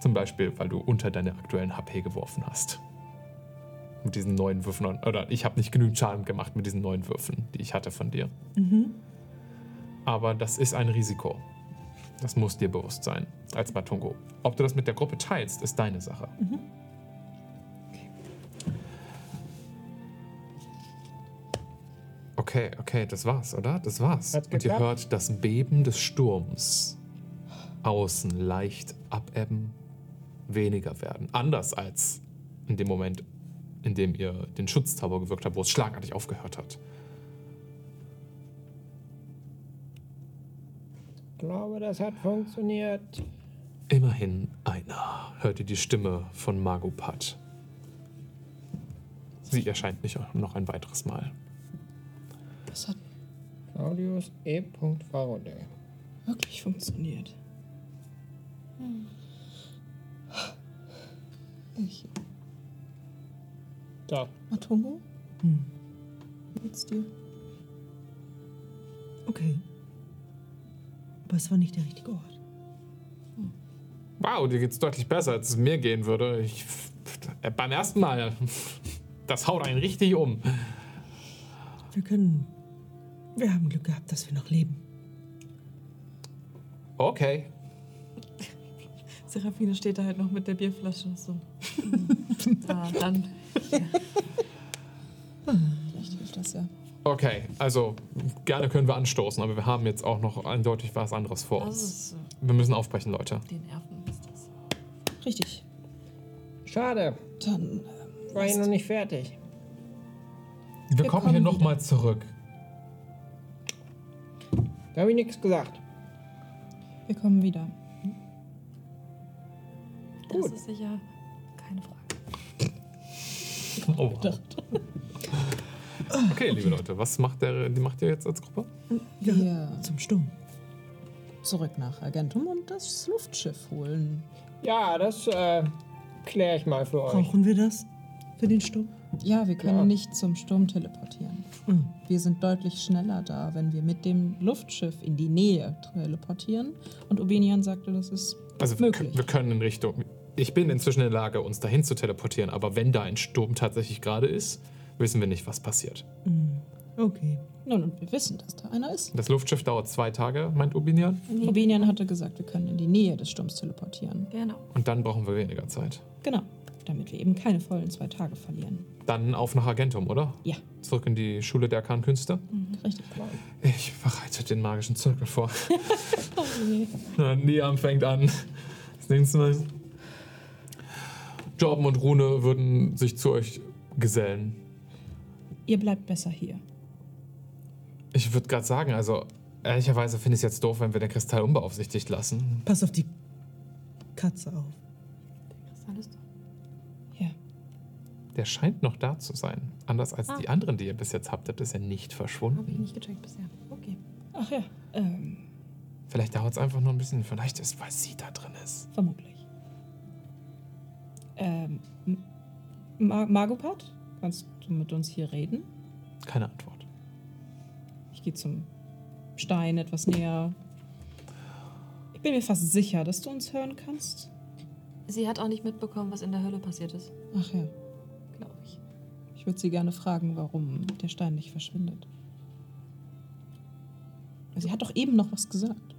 Speaker 2: Zum Beispiel, weil du unter deine aktuellen HP geworfen hast. Mit diesen neuen Würfen. Oder ich habe nicht genügend Schaden gemacht mit diesen neuen Würfen, die ich hatte von dir. Aber das ist ein Risiko. Das muss dir bewusst sein, als Matungo. Ob du das mit der Gruppe teilst, ist deine Sache. Okay, okay, das war's, oder? Das war's. Und ihr hört das Beben des Sturms außen leicht abebben, weniger werden. Anders als in dem Moment, in dem ihr den Schutzzauber gewirkt habt, wo es schlagartig aufgehört hat.
Speaker 3: Ich glaube, das hat funktioniert.
Speaker 2: Immerhin einer, hört ihr die Stimme von Magopat. Sie erscheint nicht noch ein weiteres Mal.
Speaker 4: Das hat
Speaker 3: Claudius E. Farode.
Speaker 4: wirklich funktioniert. Ich,
Speaker 3: So,
Speaker 4: Matungo?
Speaker 6: Hm.
Speaker 4: Wie geht's dir?
Speaker 6: Okay. Aber es war nicht der richtige Ort.
Speaker 2: Wow, dir geht's deutlich besser, als es mir gehen würde. Ich, äh, beim ersten Mal. Das haut einen richtig um.
Speaker 6: Wir können Wir haben Glück gehabt, dass wir noch leben.
Speaker 2: Okay.
Speaker 5: Serafine steht da halt noch mit der Bierflasche und so. ah, dann.
Speaker 4: Vielleicht hilft das ja.
Speaker 2: Okay, also gerne können wir anstoßen, aber wir haben jetzt auch noch eindeutig was anderes vor uns.
Speaker 5: äh,
Speaker 2: Wir müssen aufbrechen, Leute.
Speaker 5: den Nerven ist das.
Speaker 4: Richtig.
Speaker 3: Schade,
Speaker 4: Dann
Speaker 3: war ich noch nicht fertig.
Speaker 2: Wir,
Speaker 4: Wir
Speaker 2: kommen,
Speaker 4: kommen
Speaker 2: hier nochmal zurück.
Speaker 3: Da habe ich nichts gesagt.
Speaker 4: wir kommen wieder.
Speaker 5: Das
Speaker 3: Gut.
Speaker 5: ist sicher keine Frage.
Speaker 2: Oh, wow. Okay, liebe Leute, was macht, der, die macht ihr jetzt als Gruppe?
Speaker 4: Wir
Speaker 6: Zum Sturm.
Speaker 4: zurück nach Agentum und das Luftschiff holen.
Speaker 3: Ja, das äh, kläre ich mal für euch.
Speaker 6: Brauchen wir das für den Sturm?
Speaker 4: Ja, wir können
Speaker 3: Ja.
Speaker 4: nicht zum Sturm teleportieren.
Speaker 6: Mhm.
Speaker 4: Wir sind deutlich schneller da, wenn wir mit dem Luftschiff in die Nähe teleportieren. Und Obenian sagte, das ist
Speaker 2: Also
Speaker 4: möglich.
Speaker 2: wir können in Richtung. Ich bin inzwischen in der Lage, uns dahin zu teleportieren, aber wenn da ein Sturm tatsächlich gerade ist, wissen wir nicht, was passiert.
Speaker 6: Okay.
Speaker 4: Nun, und wir wissen, dass da einer ist.
Speaker 2: Das Luftschiff dauert zwei Tage, meint Ubinian.
Speaker 4: Obenian hatte gesagt, wir können in die Nähe des Sturms teleportieren.
Speaker 5: Genau.
Speaker 2: Und dann brauchen wir weniger Zeit.
Speaker 4: Genau, damit wir eben keine vollen zwei Tage verlieren.
Speaker 2: Dann auf nach Agentum, oder?
Speaker 4: Ja,
Speaker 2: Zurück in die Schule der Arkankünste.
Speaker 4: richtig.
Speaker 2: Ich bereite den magischen Zirkel vor.
Speaker 4: Oh.
Speaker 2: Na, Niam fängt an. Das nächste Mal. Jorben und Rune würden sich zu euch gesellen.
Speaker 4: Ihr bleibt besser hier.
Speaker 2: Ich würde gerade sagen, also ehrlicherweise finde ich es jetzt doof, wenn wir den Kristall unbeaufsichtigt lassen.
Speaker 6: Pass auf die Katze auf.
Speaker 5: Kristall ist doch.
Speaker 4: Ja.
Speaker 2: Der scheint noch da zu sein. Anders als
Speaker 5: Ah.
Speaker 2: die anderen, die ihr bis jetzt habt, ist er nicht
Speaker 5: Habe ich
Speaker 2: verschwunden.
Speaker 5: nicht gecheckt bisher. Okay.
Speaker 4: Ach ja, ähm,
Speaker 2: Vielleicht dauert es einfach nur ein bisschen. Vielleicht ist, weil sie da drin ist.
Speaker 4: vermutlich. Ma Magopat, kannst du mit uns hier reden?
Speaker 2: Keine Antwort.
Speaker 4: Ich gehe zum Stein etwas näher. Ich bin mir fast sicher, dass du uns hören kannst.
Speaker 5: Sie hat auch nicht mitbekommen, was in der Hölle passiert ist,
Speaker 4: Ach ja,
Speaker 5: glaube ich.
Speaker 4: ich würde sie gerne fragen, warum der Stein nicht verschwindet. Sie hat doch eben noch was gesagt.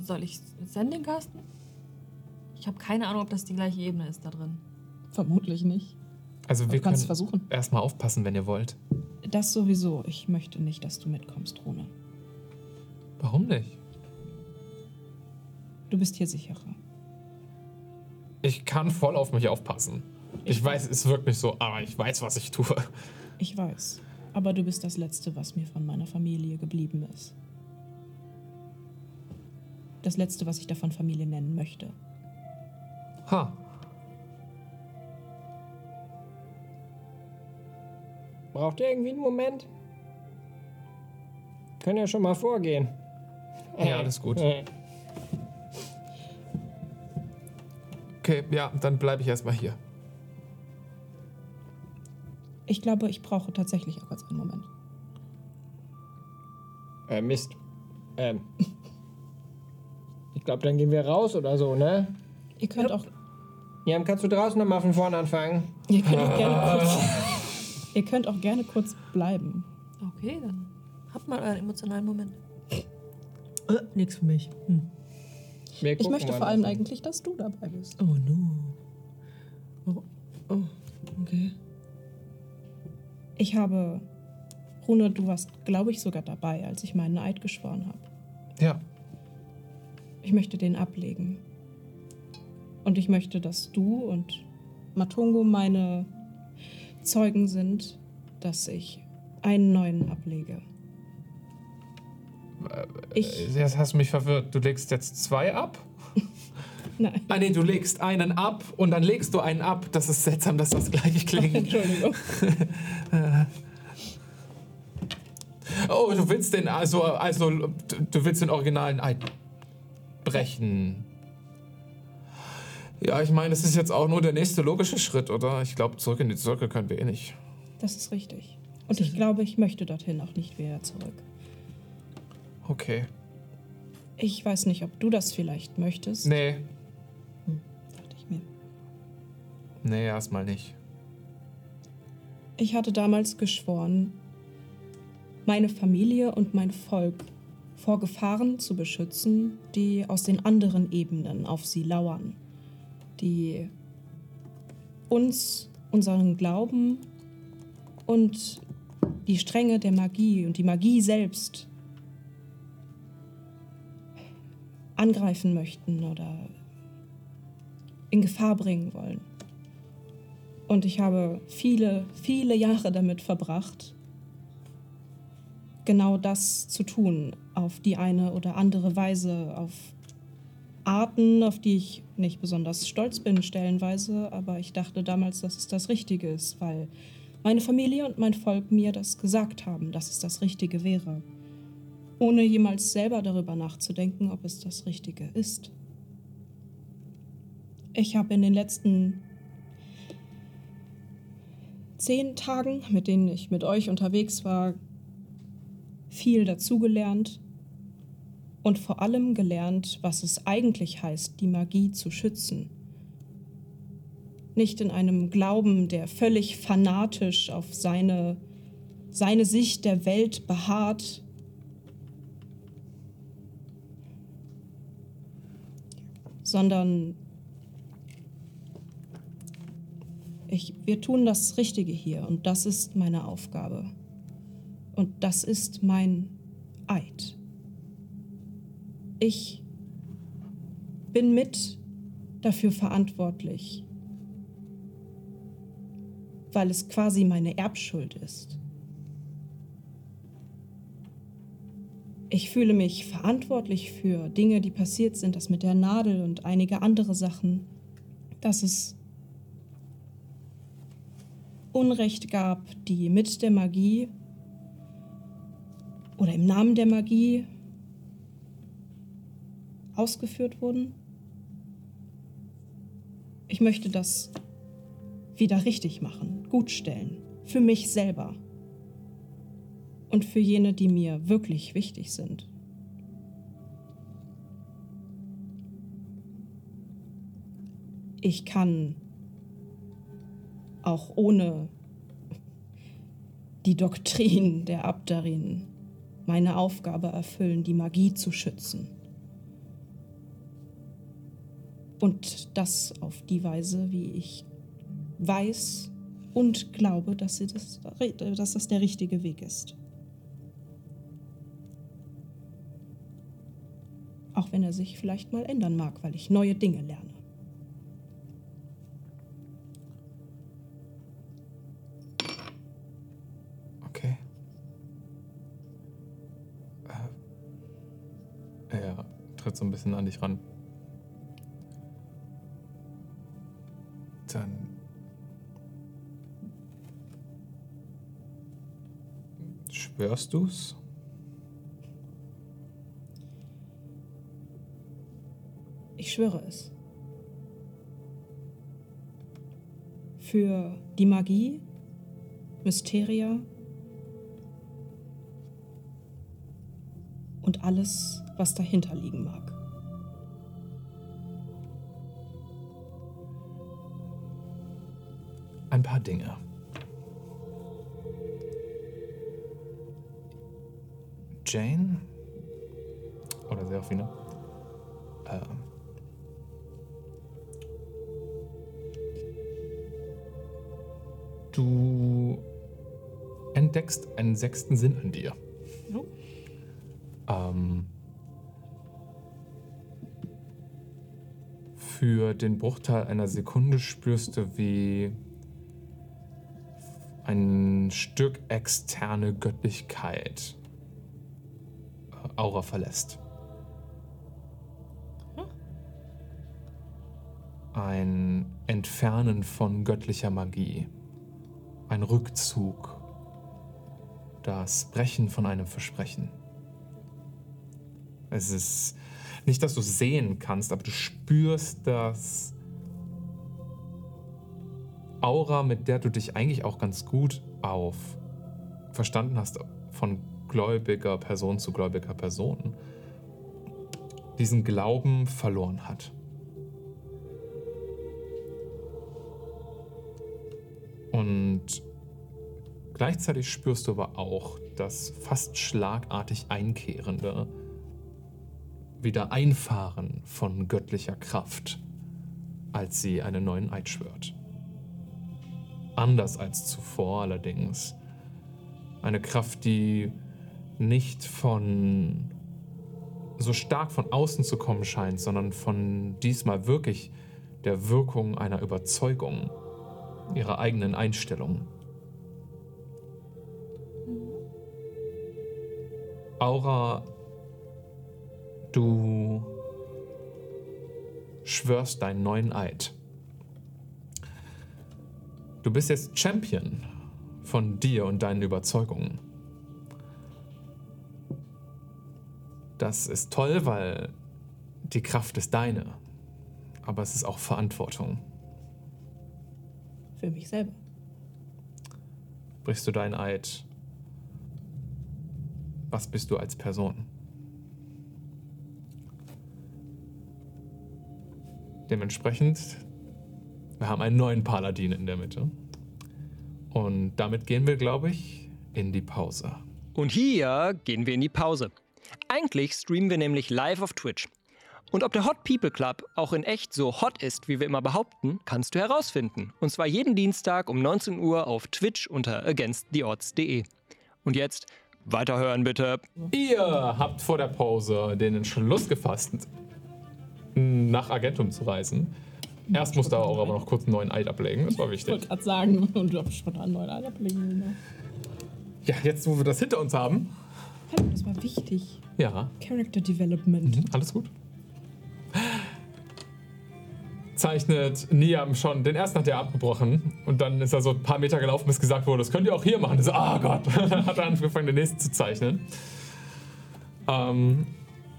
Speaker 5: Soll ich Sending casten? Ich habe keine Ahnung, ob das die gleiche Ebene ist da drin.
Speaker 4: Vermutlich nicht.
Speaker 2: Also wir
Speaker 4: kannst
Speaker 2: können
Speaker 4: versuchen.
Speaker 2: erstmal aufpassen, wenn ihr wollt.
Speaker 4: Das sowieso. Ich möchte nicht, dass du mitkommst, Rune.
Speaker 2: Warum nicht?
Speaker 4: Du bist hier sicherer.
Speaker 2: Ich kann voll auf mich aufpassen. Ich weiß, es wirkt nicht so, aber ich weiß, was ich tue.
Speaker 4: Ich weiß. Aber du bist das Letzte, was mir von meiner Familie geblieben ist. Das Letzte, was ich davon Familie nennen möchte.
Speaker 2: Ha.
Speaker 3: Braucht ihr irgendwie einen Moment? Können ja schon mal vorgehen.
Speaker 2: Ja, alles gut. Okay, ja, dann bleibe ich erstmal hier.
Speaker 4: Ich glaube, ich brauche tatsächlich auch kurz einen Moment.
Speaker 3: Äh, Mist. Ähm. Ich glaube, dann gehen wir raus oder so, ne?
Speaker 4: Ihr könnt auch,
Speaker 3: Jan, kannst du draußen nochmal von vorne anfangen?
Speaker 4: ihr könnt auch gerne kurz, ihr könnt auch gerne kurz bleiben.
Speaker 5: Okay, dann habt mal euren emotionalen Moment.
Speaker 6: Äh, nix für mich. Hm.
Speaker 3: Wir
Speaker 4: Ich
Speaker 3: gucken
Speaker 4: möchte
Speaker 3: mal
Speaker 4: vor allem
Speaker 3: davon.
Speaker 4: eigentlich, dass du dabei bist.
Speaker 6: Oh no. Oh, oh, okay.
Speaker 4: Ich habe, Rune, du warst, glaube ich, sogar dabei, als ich meinen Eid geschworen habe.
Speaker 2: Ja.
Speaker 4: Ich möchte den ablegen. Und ich möchte, dass du und Matungo meine Zeugen sind, dass ich einen neuen ablege. Ich,
Speaker 2: Jetzt hast du mich verwirrt. Du legst jetzt zwei ab?
Speaker 4: nein,
Speaker 2: Ah, nee, du legst einen ab und dann legst du einen ab. Das ist seltsam, dass das gleich klingt.
Speaker 4: Entschuldigung.
Speaker 2: Oh, du willst den, also, also, du du willst den originalen Eid brechen. Ja, ich meine, es ist jetzt auch nur der nächste logische Schritt, oder? Ich glaube, zurück in die Zirkel können wir eh nicht.
Speaker 4: Das ist richtig. Und ich glaube, ich möchte dorthin auch nicht wieder zurück.
Speaker 2: Okay.
Speaker 4: Ich weiß nicht, ob du das vielleicht möchtest.
Speaker 2: Nee,
Speaker 4: Dachte ich mir.
Speaker 2: nee, erstmal nicht.
Speaker 4: Ich hatte damals geschworen, meine Familie und mein Volk vor Gefahren zu beschützen, die aus den anderen Ebenen auf sie lauern, die uns, unseren Glauben und die Stränge der Magie und die Magie selbst angreifen möchten oder in Gefahr bringen wollen. Und ich habe viele, viele Jahre damit verbracht, genau das zu tun, auf die eine oder andere Weise, auf Arten, auf die ich nicht besonders stolz bin, stellenweise, aber ich dachte damals, dass es das Richtige ist, weil meine Familie und mein Volk mir das gesagt haben, dass es das Richtige wäre, ohne jemals selber darüber nachzudenken, ob es das Richtige ist. Ich habe in den letzten zehn Tagen, mit denen ich mit euch unterwegs war, viel dazugelernt und vor allem gelernt, was es eigentlich heißt, die Magie zu schützen. Nicht in einem Glauben, der völlig fanatisch auf seine, seine Sicht der Welt beharrt, sondern ich, wir tun das Richtige hier und das ist meine Aufgabe. Und das ist mein Eid. Ich bin mit dafür verantwortlich, weil es quasi meine Erbschuld ist. Ich fühle mich verantwortlich für Dinge, die passiert sind, das mit der Nadel und einige andere Sachen, dass es Unrecht gab, die mit der Magie oder im Namen der Magie ausgeführt wurden. Ich möchte das wieder richtig machen, gutstellen, für mich selber und für jene, die mir wirklich wichtig sind. Ich kann auch ohne die Doktrin der Abdarin meine Aufgabe erfüllen, die Magie zu schützen. Und das auf die Weise, wie ich weiß und glaube, dass, das, dass das der richtige Weg ist. Auch wenn er sich vielleicht mal ändern mag, weil ich neue Dinge lerne.
Speaker 2: tritt so ein bisschen an dich ran. Dann. Schwörst du's?
Speaker 4: Ich schwöre es. Für die Magie, Mysteria und alles, was dahinter liegen mag.
Speaker 2: Ein paar Dinge. Jane oder Serafine. Ähm, du entdeckst einen sechsten Sinn an dir. Oh. Ähm, für den Bruchteil einer Sekunde spürst du, wie Stück externe Göttlichkeit Aura verlässt. Ein Entfernen von göttlicher Magie. Ein Rückzug. Das Brechen von einem Versprechen. Es ist nicht, dass du sehen kannst, aber du spürst das Aura, mit der du dich eigentlich auch ganz gut auf verstanden hast von gläubiger Person zu gläubiger Person, diesen Glauben verloren hat. Und gleichzeitig spürst du aber auch das fast schlagartig einkehrende wieder Einfahren von göttlicher Kraft, als sie einen neuen Eid schwört. Anders als zuvor allerdings. Eine Kraft, die nicht von so stark von außen zu kommen scheint, sondern von diesmal wirklich der Wirkung einer Überzeugung, ihrer eigenen Einstellung. Aura, du schwörst deinen neuen Eid. Du bist jetzt Champion von dir und deinen Überzeugungen. Das ist toll, weil die Kraft ist deine. Aber es ist auch Verantwortung.
Speaker 4: Für mich selber.
Speaker 2: Brichst du deinen Eid? Was bist du als Person? Dementsprechend, wir haben einen neuen Paladin in der Mitte. Und damit gehen wir, glaube ich, in die Pause.
Speaker 1: Und hier gehen wir in die Pause. Eigentlich streamen wir nämlich live auf Twitch. Und ob der Hot People Club auch in echt so hot ist, wie wir immer behaupten, kannst du herausfinden. Und zwar jeden Dienstag um 19 Uhr auf Twitch unter againsttheodds.de. Und jetzt weiterhören bitte.
Speaker 2: Ihr habt vor der Pause den Entschluss gefasst, nach Argentum zu reisen. Erst musste auch aber noch kurz einen neuen Eid ablegen, das war
Speaker 4: Ich
Speaker 2: wichtig.
Speaker 4: wollte gerade sagen, und du hast spontan einen neuen Eid ablegen. ne?
Speaker 2: Ja, jetzt wo wir das hinter uns haben.
Speaker 4: Hallo, das war wichtig.
Speaker 2: Ja,
Speaker 4: Character Development.
Speaker 2: alles gut. Zeichnet Niam schon, den ersten hat er abgebrochen und dann ist er so ein paar Meter gelaufen, bis gesagt wurde, das könnt ihr auch hier machen. So, ah Gott, dann hat er angefangen, den nächsten zu zeichnen. Ähm,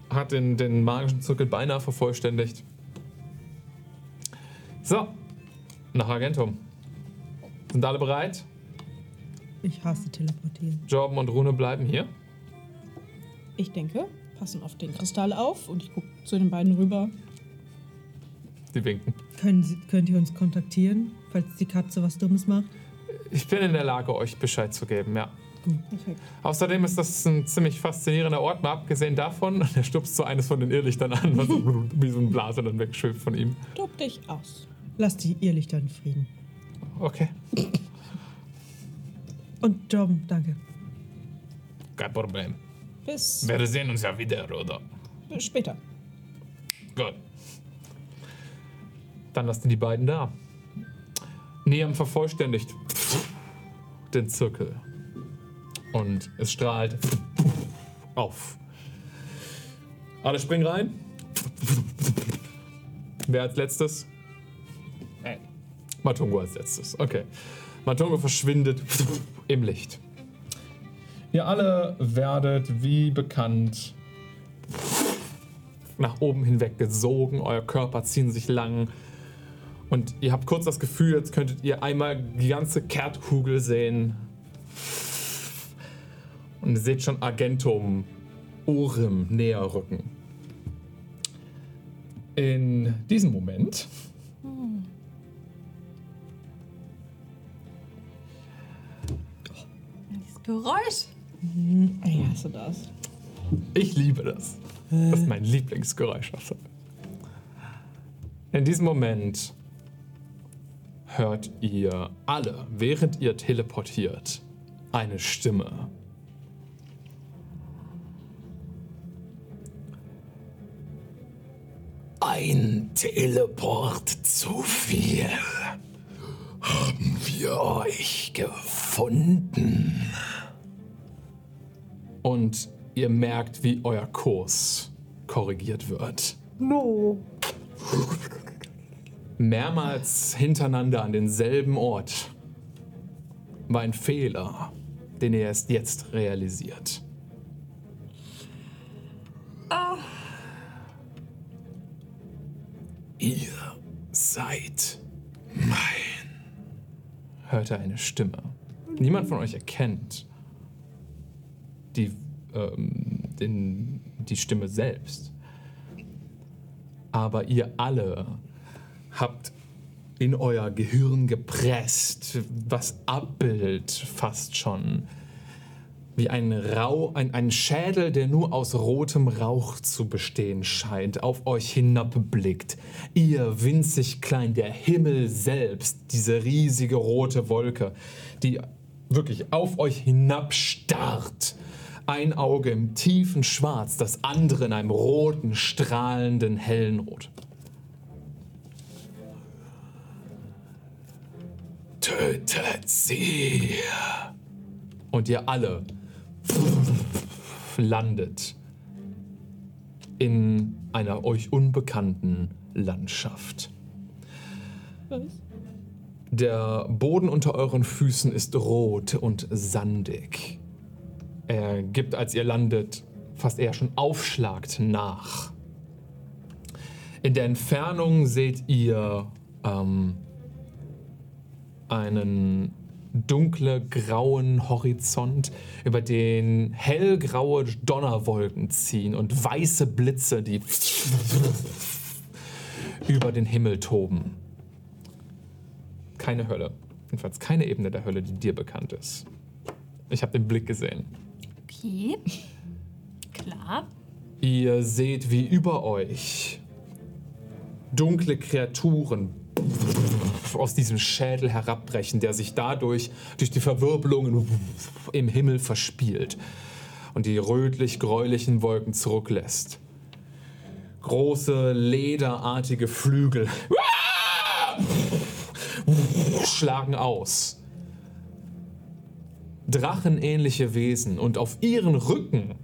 Speaker 2: hat den, den magischen Zirkel beinahe vervollständigt. So, nach Argentum. Sind alle bereit?
Speaker 6: Ich hasse teleportieren.
Speaker 2: Jorben und Rune bleiben hier.
Speaker 4: Ich denke, passen auf den Kristall auf und ich gucke zu den beiden rüber.
Speaker 2: Die winken.
Speaker 6: Können Sie, könnt ihr uns kontaktieren, falls die Katze was Dummes macht?
Speaker 2: Ich bin in der Lage, euch Bescheid zu geben, ja.
Speaker 4: Perfekt.
Speaker 2: Außerdem ist das ein ziemlich faszinierender Ort, mal abgesehen davon. Er stupst so eines von den Irrlichtern an, was so wie so ein Blase dann wegschwebt von ihm.
Speaker 4: Tob dich aus.
Speaker 6: Lasst die Irrlichter in Frieden.
Speaker 2: Okay.
Speaker 6: Und Job, danke.
Speaker 2: Kein Problem.
Speaker 4: Bis
Speaker 2: Wir sehen uns ja wieder, oder?
Speaker 4: später.
Speaker 2: Gut. Dann lassen die beiden da. Niam vervollständigt den Zirkel. Und es strahlt auf. Alle springen rein. Wer als letztes? Matungo als letztes. Okay. Matungo verschwindet im Licht. Ihr alle werdet wie bekannt nach oben hinweg gesogen, euer Körper ziehen sich lang und ihr habt kurz das Gefühl, jetzt könntet ihr einmal die ganze Kerntkugel sehen. Und ihr seht schon Argentum Orim näher rücken. In diesem Moment
Speaker 5: Geräusch.
Speaker 4: Ich hasse das.
Speaker 2: Ich liebe das. Das ist mein Lieblingsgeräusch. In diesem Moment hört ihr alle, während ihr teleportiert, eine Stimme. Ein Teleport zu viel. Haben wir euch gefunden? Und ihr merkt, wie euer Kurs korrigiert wird.
Speaker 6: No.
Speaker 2: Mehrmals hintereinander an denselben Ort war ein Fehler, den ihr erst jetzt realisiert. Ihr seid mein. Hörte eine Stimme. Niemand von euch erkennt die, ähm, den, die Stimme selbst. Aber ihr alle habt in euer Gehirn gepresst, was abbildet fast schon wie ein, Rau, ein, ein Schädel, der nur aus rotem Rauch zu bestehen scheint, auf euch hinabblickt. Ihr winzig klein, der Himmel selbst, diese riesige rote Wolke, die wirklich auf euch hinabstarrt. Ein Auge im tiefen Schwarz, das andere in einem roten, strahlenden, hellen Rot. Tötet sie! Und ihr alle landet in einer euch unbekannten Landschaft. Der Boden unter euren Füßen ist rot und sandig. Er gibt, als ihr landet, fast eher schon aufschlagt nach. In der Entfernung seht ihr ähm, einen dunkle grauen Horizont, über den hellgraue Donnerwolken ziehen und weiße Blitze, die über den Himmel toben. Keine Hölle. Jedenfalls keine Ebene der Hölle, die dir bekannt ist. Ich habe den Blick gesehen.
Speaker 5: Okay. Klar.
Speaker 2: Ihr seht, wie über euch dunkle Kreaturen aus diesem Schädel herabbrechen, der sich dadurch durch die Verwirbelungen im Himmel verspielt und die rötlich-gräulichen Wolken zurücklässt. Große, lederartige Flügel schlagen aus. Drachenähnliche Wesen und auf ihren Rücken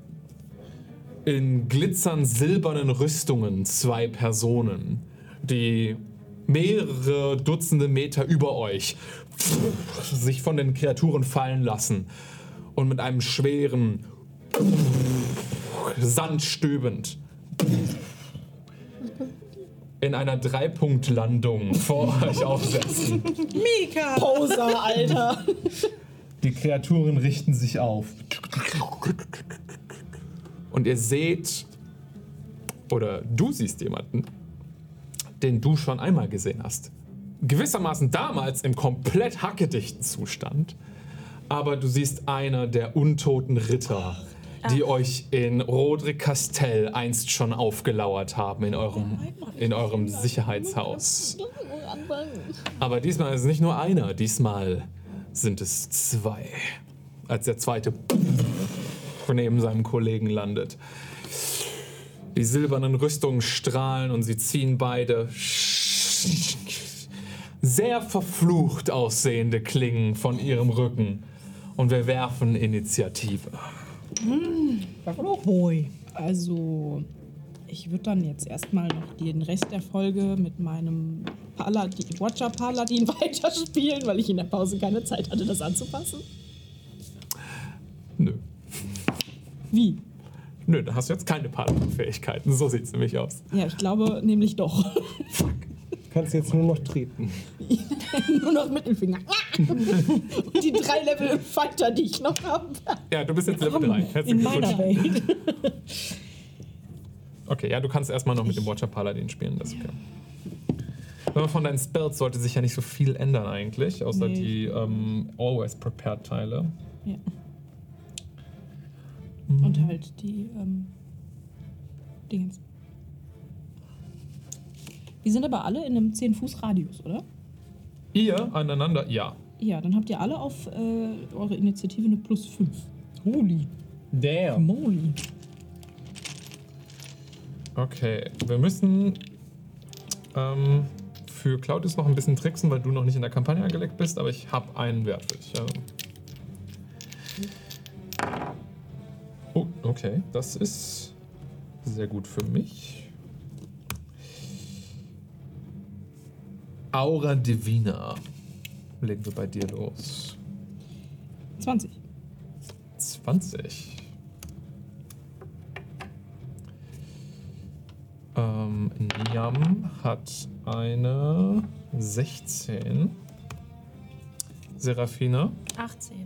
Speaker 2: in glitzern silbernen Rüstungen zwei Personen, die mehrere Dutzende Meter über euch sich von den Kreaturen fallen lassen und mit einem schweren Sand stöbend in einer Dreipunktlandung vor euch aufsetzen.
Speaker 6: Mika!
Speaker 4: Poser, Alter.
Speaker 2: Die Kreaturen richten sich auf. Und ihr seht, oder du siehst jemanden, den du schon einmal gesehen hast. Gewissermaßen damals im komplett hackedichten Zustand. Aber du siehst einer der untoten Ritter, die euch in Roderick Castell einst schon aufgelauert haben in eurem, in eurem Sicherheitshaus. Aber diesmal ist es nicht nur einer, diesmal sind es zwei. Als der zweite neben seinem Kollegen landet. Die silbernen Rüstungen strahlen und sie ziehen beide sehr verflucht aussehende Klingen von ihrem Rücken. Und wir werfen Initiative.
Speaker 6: Hoi.
Speaker 4: Also, ich würde dann jetzt erstmal noch den Rest der Folge mit meinem Paladin, Watcher Paladin weiterspielen, weil ich in der Pause keine Zeit hatte, das anzupassen.
Speaker 2: Nö.
Speaker 4: Wie?
Speaker 2: Nö, da hast du jetzt keine Paladin-Fähigkeiten. So sieht's nämlich aus.
Speaker 4: Ja, ich glaube nämlich doch.
Speaker 3: Du kannst jetzt nur noch treten.
Speaker 4: Nur noch Mittelfinger. Und die drei Level im Fighter, die ich noch habe.
Speaker 2: Ja, du bist jetzt Level 3. Herzlichen
Speaker 6: In meiner
Speaker 2: Glückwunsch.
Speaker 6: Welt.
Speaker 2: Okay, ja, du kannst erstmal noch mit dem Watcher Paladin spielen, das ist okay. Aber von deinen Spells sollte sich ja nicht so viel ändern eigentlich, außer
Speaker 4: Nee.
Speaker 2: die ähm, Always Prepared Teile.
Speaker 4: Ja. Und halt die ähm, Dingens. Die sind aber alle in einem 10-Fuß-Radius, oder?
Speaker 2: Ihr aneinander, ja.
Speaker 4: Ja, dann habt ihr alle auf äh, eure Initiative eine plus 5.
Speaker 3: Holy. Damn.
Speaker 4: Moly.
Speaker 2: Okay, wir müssen ähm, für Claudius noch ein bisschen tricksen, weil du noch nicht in der Kampagne angelegt bist, aber ich habe einen Wert für dich. Ähm. Oh, okay, das ist sehr gut für mich. Aura Divina. Legen wir bei dir los.
Speaker 4: 20.
Speaker 2: 20. Ähm, Niam hat eine 16. Serafina
Speaker 5: 18.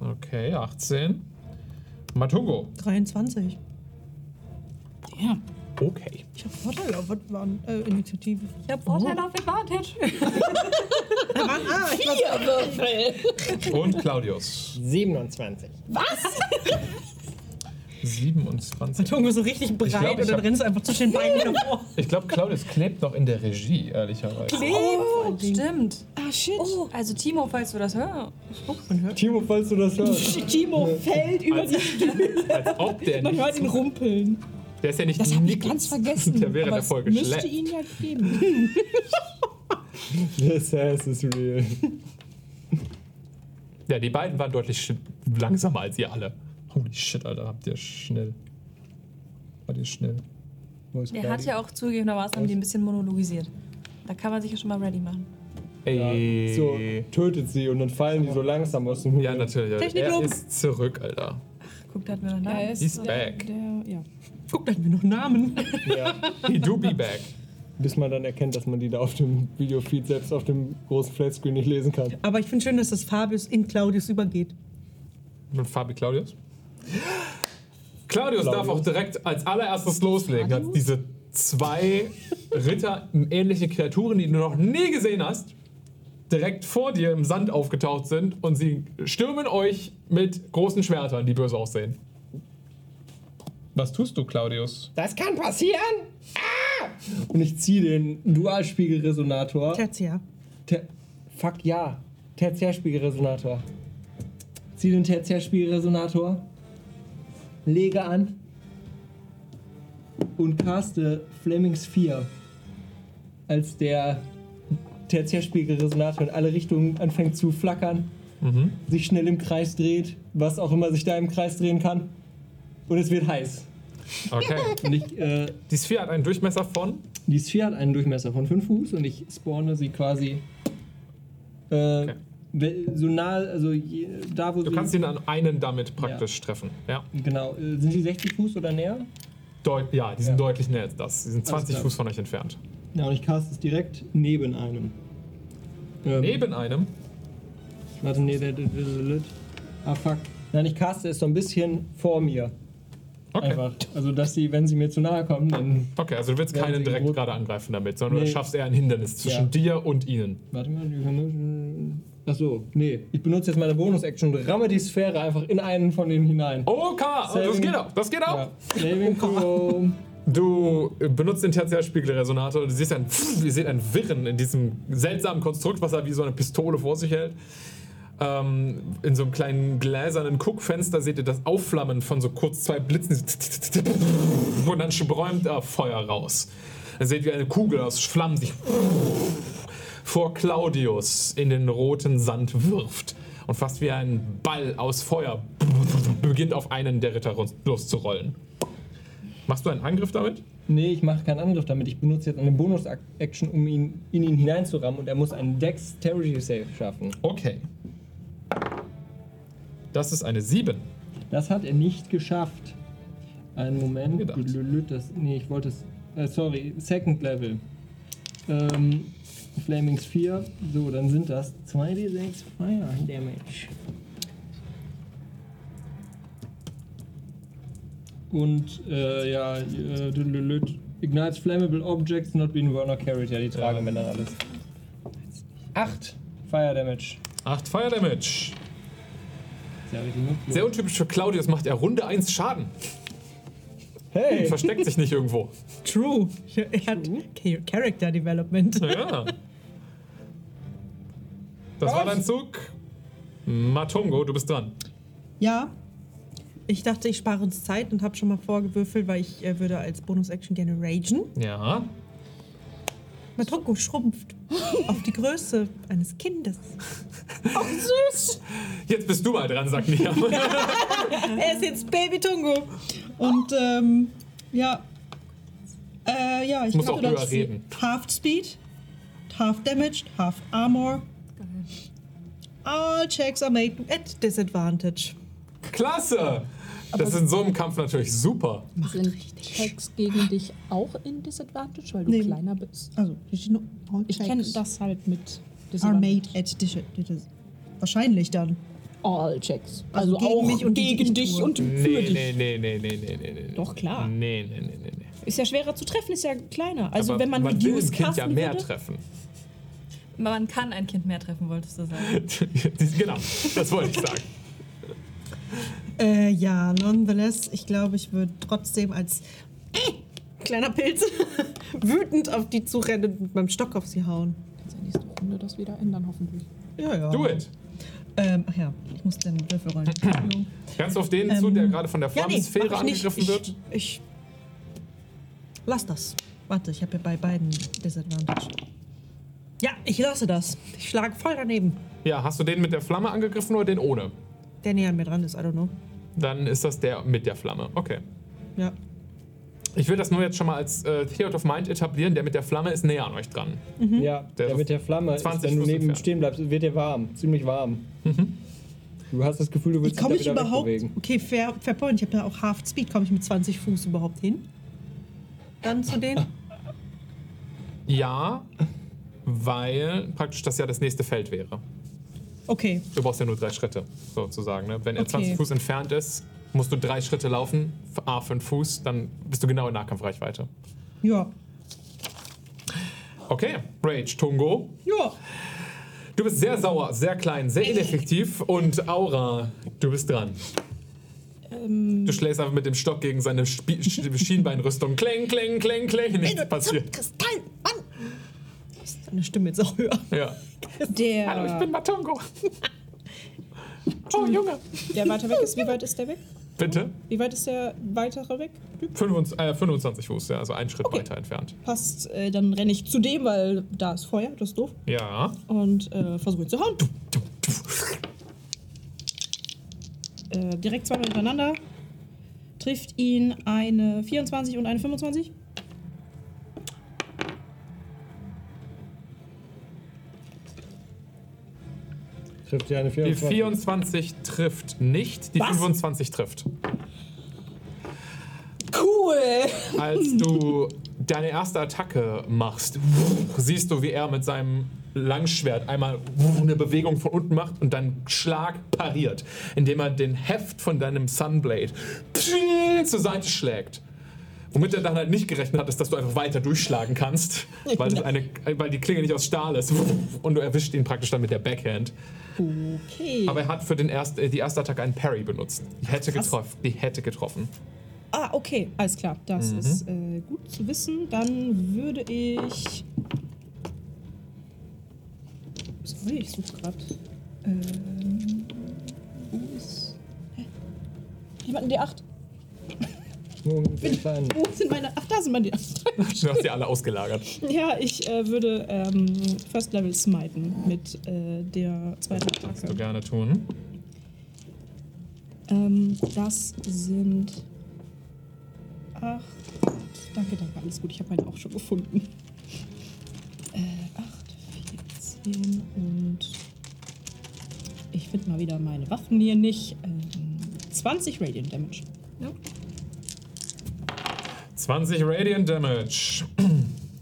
Speaker 2: Okay, 18. Matungo.
Speaker 6: 23.
Speaker 4: Ja.
Speaker 2: Okay.
Speaker 6: Ich habe Vorteil auf was waren äh, Initiative.
Speaker 5: Ich habe Vorteil auf Advantage.
Speaker 6: Ah, ich glaub,
Speaker 2: Und Claudius.
Speaker 3: 27.
Speaker 2: 27.
Speaker 6: Tongo so richtig breit
Speaker 2: glaub, ich
Speaker 6: und dann
Speaker 2: hab-
Speaker 6: rennst du einfach zwischen den Beinen wieder vor.
Speaker 2: Ich glaube, Claudius klebt noch in der Regie, ehrlicherweise.
Speaker 5: Oh, stimmt.
Speaker 4: Ah, shit.
Speaker 5: Oh, also Timo, falls du das hörst.
Speaker 3: Timo, falls du das hörst.
Speaker 4: Timo fällt über die Stühle.
Speaker 2: Als ob der
Speaker 4: Man
Speaker 2: nicht.
Speaker 4: hört ihn rumpeln.
Speaker 2: Der ist ja nicht
Speaker 4: Das habe ich ganz vergessen.
Speaker 2: Der wäre
Speaker 4: aber
Speaker 2: der Folge
Speaker 4: müsste
Speaker 2: schlecht.
Speaker 4: ihn ja geben.
Speaker 3: This ass is real.
Speaker 2: Ja, die beiden waren deutlich langsamer als ihr alle. Holy shit, Alter, habt ihr schnell. Wart ihr schnell.
Speaker 3: Claudia?
Speaker 5: hat ja auch zugegebenermaßen die ein bisschen monologisiert. Da kann man sich ja schon mal ready machen.
Speaker 2: Ey.
Speaker 3: So, tötet sie und dann fallen die so langsam aus dem Hut.
Speaker 2: Ja, natürlich.
Speaker 6: Techniklob.
Speaker 2: Er ist zurück, Alter.
Speaker 5: Guckt, hat mir dann
Speaker 4: Er
Speaker 5: da.
Speaker 4: ist
Speaker 2: He's back.
Speaker 4: Der, ja.
Speaker 6: Guck, da hatten wir noch Namen.
Speaker 3: Ja.
Speaker 2: He do be back.
Speaker 3: Bis man dann erkennt, dass man die da auf dem Videofeed selbst auf dem großen Flatscreen nicht lesen kann.
Speaker 6: Aber ich finde schön, dass das Fabius in Claudius übergeht.
Speaker 2: Und Fabi Claudius? Claudius, darf
Speaker 3: Claudius.
Speaker 2: auch direkt als allererstes loslegen. Hat diese zwei Ritter, ähnliche Kreaturen, die du noch nie gesehen hast, direkt vor dir im Sand aufgetaucht sind und sie stürmen euch mit großen Schwertern, die böse aussehen. Was tust du, Claudius?
Speaker 3: Das kann passieren! Ah! Und ich ziehe den Dualspiegelresonator.
Speaker 6: Tertia.
Speaker 3: Ter Fuck ja. Tertiärspiegelresonator. Zieh den Tertiärspiegelresonator. Lege an. Und caste Flemings 4. Als der Tertiärspiegelresonator in alle Richtungen anfängt zu flackern. Sich schnell im Kreis dreht. Was auch immer sich da im Kreis drehen kann. Und es wird heiß.
Speaker 2: Okay.
Speaker 3: Und ich, äh,
Speaker 2: Die Sphere hat einen Durchmesser von.
Speaker 3: die Sphere hat einen Durchmesser von 5 Fuß und ich spawne sie quasi äh, we- so nah, also je, da wo
Speaker 2: Du
Speaker 3: sie.
Speaker 2: kannst ihn an einen damit praktisch treffen. Ja,
Speaker 3: Genau. Äh, sind die 60 Fuß oder näher?
Speaker 2: Deut ja die sind
Speaker 3: Ja.
Speaker 2: deutlich näher als das. Sie sind 20
Speaker 3: klar.
Speaker 2: Fuß von euch entfernt.
Speaker 3: Ja, und ich cast es direkt neben einem. Ähm,
Speaker 2: Neben einem.
Speaker 3: Warte, nee, der, der, der. Ah, fuck. Nein, ich caste es so ein bisschen vor mir.
Speaker 2: Okay.
Speaker 3: Einfach. Also, dass sie, wenn sie mir zu nahe kommen, dann.
Speaker 2: Okay, also du willst keinen direkt gerade angreifen damit, sondern du
Speaker 3: Nee.
Speaker 2: schaffst eher ein Hindernis zwischen
Speaker 3: Ja.
Speaker 2: dir und ihnen.
Speaker 3: Warte mal, die Vermutung. Achso, nee. Ich benutze jetzt meine Bonus-Action und ramme die Sphäre einfach in einen von denen hinein.
Speaker 2: Okay, das
Speaker 3: Saving-
Speaker 2: geht auch, das geht auch.
Speaker 3: Ja. Saving throw.
Speaker 2: Du benutzt den Tertiärspiegelresonator und du siehst ein, ihr seht ein Wirren in diesem seltsamen Konstrukt, was er wie so eine Pistole vor sich hält. Ähm, in so einem kleinen gläsernen Guckfenster seht ihr das Aufflammen von so kurz zwei Blitzen. Und dann spräumt er Feuer raus. Dann seht ihr, wie eine Kugel aus Flammen sich vor Claudius in den roten Sand wirft. Und fast wie ein Ball aus Feuer beginnt auf einen der Ritter loszurollen. Machst du einen Angriff damit?
Speaker 3: Nee, ich mache keinen Angriff damit. Ich benutze jetzt eine Bonus-Action, um ihn in ihn hineinzurammen und er muss einen Dexterity Save schaffen.
Speaker 2: Okay. Das ist eine 7.
Speaker 3: Das hat er nicht geschafft. Einen Moment. Das, nee, ich wollte es. Äh, sorry, Second Level. Ähm, Flamings 4. So, dann sind das 2d6 Fire Damage. Und äh, ja, äh. Ignites flammable objects not being worn or carried. Ja, die tragen
Speaker 2: Ja.
Speaker 3: wir dann alles. 8 Fire Damage.
Speaker 2: 8 Fire Damage.
Speaker 3: Sehr nutzlos.
Speaker 2: Sehr untypisch für Claudius macht er Runde 1 Schaden.
Speaker 3: Hey!
Speaker 2: Versteckt sich nicht irgendwo.
Speaker 6: True. Er hat Cha- Character Development.
Speaker 2: Ja. Das war dein Zug. Matongo, du bist dran.
Speaker 6: Ja. Ich dachte, ich spare uns Zeit und habe schon mal vorgewürfelt, weil ich äh, würde als Bonus-Action gerne ragen.
Speaker 2: Ja.
Speaker 6: Matonko schrumpft auf die Größe eines Kindes.
Speaker 2: Jetzt bist du mal dran, sagt Nia.
Speaker 4: Er ist jetzt Baby Tungo. Und ähm, ja. Äh, ja, ich
Speaker 2: Muss
Speaker 4: mache
Speaker 2: auch höher reden.
Speaker 4: Half Speed, Half Damage, Half Armor. All checks are made.
Speaker 6: At disadvantage.
Speaker 2: Klasse! Das ist in so einem Kampf natürlich super.
Speaker 7: Sind Checks gegen dich auch in Disadvantage, weil du
Speaker 4: Nee.
Speaker 7: kleiner bist?
Speaker 4: Also, ich, kenne das halt mit
Speaker 7: Disadvantage.
Speaker 4: Are made at dis- Wahrscheinlich dann.
Speaker 7: All Checks.
Speaker 4: Also
Speaker 7: Also,
Speaker 4: gegen
Speaker 7: auch
Speaker 4: mich und
Speaker 7: gegen
Speaker 4: ich
Speaker 7: dich und für
Speaker 2: Nee,
Speaker 7: dich.
Speaker 2: nee, nee, nee, nee, nee, nee, nee.
Speaker 4: Doch, klar.
Speaker 2: Nee, nee, nee, nee, nee.
Speaker 4: Ist ja schwerer zu treffen, ist ja kleiner. Also
Speaker 2: Aber
Speaker 4: wenn man,
Speaker 2: man will ein Kind ja mehr
Speaker 4: würde,
Speaker 2: treffen.
Speaker 5: Man kann ein Kind mehr treffen, wolltest du sagen.
Speaker 2: genau, das wollte ich sagen.
Speaker 6: Äh, ja, nonetheless, ich glaube, ich würde trotzdem als kleiner Pilz wütend auf die zurennen und mit meinem Stock auf sie hauen.
Speaker 7: Kannst ja nächste Runde das wieder ändern, hoffentlich.
Speaker 6: Ja, ja.
Speaker 2: Do it.
Speaker 6: Ähm, ach ja, ich muss den Würfel rollen.
Speaker 2: Kannst du auf den
Speaker 6: Ähm,
Speaker 2: zu, der gerade von der
Speaker 6: ja, nee,
Speaker 2: Flammensphäre
Speaker 6: mach ich
Speaker 2: angegriffen wird?
Speaker 6: Ich, ich lass das. Warte, ich habe ja bei beiden Disadvantage. Ja, ich lasse das. Ich schlage voll daneben.
Speaker 2: Ja, hast du den mit der Flamme angegriffen oder den ohne?
Speaker 6: Der näher an mir dran ist, I don't know.
Speaker 2: Dann ist das der mit der Flamme. Okay.
Speaker 6: Ja.
Speaker 2: Ich will das nur jetzt schon mal als äh, Theory of Mind etablieren. Der mit der Flamme ist näher an euch dran.
Speaker 3: Ja,
Speaker 2: Der
Speaker 3: der, mit der Flamme, ist,
Speaker 2: 20
Speaker 3: wenn du neben ihm stehen bleibst, wird dir warm. Ziemlich warm. Du hast das Gefühl, du willst
Speaker 6: Komme
Speaker 3: dich
Speaker 6: ich
Speaker 3: da wieder
Speaker 6: überhaupt.
Speaker 3: wegbewegen.
Speaker 6: Okay, fair, fair point. Ich habe ja auch Half Speed. Komme ich mit 20 Fuß überhaupt hin? Dann zu denen?
Speaker 2: Ja, weil praktisch das ja das nächste Feld wäre.
Speaker 6: Okay.
Speaker 2: Du brauchst ja nur drei Schritte, sozusagen. Ne? Wenn er
Speaker 6: Okay.
Speaker 2: 20 Fuß entfernt ist, musst du drei Schritte laufen, A, fünf Fuß, dann bist du genau in Nahkampfreichweite.
Speaker 6: Ja.
Speaker 2: Okay, Rage, Tungo.
Speaker 6: Ja.
Speaker 2: Du bist sehr sauer, sehr klein, sehr ineffektiv und Aura, du bist dran.
Speaker 4: Ähm,
Speaker 2: Du schlägst einfach mit dem Stock gegen seine Spie Sch- Schienbeinrüstung. Kling, kling, kling, kling. Nichts passiert.
Speaker 6: Kristall, Mann! Deine Stimme jetzt auch höher.
Speaker 2: Ja.
Speaker 4: der,
Speaker 2: Hallo, ich bin Matongo. Oh, Junge.
Speaker 4: der weiter weg ist, wie weit ist der weg?
Speaker 2: Bitte?
Speaker 4: Wie weit ist der weitere weg?
Speaker 2: 25, äh, 25 Fuß, ja, also einen Schritt
Speaker 4: Okay.
Speaker 2: weiter entfernt.
Speaker 4: Passt, äh, dann renne ich zu dem, weil da ist Feuer, das ist doof.
Speaker 2: Ja.
Speaker 4: Und äh, versuche ihn zu hauen. Äh, direkt zweimal hintereinander. Trifft ihn eine 24 und eine 25.
Speaker 3: Trifft dir eine
Speaker 2: Die
Speaker 3: 24.
Speaker 2: 24 trifft nicht, die
Speaker 4: Was?
Speaker 2: 25 trifft.
Speaker 4: Cool!
Speaker 2: Als du deine erste Attacke machst, siehst du, wie er mit seinem Langschwert einmal eine Bewegung von unten macht und deinen Schlag pariert, indem er den Heft von deinem Sunblade zur Seite schlägt. Womit er dann halt nicht gerechnet hat, ist, dass du einfach weiter durchschlagen kannst, weil, das eine, weil die Klinge nicht aus Stahl ist. Und du erwischt ihn praktisch dann mit der Backhand.
Speaker 4: Okay.
Speaker 2: Aber er hat für den erst, äh, die erste Attacke einen Parry benutzt. Die hätte
Speaker 4: Krass.
Speaker 2: getroffen. Die hätte getroffen.
Speaker 4: Ah, okay, alles klar. Das ist äh, gut zu wissen. Dann würde ich. Sorry, ich suche gerade. Ähm, wo ist. Hä? Jemand in D8?
Speaker 3: Kleinen.
Speaker 4: Wo sind meine. Ach, da sind meine D8.
Speaker 2: Du hast die alle ausgelagert.
Speaker 4: ja, ich äh, würde ähm, First Level smiten mit äh, der zweiten
Speaker 2: Du
Speaker 4: Attacke.
Speaker 2: gerne tun.
Speaker 4: Ähm, das sind. Ach, danke, danke, alles gut. Ich habe meine auch schon gefunden. Äh, 8, 14 und. Ich finde mal wieder meine Waffen hier nicht. Ähm, 20 Radiant Damage.
Speaker 2: 20 Radiant Damage.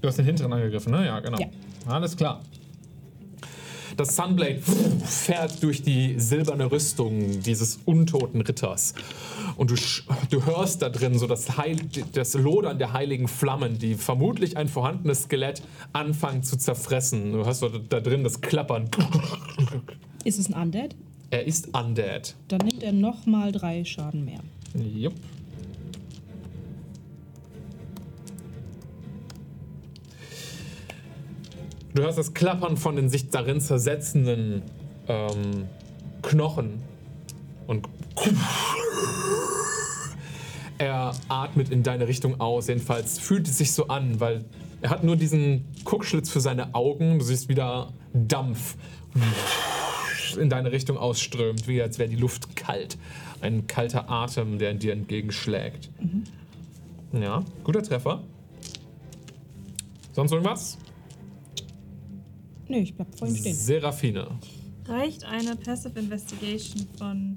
Speaker 2: Du hast den hinteren angegriffen, ne? Ja, genau.
Speaker 4: Ja.
Speaker 2: Alles klar. Das Sunblade fährt durch die silberne Rüstung dieses untoten Ritters. Und du, du hörst da drin so das, Heil, das Lodern der heiligen Flammen, die vermutlich ein vorhandenes Skelett anfangen zu zerfressen. Du hörst da drin das Klappern.
Speaker 4: Ist es ein Undead?
Speaker 2: Er ist undead.
Speaker 4: Dann nimmt er nochmal drei Schaden mehr.
Speaker 2: Jupp. Du hörst das Klappern von den sich darin zersetzenden ähm, Knochen und er atmet in deine Richtung aus. Jedenfalls fühlt es sich so an, weil er hat nur diesen Guckschlitz für seine Augen. Du siehst wieder Dampf in deine Richtung ausströmt, wie als wäre die Luft kalt. Ein kalter Atem, der dir entgegenschlägt. Ja, guter Treffer. Sonst irgendwas?
Speaker 4: Nee, ich bleib vor ihm stehen.
Speaker 2: Seraphine.
Speaker 5: Reicht eine Passive Investigation von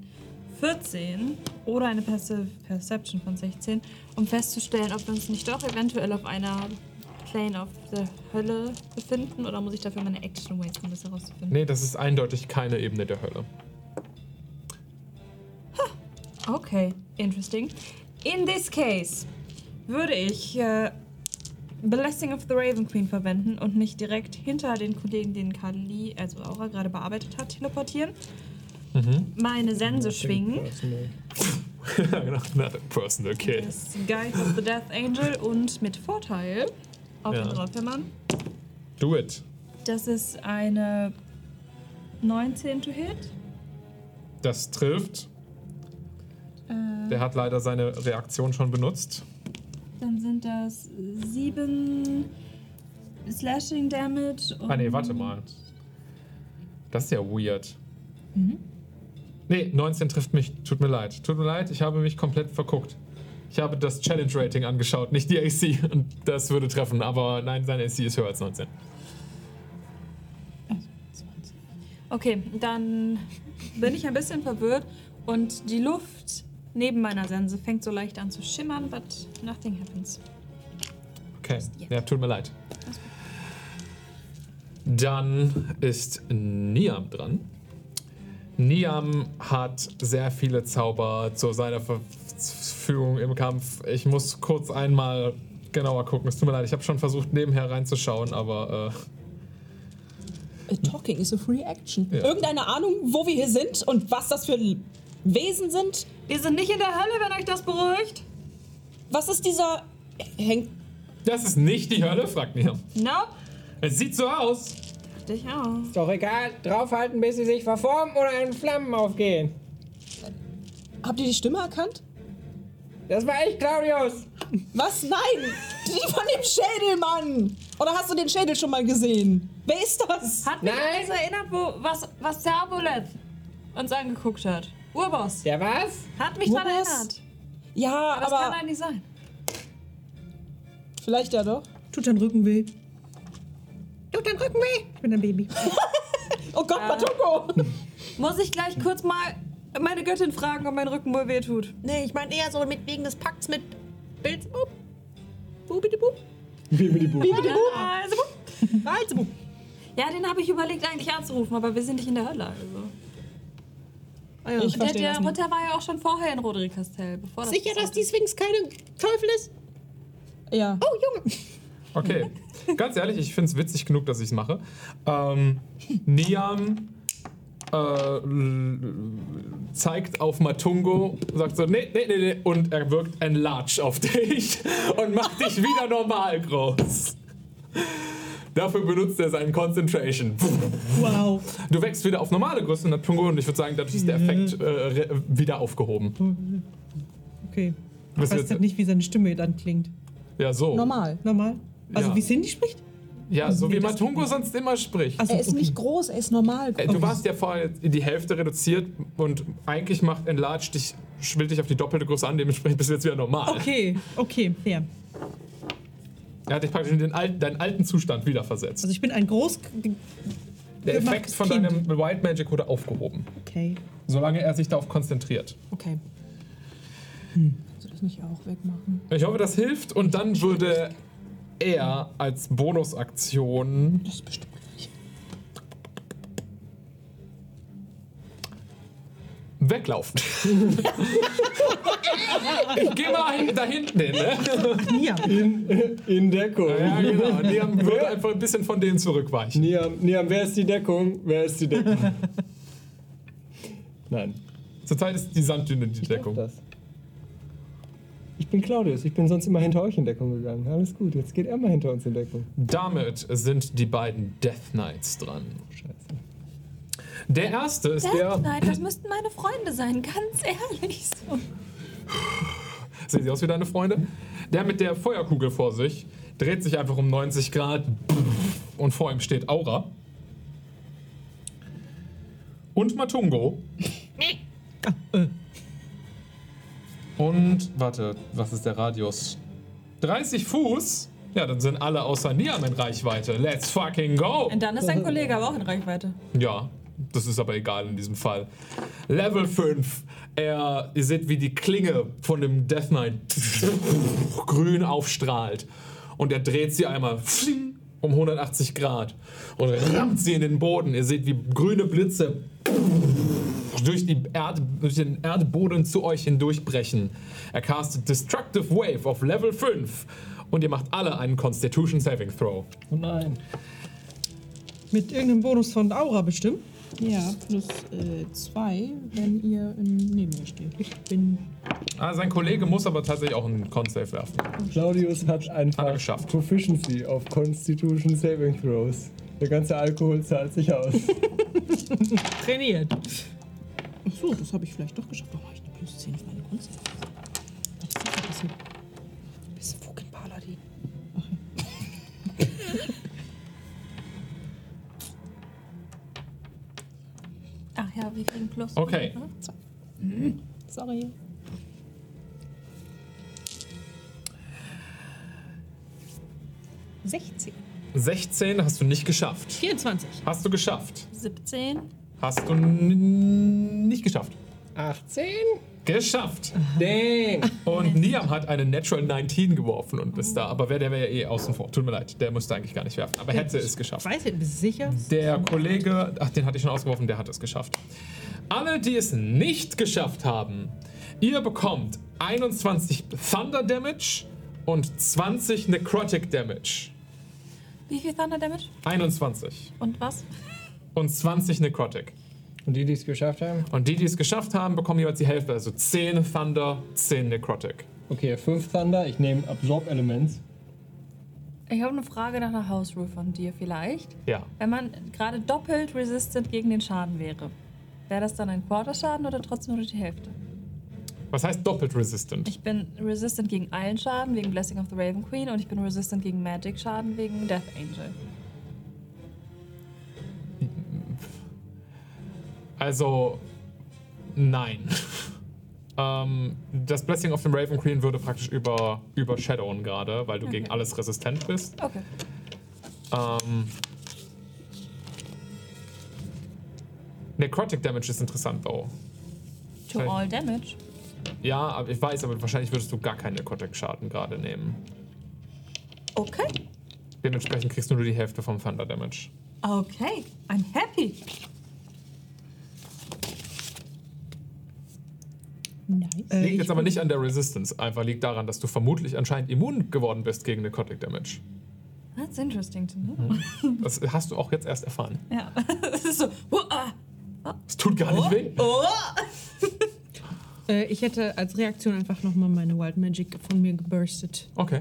Speaker 5: 14 oder eine Passive Perception von 16, um festzustellen, ob wir uns nicht doch eventuell auf einer Plane of der Hölle befinden oder muss ich dafür meine Action wasten, um das herauszufinden?
Speaker 2: Nee, das ist eindeutig keine Ebene der Hölle.
Speaker 5: Okay, interesting. In this case würde ich äh, Blessing of the Raven Queen verwenden und mich direkt hinter den Kollegen, den Kali, also Aura, gerade bearbeitet hat, teleportieren. Meine Sense schwingen.
Speaker 2: genau, not a personal kill.
Speaker 5: Das Guide of the Death Angel und mit Vorteil auf
Speaker 2: Ja.
Speaker 5: den Draufhämmern.
Speaker 2: Do it.
Speaker 5: Das ist eine 19 to hit.
Speaker 2: Das trifft.
Speaker 5: Äh,
Speaker 2: Der hat leider seine Reaktion schon benutzt.
Speaker 5: Dann sind das 7 Slashing Damage. Und
Speaker 2: Ah, nee, warte mal. Das ist ja weird.
Speaker 5: Mhm.
Speaker 2: Nee, 19 trifft mich. Tut mir leid. Tut mir leid, ich habe mich komplett verguckt. Ich habe das Challenge Rating angeschaut, nicht die AC. Und das würde treffen, aber nein, seine AC ist höher als 19.
Speaker 5: Okay, dann bin ich ein bisschen verwirrt und die Luft neben meiner Sense fängt so leicht an zu schimmern, but nothing happens.
Speaker 2: Okay, ja, tut mir leid. Dann ist Niam dran. Niam hat sehr viele Zauber zu seiner Verfügung im Kampf. Ich muss kurz einmal genauer gucken. Es tut mir leid, ich habe schon versucht, nebenher reinzuschauen, aber
Speaker 4: A talking is a free action.
Speaker 2: Ja.
Speaker 4: Irgendeine Ahnung, wo wir hier sind und was das für Wesen sind?
Speaker 5: Wir sind nicht in der Hölle, wenn euch das beruhigt.
Speaker 4: Was ist dieser. Hängt.
Speaker 2: das ist nicht die Hölle, fragt Niam.
Speaker 5: Nope.
Speaker 2: Es sieht so aus.
Speaker 5: Dachte ich auch.
Speaker 3: Ist doch egal. Draufhalten, bis sie sich verformen oder in Flammen aufgehen.
Speaker 4: Habt ihr die Stimme erkannt?
Speaker 3: Das war ich, Claudius.
Speaker 4: Was? Nein! Die von dem Schädel, Mann! Oder hast du den Schädel schon mal gesehen? Wer ist das?
Speaker 5: Hat mich
Speaker 3: Nein.
Speaker 5: an das erinnert, wo, was, was der Aboleth uns angeguckt hat. Urboss.
Speaker 3: Der was?
Speaker 5: Hat mich dran
Speaker 4: Urboss?
Speaker 5: erinnert.
Speaker 4: Ja,
Speaker 5: Aber das kann eigentlich sein.
Speaker 4: vielleicht ja doch.
Speaker 6: Tut dein Rücken weh? Tut dein Rücken weh? Ich bin ein Baby.
Speaker 4: Oh Gott, Matoko!
Speaker 5: Muss ich gleich kurz mal meine Göttin fragen, ob mein Rücken wohl wehtut.
Speaker 6: nee, ich meine eher so mit wegen des Pakts mit Bilzbub. Bubidibub.
Speaker 5: Also,
Speaker 6: Bilzbub.
Speaker 5: ja, den habe ich überlegt eigentlich anzurufen, aber wir sind nicht in der Hölle. Also.
Speaker 6: Ah, ja.
Speaker 4: Ich
Speaker 5: Der,
Speaker 4: verstehe
Speaker 5: der
Speaker 4: das nicht.
Speaker 5: Ritter war ja auch schon vorher in Roderick Castell. Bevor das
Speaker 6: Sicher, dass die Sphinx keine Teufel ist?
Speaker 4: Ja.
Speaker 6: Oh, Junge.
Speaker 2: Okay. Ganz ehrlich, ich finde es witzig genug, dass ich es mache. Ähm, Niam äh, zeigt auf Matungo, sagt so, nee, nee, nee, nee, und er wirkt enlarge auf dich und macht dich wieder normal groß. Dafür benutzt er seinen Concentration.
Speaker 6: Wow.
Speaker 2: Du wächst wieder auf normale Größe, Matungo, und ich würde sagen, dadurch ist der Effekt äh, wieder aufgehoben.
Speaker 6: Okay. Ich weiß
Speaker 2: jetzt-
Speaker 6: halt nicht, wie seine Stimme dann klingt.
Speaker 2: Ja, so.
Speaker 4: Normal.
Speaker 6: Normal? Also
Speaker 2: Ja.
Speaker 6: wie Cindy spricht?
Speaker 2: Ja, so wie Matungo sonst immer spricht.
Speaker 6: Achso,
Speaker 4: Er ist nicht groß, er ist normal.
Speaker 2: Äh, Du warst ja vorher in die Hälfte reduziert und eigentlich macht Enlarge dich, schwillt dich auf die doppelte Größe an, dementsprechend bist du jetzt wieder normal.
Speaker 6: Okay, okay, fair.
Speaker 2: Er hat dich praktisch in den alten, deinen alten Zustand wiederversetzt.
Speaker 6: Also ich bin ein groß...
Speaker 2: Der Effekt von
Speaker 6: Kind.
Speaker 2: deinem White Magic wurde aufgehoben,
Speaker 6: Okay,
Speaker 2: solange er sich darauf konzentriert.
Speaker 4: Okay. Kannst du das nicht auch wegmachen?
Speaker 2: Ich hoffe, das hilft und dann würde er als Bonusaktion
Speaker 4: Das ist bestimmt
Speaker 2: weglaufen. ich geh mal hin- da hinten hin, ne?
Speaker 6: ja.
Speaker 3: In Deckung.
Speaker 2: Ja, genau. Haben, würde einfach ein bisschen von denen zurückweichen.
Speaker 3: Niam, Niam, wer ist die Deckung? Wer ist die Deckung? Nein.
Speaker 2: Zurzeit ist die Sanddüne die
Speaker 3: Ich
Speaker 2: Deckung.
Speaker 3: das. Ich bin Claudius, ich bin sonst immer hinter euch in Deckung gegangen. Alles gut, jetzt geht er mal hinter uns in Deckung.
Speaker 2: Damit sind die beiden Death Knights dran.
Speaker 3: Scheiße.
Speaker 2: Der erste ist der.
Speaker 5: Nein, das müssten meine Freunde sein, ganz ehrlich. So.
Speaker 2: Sehen sie aus wie deine Freunde? Der mit der Feuerkugel vor sich dreht sich einfach um 90 Grad und vor ihm steht Aura. Und Matungo. Und, warte, was ist der Radius? 30 Fuß? Ja, dann sind alle außer Niam in Reichweite. Let's fucking go!
Speaker 5: Und dann ist dein Kollege aber auch in Reichweite.
Speaker 2: Ja, das ist aber egal in diesem Fall. Level 5. Er, ihr seht, wie die Klinge von dem Death Knight grün aufstrahlt. Und er dreht sie einmal um 180 Grad und rammt sie in den Boden. Ihr seht, wie grüne Blitze durch, Erde, durch den Erdboden zu euch hindurchbrechen. Er castet Destructive Wave auf Level 5 Und ihr macht alle einen Constitution Saving Throw.
Speaker 3: Oh nein.
Speaker 6: Mit irgendeinem Bonus von Aura bestimmt.
Speaker 4: Ja, plus äh, zwei, wenn ihr in, neben mir steht.
Speaker 6: Ich bin.
Speaker 2: Ah, sein Kollege muss aber tatsächlich auch einen Con-Save werfen.
Speaker 3: Claudius hat
Speaker 2: Hat
Speaker 3: einfach
Speaker 2: geschafft.
Speaker 3: Proficiency auf Constitution Saving Throws. Der ganze Alkohol zahlt sich aus.
Speaker 6: Trainiert.
Speaker 4: Ach so, das habe ich vielleicht doch geschafft. Warum habe ich eine plus 10 auf
Speaker 5: ja, wir kriegen Plus.
Speaker 2: Okay.
Speaker 5: Ne?
Speaker 4: Sorry. Sechzehn.
Speaker 2: 16 hast du nicht geschafft.
Speaker 6: 24.
Speaker 2: Hast du geschafft?
Speaker 5: 17.
Speaker 2: Hast du nicht geschafft.
Speaker 3: 18?
Speaker 2: Geschafft.
Speaker 3: Dang!
Speaker 2: Und Niam hat eine Natural 19 geworfen und ist da. Aber wer, der wäre ja eh außen vor. Tut mir leid, der musste eigentlich gar nicht werfen. Aber hätte es geschafft.
Speaker 6: Weiß ich, bist du sicher?
Speaker 2: Der Kollege, ach, den hatte ich schon ausgeworfen, der hat es geschafft. Alle, die es nicht geschafft haben, ihr bekommt 21 Thunder Damage und 20 Necrotic Damage.
Speaker 5: Wie viel Thunder Damage?
Speaker 2: 21
Speaker 5: Und was?
Speaker 2: und 20 Necrotic.
Speaker 3: Und die, die es geschafft haben?
Speaker 2: Und die, die es geschafft haben, bekommen jeweils die Hälfte. Also 10 Thunder, 10 Necrotic.
Speaker 3: Okay, 5 Thunder, ich nehme Absorb Elements.
Speaker 5: Ich habe eine Frage nach einer House Rule von dir vielleicht.
Speaker 2: Ja.
Speaker 5: Wenn man gerade doppelt resistant gegen den Schaden wäre, wäre das dann ein Quarter-Schaden oder trotzdem nur die Hälfte?
Speaker 2: Was heißt doppelt resistant?
Speaker 5: Ich bin resistant gegen allen Schaden wegen Blessing of the Raven Queen und ich bin resistant gegen Magic Schaden wegen Death Angel.
Speaker 2: Also, nein. ähm, das Blessing of the Raven Queen würde praktisch über, übershadowen gerade, weil du gegen alles resistent bist.
Speaker 5: Okay.
Speaker 2: Ähm, Necrotic Damage ist interessant, though.
Speaker 5: To
Speaker 2: Okay.
Speaker 5: all damage.
Speaker 2: Ja, aber ich weiß, aber wahrscheinlich würdest du gar keinen Necrotic-Schaden gerade nehmen.
Speaker 5: Okay.
Speaker 2: Dementsprechend kriegst du nur die Hälfte vom Thunder Damage.
Speaker 5: Okay. I'm happy.
Speaker 4: Nice.
Speaker 6: Äh,
Speaker 2: Liegt
Speaker 6: ich
Speaker 2: jetzt aber nicht an der Resistance, einfach liegt daran, dass du vermutlich anscheinend immun geworden bist gegen Necrotic Damage.
Speaker 5: That's interesting to know.
Speaker 2: Das hast du auch jetzt erst erfahren.
Speaker 5: Ja. Es ist so. Uh, ah.
Speaker 2: Es tut gar nicht weh.
Speaker 6: Äh, ich hätte als Reaktion einfach nochmal meine Wild Magic von mir geburstet.
Speaker 2: Okay.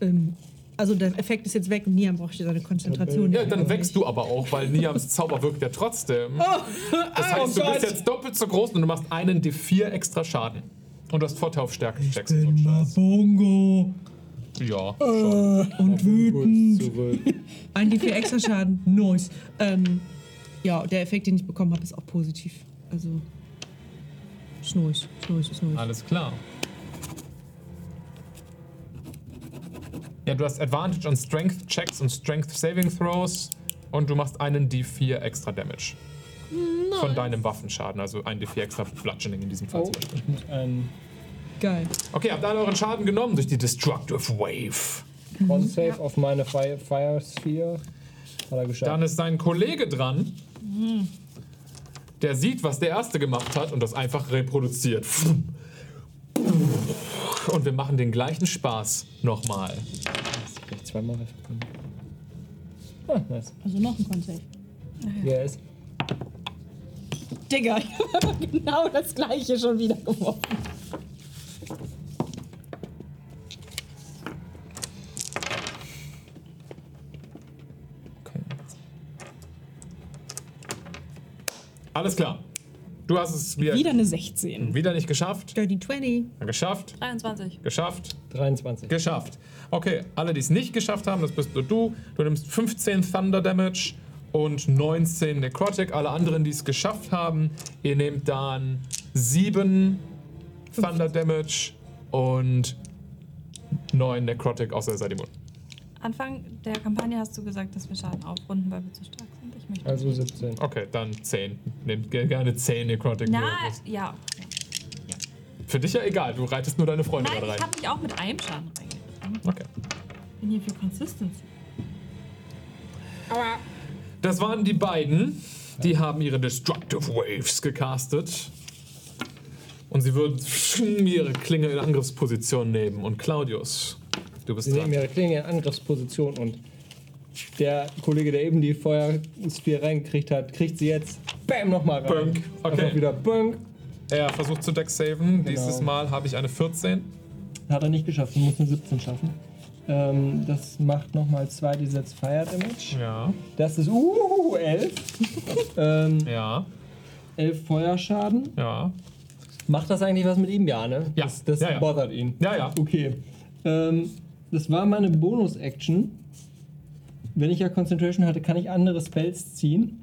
Speaker 6: Ähm, also der Effekt ist jetzt weg und Niam braucht hier seine Konzentration.
Speaker 2: Ja, dann wächst du aber auch, weil Niams Zauber wirkt ja trotzdem. Das heißt, du bist jetzt doppelt so groß und du machst einen D4 extra Schaden. Und du hast Vorteil auf Stärke-Checks und so ein Scheiß.
Speaker 6: Bongo.
Speaker 2: Ja, schon.
Speaker 6: Und wütend.
Speaker 3: Zurück.
Speaker 6: Ein D4 extra Schaden. Nice. Ähm, ja, der Effekt, den ich bekommen habe, ist auch positiv. Also. Ist nice. Ist nice, ist nice.
Speaker 2: Alles klar. Ja, du hast Advantage on Strength Checks und Strength Saving Throws und du machst einen D4 extra Damage. Von deinem Waffenschaden, also ein D4 extra Bludgeoning in diesem Fall
Speaker 3: Oh,
Speaker 2: zum Beispiel.
Speaker 3: ich muss einen
Speaker 6: Geil.
Speaker 2: Okay, habt alle euren Schaden genommen durch die Destructive Wave.
Speaker 3: Con-Save auf meine Fire, Fire Sphere. Hat er geschafft.
Speaker 2: Dann ist sein Kollege dran, der sieht, was der Erste gemacht hat und das einfach reproduziert. Und wir machen den gleichen Spaß nochmal.
Speaker 3: Vielleicht zweimal helfen können. Ah, nice.
Speaker 4: Also noch ein Con-Save.
Speaker 3: Yes.
Speaker 4: Digga, ich habe genau das gleiche schon wieder geworfen.
Speaker 2: Okay. Alles klar. Du hast es wieder,
Speaker 4: Wieder eine 16.
Speaker 2: wieder nicht geschafft.
Speaker 6: Dirty 20.
Speaker 2: Geschafft.
Speaker 5: 23.
Speaker 2: Geschafft.
Speaker 3: 23.
Speaker 2: Geschafft. Okay, alle, die es nicht geschafft haben, das bist nur du. Du nimmst 15 Thunder Damage und 19 Necrotic. Alle anderen, die es geschafft haben, ihr nehmt dann 7 Thunder Damage und 9 Necrotic, außer ihr seid immun.
Speaker 5: Anfang der Kampagne hast du gesagt, dass wir Schaden aufrunden, weil wir zu stark sind. Ich möchte.
Speaker 3: Also 17.
Speaker 2: Okay, dann 10. Nehmt ge- gerne 10 Necrotic.
Speaker 5: Na,
Speaker 2: Miracles.
Speaker 5: ja.
Speaker 2: Für dich ja egal, du reitest nur deine Freunde
Speaker 5: Nein,
Speaker 2: da rein.
Speaker 5: ich habe mich auch mit einem Schaden reingerechnet.
Speaker 2: Okay.
Speaker 5: Ich bin hier für Consistency.
Speaker 2: Das waren die beiden. Die haben ihre Destructive Waves gecastet. Und sie würden ihre Klinge in Angriffsposition nehmen. Und Claudius, Du bist
Speaker 3: Sie nehmen
Speaker 2: dran.
Speaker 3: ihre Klinge in Angriffsposition und der Kollege, der eben die Feuersphäre reingekriegt hat, kriegt sie jetzt Bam nochmal rein.
Speaker 2: Bönk. Okay.
Speaker 3: Einfach wieder Bönk.
Speaker 2: Er versucht zu Deck-saven.
Speaker 3: Genau.
Speaker 2: Dieses Mal habe ich eine 14.
Speaker 3: Hat er nicht geschafft, er muss eine 17 schaffen. Ähm, das macht nochmal 2 d 6 Fire Damage.
Speaker 2: Ja.
Speaker 3: Das ist uh, 11. ähm,
Speaker 2: Ja.
Speaker 3: 11 Feuerschaden.
Speaker 2: Ja.
Speaker 3: Macht das eigentlich was mit ihm? Ja, ne?
Speaker 2: Ja.
Speaker 3: Das, das
Speaker 2: Ja, ja.
Speaker 3: bothert ihn.
Speaker 2: Ja, ja.
Speaker 3: Okay. Ähm, das war meine Bonus-Action. Wenn ich ja Concentration hatte, kann ich andere Spells ziehen.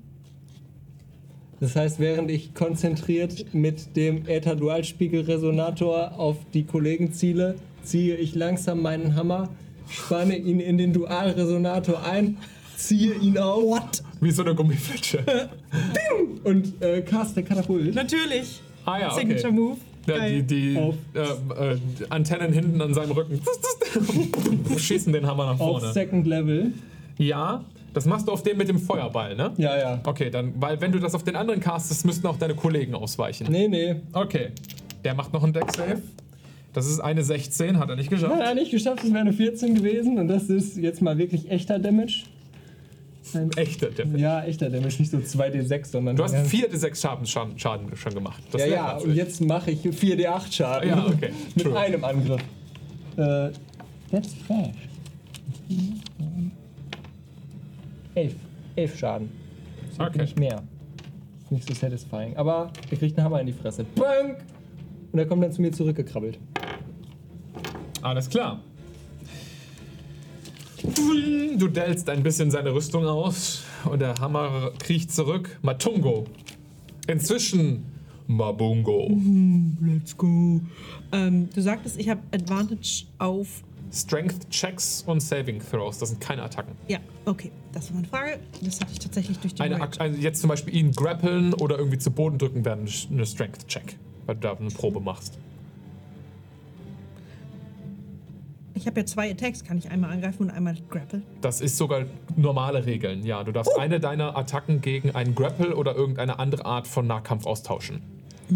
Speaker 3: Das heißt, während ich konzentriert mit dem Äther-Dualspiegel-Resonator auf die Kollegen ziele, ziehe ich langsam meinen Hammer, spanne ihn in den Dualresonator ein, ziehe ihn auf
Speaker 6: What?
Speaker 2: Wie so eine Gummifletsche.
Speaker 3: und äh, caste Katapult.
Speaker 6: Natürlich.
Speaker 2: Ah ja, okay.
Speaker 6: Signature Move.
Speaker 2: Ja, die die
Speaker 3: Auf.
Speaker 2: äh, äh, Antennen hinten an seinem Rücken schießen den Hammer nach
Speaker 3: Auf
Speaker 2: vorne.
Speaker 3: Second Level.
Speaker 2: Ja, das machst du auf dem mit dem Feuerball, ne?
Speaker 3: Ja, ja.
Speaker 2: Okay, dann, weil wenn du das auf den anderen castest, müssten auch deine Kollegen ausweichen.
Speaker 3: Nee, nee.
Speaker 2: Okay, der macht noch einen Deck-Save. Das ist eine 16, hat er nicht
Speaker 3: Hat
Speaker 2: geschafft.
Speaker 3: er nicht geschafft, es wäre eine 14 gewesen und das ist jetzt mal wirklich echter Damage. Ein
Speaker 2: Echter Damage.
Speaker 3: Ja, echter Damage, nicht so 2d6, sondern.
Speaker 2: Du hast
Speaker 3: ja,
Speaker 2: 4 d 6 Schaden, Schaden, Schaden schon gemacht. Das
Speaker 3: Ja, ja, und jetzt mache ich 4d8 Schaden.
Speaker 2: Ja, okay,
Speaker 3: Mit
Speaker 2: true.
Speaker 3: einem Angriff. Äh, that's trash. 11. 11 Schaden. Das
Speaker 2: Okay.
Speaker 3: Nicht mehr. Ist nicht so satisfying. Aber er kriegt einen Hammer in die Fresse. Bunk! Und er kommt dann zu mir zurückgekrabbelt.
Speaker 2: Alles klar. Du dellst ein bisschen seine Rüstung aus und der Hammer kriecht zurück. Matungo. Inzwischen Mabungo.
Speaker 6: Let's go. Ähm, du sagtest, ich habe Advantage auf.
Speaker 2: Strength Checks und Saving Throws, das sind keine Attacken.
Speaker 6: Ja, okay. Das war meine Frage. Das hatte ich tatsächlich durch die
Speaker 2: Eine,
Speaker 6: Rage.
Speaker 2: Ak- also jetzt zum Beispiel ihn grappeln oder irgendwie zu Boden drücken wäre eine Strength Check, weil du da eine Probe machst.
Speaker 6: Ich habe ja zwei Attacks. Kann ich einmal angreifen und einmal grapple?
Speaker 2: Das ist sogar normale Regeln. Ja, du darfst eine deiner Attacken gegen einen Grapple oder irgendeine andere Art von Nahkampf austauschen.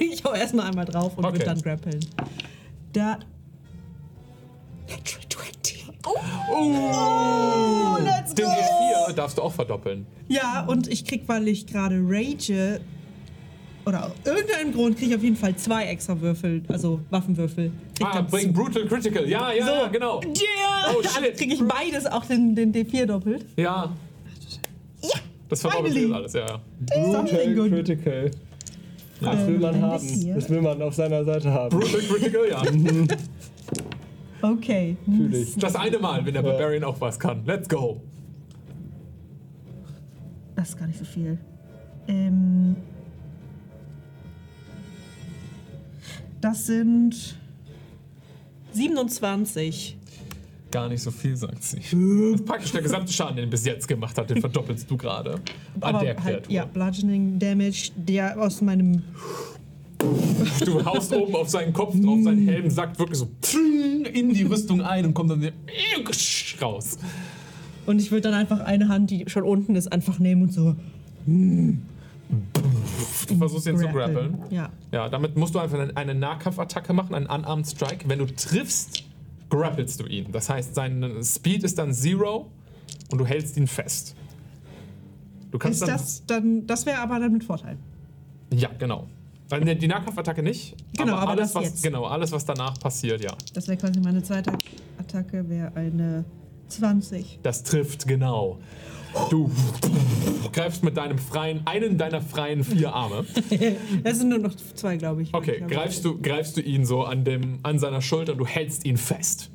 Speaker 6: ich hau erstmal einmal drauf und
Speaker 2: Okay.
Speaker 6: würde dann grappeln. Da. Natural 20.
Speaker 2: Oh,
Speaker 6: let's
Speaker 2: Den D4 darfst du auch verdoppeln.
Speaker 6: Ja, und ich krieg, weil ich gerade rage. Oder aus irgendeinem Grund kriege ich auf jeden Fall zwei extra Würfel, also Waffenwürfel. Krieg
Speaker 2: Ah,
Speaker 6: dann
Speaker 2: bring Brutal Critical. Ja, ja, ja, genau.
Speaker 6: Yeah!
Speaker 2: Oh,
Speaker 6: Dann
Speaker 2: shit.
Speaker 6: kriege ich beides, auch den, den D4 doppelt.
Speaker 2: Ja.
Speaker 6: Ja!
Speaker 2: Das verdoppelt sich alles, ja, ja.
Speaker 3: Brutal. Critical. Das will man haben.
Speaker 6: D4.
Speaker 3: Das will man auf seiner Seite haben.
Speaker 2: Brutal Critical, ja.
Speaker 6: Okay.
Speaker 3: Fühl ich.
Speaker 2: Das eine Mal, wenn der Barbarian auch was kann. Let's go.
Speaker 6: Das ist gar nicht so viel. Ähm. Das sind 27.
Speaker 2: Gar nicht so viel, sagt sie. Das ist praktisch der gesamte Schaden, den er bis jetzt gemacht hat, den verdoppelst du gerade. An der Kreatur.
Speaker 6: halt, ja, Bludgeoning Damage, der aus meinem.
Speaker 2: Du haust oben auf seinen Kopf drauf, sein Helm sackt wirklich so in die Rüstung ein und kommt dann raus.
Speaker 6: Und ich würde dann einfach eine Hand, die schon unten ist, einfach nehmen und so.
Speaker 2: Du versuchst ihn zu grappeln.
Speaker 6: Ja.
Speaker 2: Ja, damit musst du einfach eine, Nahkampfattacke machen, einen Unarmed Strike. Wenn du triffst, grappelst du ihn. Das heißt, sein Speed ist dann Zero und du hältst ihn fest. Du kannst
Speaker 6: Ist
Speaker 2: dann.
Speaker 6: das dann. Das wäre aber dann mit Vorteil.
Speaker 2: Ja, genau. Äh, ne, Die Nahkampfattacke nicht.
Speaker 6: Genau, aber
Speaker 2: alles,
Speaker 6: das
Speaker 2: was,
Speaker 6: jetzt.
Speaker 2: Genau, alles, was danach passiert, ja.
Speaker 6: Das wäre quasi meine zweite Attacke, wäre eine 20.
Speaker 2: Das trifft genau. Du greifst mit deinem freien, einen deiner freien vier Arme.
Speaker 6: Es sind nur noch zwei, glaube ich.
Speaker 2: Okay,
Speaker 6: Ich
Speaker 2: greifst du, greifst du ihn so an, dem, an seiner Schulter und du hältst ihn fest.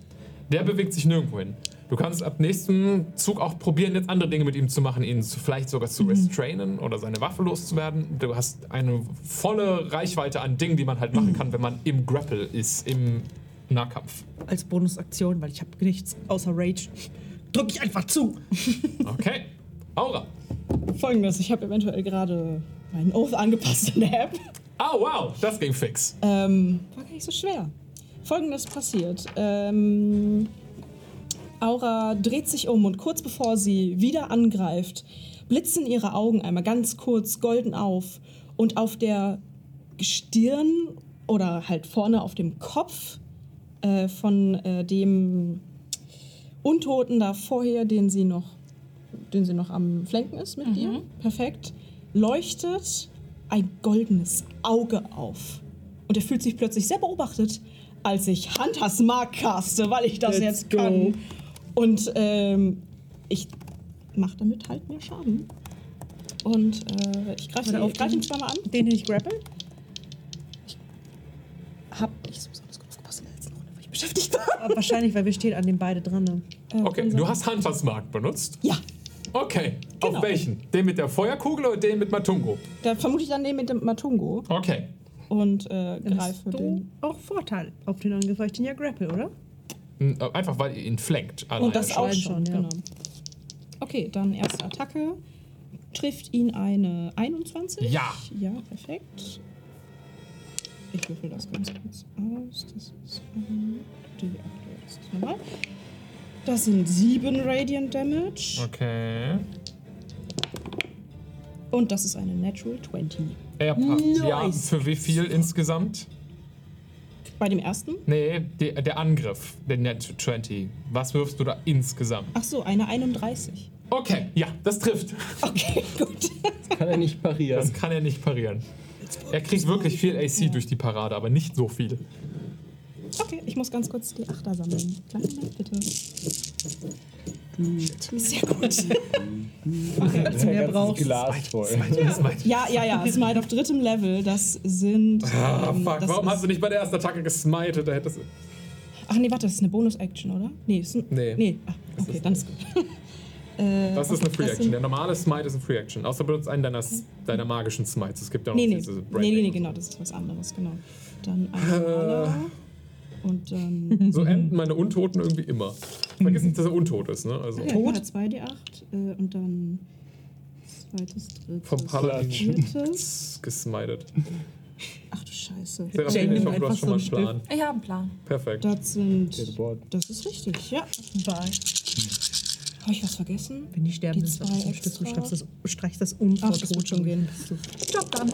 Speaker 2: Der bewegt sich nirgendwo hin. Du kannst ab nächsten Zug auch probieren, jetzt andere Dinge mit ihm zu machen, ihn zu, vielleicht sogar
Speaker 6: Mhm.
Speaker 2: zu restrainen oder seine Waffe loszuwerden. Du hast eine volle Reichweite an Dingen, die man halt
Speaker 6: Mhm.
Speaker 2: machen kann, wenn man im Grapple ist, im Nahkampf.
Speaker 6: Als Bonusaktion, weil ich habe nichts außer Rage. Drück ich einfach zu.
Speaker 2: Okay. Aura.
Speaker 4: Folgendes, ich habe eventuell gerade meinen Oath angepasst in der App.
Speaker 2: Oh, wow, das ging fix.
Speaker 4: Ähm, war gar nicht so schwer. Folgendes passiert. Ähm, Aura dreht sich um und kurz bevor sie wieder angreift, blitzen ihre Augen einmal ganz kurz golden auf und auf der Stirn oder halt vorne auf dem Kopf äh, von äh, dem Untoten da vorher, den sie noch, den sie noch am Flenken ist mit dir. Perfekt. Leuchtet ein goldenes Auge auf. Und er fühlt sich plötzlich sehr beobachtet, als ich Hunters Mark caste, weil ich das
Speaker 3: Let's
Speaker 4: jetzt
Speaker 3: go.
Speaker 4: kann. Und ähm, ich mache damit halt mehr Schaden. Und äh, ich greife
Speaker 6: auf
Speaker 4: greif
Speaker 6: den-
Speaker 4: ihn zweimal an.
Speaker 6: Den, den ich grapple?
Speaker 4: Hab nicht so besonders gut aufgepasst in der letzten Runde, weil ich beschäftigt war.
Speaker 6: Aber wahrscheinlich, weil wir stehen an den beide dran. Ne?
Speaker 4: Äh,
Speaker 2: Okay, du hast Hunters Mark benutzt.
Speaker 4: Ja,
Speaker 2: Okay,
Speaker 4: Genau.
Speaker 2: auf welchen? Den mit der Feuerkugel oder den mit Matungo?
Speaker 4: da vermute ich dann den mit dem Matungo
Speaker 2: Okay.
Speaker 4: und äh,
Speaker 6: Dann
Speaker 4: greife
Speaker 6: hast du
Speaker 4: den.
Speaker 6: auch Vorteil auf den Angriff, weil ich den ja grapple, oder?
Speaker 2: N- äh, Einfach weil ihr ihn flankt.
Speaker 4: Und das
Speaker 2: schon.
Speaker 4: auch
Speaker 6: Scheint
Speaker 4: schon,
Speaker 6: schon, ja.
Speaker 4: genau. Okay, dann erste Attacke. Trifft ihn eine 21?
Speaker 2: Ja.
Speaker 4: Ja, perfekt. Ich würfel das ganz kurz aus. Das ist ähm, die aktuelle. Das ist normal. Das sind 7 Radiant Damage.
Speaker 2: Okay.
Speaker 4: Und das ist eine Natural 20.
Speaker 2: Er pa- Ja,
Speaker 6: Nice.
Speaker 2: für wie viel insgesamt?
Speaker 4: Bei dem ersten?
Speaker 2: Nee, der, der Angriff, der Net 20. Was wirfst du da insgesamt?
Speaker 4: Ach so, eine 31.
Speaker 2: Okay, ja, das trifft.
Speaker 4: Okay, gut.
Speaker 3: Kann er nicht parieren.
Speaker 2: Das kann er nicht parieren. Er kriegt wirklich viel AC durch die Parade, aber nicht so viel.
Speaker 4: Okay, ich muss ganz kurz die Achter sammeln. Kleinen Moment, bitte. Sehr gut.
Speaker 6: Okay, du mehr brauchst.
Speaker 3: Glas voll.
Speaker 4: Ja, ja, ja. Smite auf drittem Level, das sind.
Speaker 2: Ah,
Speaker 4: ähm,
Speaker 2: fuck,
Speaker 4: das
Speaker 2: warum hast du nicht bei der ersten Attacke gesmited? Da hättest du.
Speaker 4: Ach nee, warte, das ist eine Bonus-Action, oder? Nee, ist ein,
Speaker 2: Nee.
Speaker 4: Nee, ah, okay, dann ist gut. Äh,
Speaker 2: Das ist eine Free
Speaker 4: das
Speaker 2: Action. Der normale Smite ist eine Free Action. Außer benutzt einen deiner, deiner magischen Smites. Es gibt ja noch
Speaker 4: Nee, nee.
Speaker 2: diese
Speaker 4: Nee,
Speaker 2: Branding
Speaker 4: nee, nee,
Speaker 2: und
Speaker 4: genau, das ist was anderes, genau. Dann ein normaler. Und dann.
Speaker 2: So enden meine Untoten irgendwie immer. Vergiss nicht, dass er untot ist, ne? Also
Speaker 4: Ja, Tot. 2d8 äh, und dann. Zweites, drittes.
Speaker 2: vom Paladin
Speaker 4: Viertes.
Speaker 2: gesmited.
Speaker 4: Ach du Scheiße.
Speaker 2: Serafin,
Speaker 6: Jane
Speaker 2: ich hoffe, du hast schon mal einen Plan.
Speaker 5: Ich habe einen Plan.
Speaker 2: Perfekt.
Speaker 4: Das sind. Das ist richtig, ja.
Speaker 6: Bye.
Speaker 4: Habe ich was vergessen?
Speaker 6: Wenn die sterben,
Speaker 4: Die
Speaker 6: ist das ein Stück. Du streichst das, streichst das
Speaker 4: Ach, das wird schon gehen.
Speaker 6: Job dann.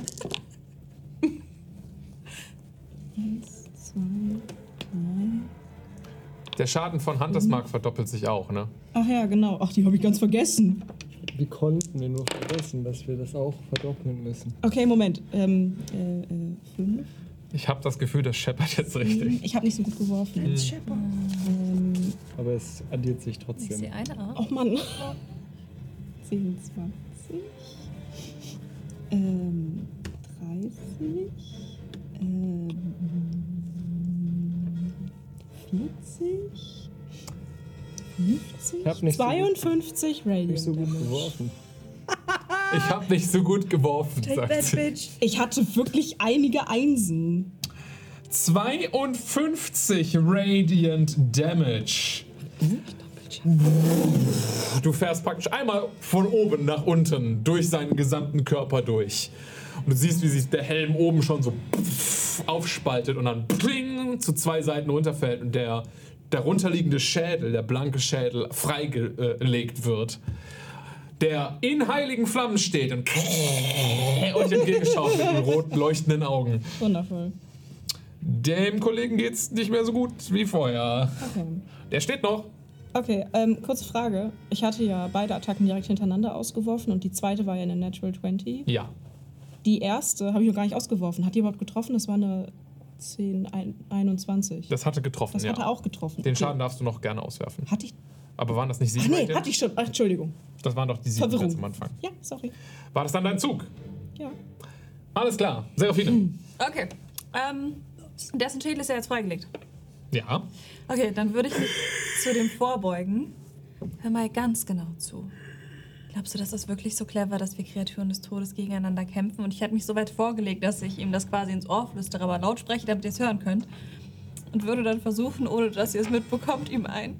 Speaker 4: Eins, zwei, drei.
Speaker 2: Der Schaden von Hunters Mark verdoppelt sich auch, ne?
Speaker 4: Ach ja, genau. Ach, die habe ich ganz vergessen.
Speaker 3: Wie konnten wir nur vergessen, dass wir das auch verdoppeln müssen?
Speaker 4: Okay, Moment. Ähm, äh, äh, fünf.
Speaker 2: Ich habe das Gefühl, das scheppert jetzt richtig.
Speaker 4: Ich habe nicht so gut geworfen. Ähm,
Speaker 3: Aber es addiert sich
Speaker 5: Ich
Speaker 3: trotzdem.
Speaker 5: sehe eine Art.
Speaker 4: oh Mann. 10, 20. Ähm, 30. Ähm, 40. 50.
Speaker 3: Ich hab nicht so gut-
Speaker 4: 52 Radiant.
Speaker 3: Nicht so gut geworfen.
Speaker 2: Ich habe nicht so gut geworfen,
Speaker 6: Take
Speaker 2: sagt
Speaker 6: that,
Speaker 2: sie.
Speaker 6: bitch.
Speaker 4: Ich hatte wirklich einige Einsen.
Speaker 2: 52 Radiant Damage. Du fährst praktisch einmal von oben nach unten durch seinen gesamten Körper durch. Und du siehst, wie sich der Helm oben schon so aufspaltet und dann pling, zu zwei Seiten runterfällt und der darunterliegende Schädel, der blanke Schädel, freigelegt wird. Der in heiligen Flammen steht und euch entgegenschaut mit den roten leuchtenden Augen.
Speaker 4: Wundervoll.
Speaker 2: Dem Kollegen geht's nicht mehr so gut wie vorher.
Speaker 4: Okay.
Speaker 2: Der steht noch.
Speaker 4: Okay, ähm, kurze Frage. Ich hatte ja beide Attacken direkt hintereinander ausgeworfen und die zweite war ja eine Natural 20.
Speaker 2: Ja.
Speaker 4: Die erste habe ich noch gar nicht ausgeworfen. Hat die überhaupt getroffen? Das war eine 10, ein- 21.
Speaker 2: Das hatte getroffen,
Speaker 4: Das
Speaker 2: ja.
Speaker 4: hatte auch getroffen.
Speaker 2: Den
Speaker 4: Okay.
Speaker 2: Schaden darfst du noch gerne auswerfen.
Speaker 4: Hatte ich.
Speaker 2: Aber waren das nicht sieben?
Speaker 4: Ach nee, hatte ich schon. Ach, Entschuldigung.
Speaker 2: Das waren doch die sieben
Speaker 4: Verwirrung.
Speaker 2: am Anfang.
Speaker 4: Ja, sorry.
Speaker 2: War das dann dein Zug?
Speaker 4: Ja.
Speaker 2: Alles klar. Serafine.
Speaker 5: Okay. Ähm, dessen Schädel ist ja jetzt freigelegt.
Speaker 2: Ja.
Speaker 5: Okay, dann würde ich mich zu dem vorbeugen. Hör mal ganz genau zu. Glaubst du, das ist wirklich so clever, dass wir Kreaturen des Todes gegeneinander kämpfen? Und ich hätte mich so weit vorgelegt, dass ich ihm das quasi ins Ohr flüstere, aber laut spreche, damit ihr es hören könnt. Und würde dann versuchen, ohne dass ihr es mitbekommt, ihm ein.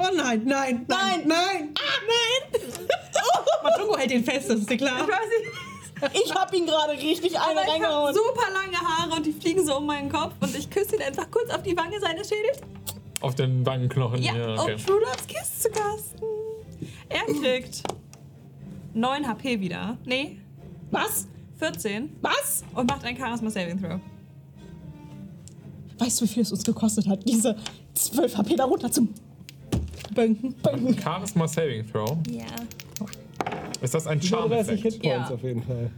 Speaker 6: Oh nein, nein, nein, nein! Ah, nein! Matungo hält ihn fest, das ist dir klar.
Speaker 5: Ich weiß nicht.
Speaker 4: Ich habe ihn gerade richtig eine
Speaker 5: ich habe
Speaker 4: reingehauen.
Speaker 5: super lange Haare und die fliegen so um meinen Kopf und ich küsse ihn einfach kurz auf die Wange seines Schädels.
Speaker 2: Auf den Wangenknochen.
Speaker 5: Ja,
Speaker 2: Ja, okay.
Speaker 5: um True Loves Kiss zu casten. Er kriegt 9 HP wieder. Nee,
Speaker 4: Was?
Speaker 5: 14.
Speaker 4: Was?
Speaker 5: Und macht ein Charisma Saving Throw.
Speaker 4: Weißt du, wie viel es uns gekostet hat, diese 12 HP da runter zu bönken, bönken?
Speaker 2: Charisma Saving Throw.
Speaker 5: Ja.
Speaker 2: Ist das ein
Speaker 3: 30
Speaker 2: Charm-Effekt?
Speaker 3: Hitpoints
Speaker 5: Ja.
Speaker 3: auf jeden Fall.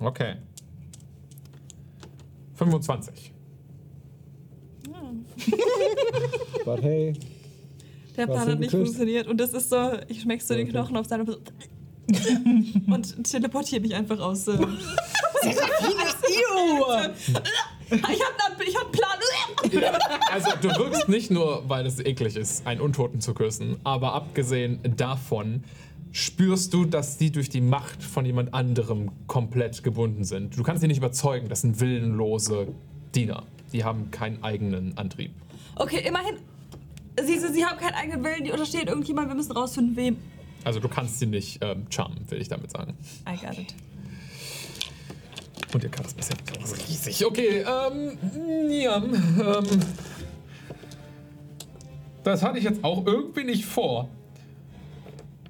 Speaker 2: Okay. 25.
Speaker 3: But hey,
Speaker 5: Der Plan hat nicht
Speaker 3: geküsst?
Speaker 5: funktioniert. Und das ist so, ich schmeck so den
Speaker 3: Okay.
Speaker 5: Knochen auf seiner und teleportiere mich einfach aus. Äh, ich hab einen ich hab einen Plan.
Speaker 2: Also du wirkst nicht nur, weil es eklig ist, einen Untoten zu küssen, aber abgesehen davon spürst du, dass die durch die Macht von jemand anderem komplett gebunden sind. Du kannst sie nicht überzeugen, das sind willenlose Diener. Die haben keinen eigenen Antrieb.
Speaker 5: Okay, immerhin. Sie, sie, sie haben keinen eigenen Willen, die unterstehen irgendjemand. Wir müssen rausfinden, wem.
Speaker 2: Also du kannst sie nicht ähm, charmen, will ich damit sagen.
Speaker 5: I got it.
Speaker 2: Und ihr Charisma ist ja riesig. Okay, ähm, Niam, ähm, das hatte ich jetzt auch irgendwie nicht vor.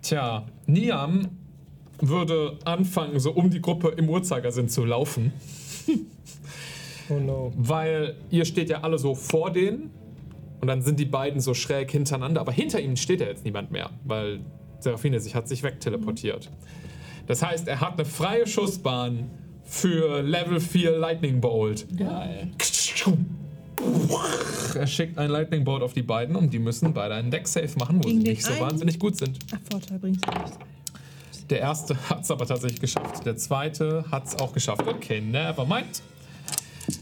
Speaker 2: Tja, Niam würde anfangen, so um die Gruppe im Uhrzeigersinn zu laufen,
Speaker 3: oh no.
Speaker 2: weil ihr steht ja alle so vor denen und dann sind die beiden so schräg hintereinander, aber hinter ihnen steht ja jetzt niemand mehr, weil Seraphine sich hat sich wegteleportiert. Das heißt, er hat eine freie Schussbahn für Level 4 Lightning Bolt.
Speaker 3: Geil.
Speaker 2: Er schickt einen Lightning Bolt auf die beiden und die müssen beide einen Deck Safe machen, wo
Speaker 6: Gegen
Speaker 2: sie
Speaker 6: den
Speaker 2: nicht so
Speaker 6: einen?
Speaker 2: wahnsinnig gut sind.
Speaker 6: Ach, Vorteil bringt's ja nicht.
Speaker 2: Der erste hat es aber tatsächlich geschafft. Der zweite hat es auch geschafft. Okay, never mind.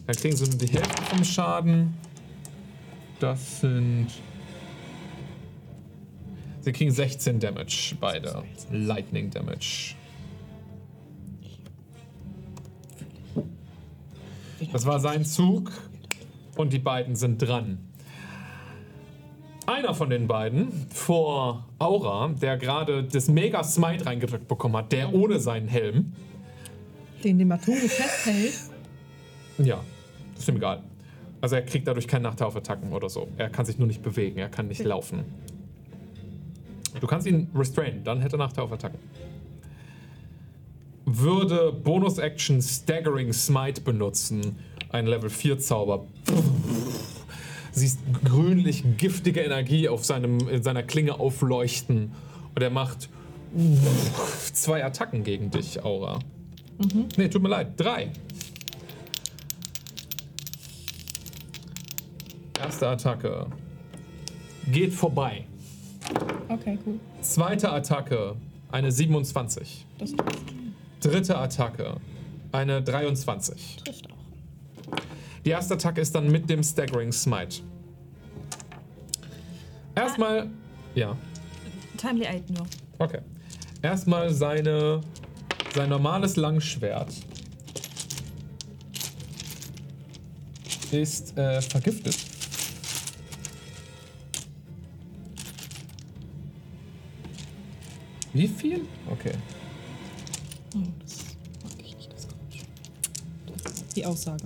Speaker 2: Dann kriegen sie nur die Hälfte vom Schaden. Das sind. Sie kriegen 16 Damage, beide. Lightning Damage. Das war sein Zug und die beiden sind dran. Einer von den beiden vor Aura, der gerade das Mega Smite reingedrückt bekommen hat, der ohne seinen Helm.
Speaker 6: Den den Matungo festhält.
Speaker 2: Ja, ist ihm egal. Also er kriegt dadurch keinen Nachteil auf Attacken oder so. Er kann sich nur nicht bewegen, er kann nicht laufen. Du kannst ihn restrainen, dann hätte er Nachteil auf Attacken. Würde Bonus-Action Staggering Smite benutzen, ein Level 4 Zauber. Siehst grünlich giftige Energie auf seinem, in seiner Klinge aufleuchten. Und er macht zwei Attacken gegen dich, Aura. Nee, tut mir leid, drei. Erste Attacke. Geht vorbei.
Speaker 4: Okay, cool.
Speaker 2: Zweite Attacke. Eine 27.
Speaker 4: Das trifft,
Speaker 2: Dritte Attacke. Eine 23.
Speaker 4: trifft auch.
Speaker 2: Die erste Attacke ist dann mit dem Staggering Smite. Erstmal. Ja,
Speaker 5: Timely Aid nur.
Speaker 2: okay. Erstmal seine. Sein normales Langschwert. Ist äh, vergiftet. Wie viel? Okay.
Speaker 4: Oh, das mag ich nicht, das kommt schon. Die Aussage.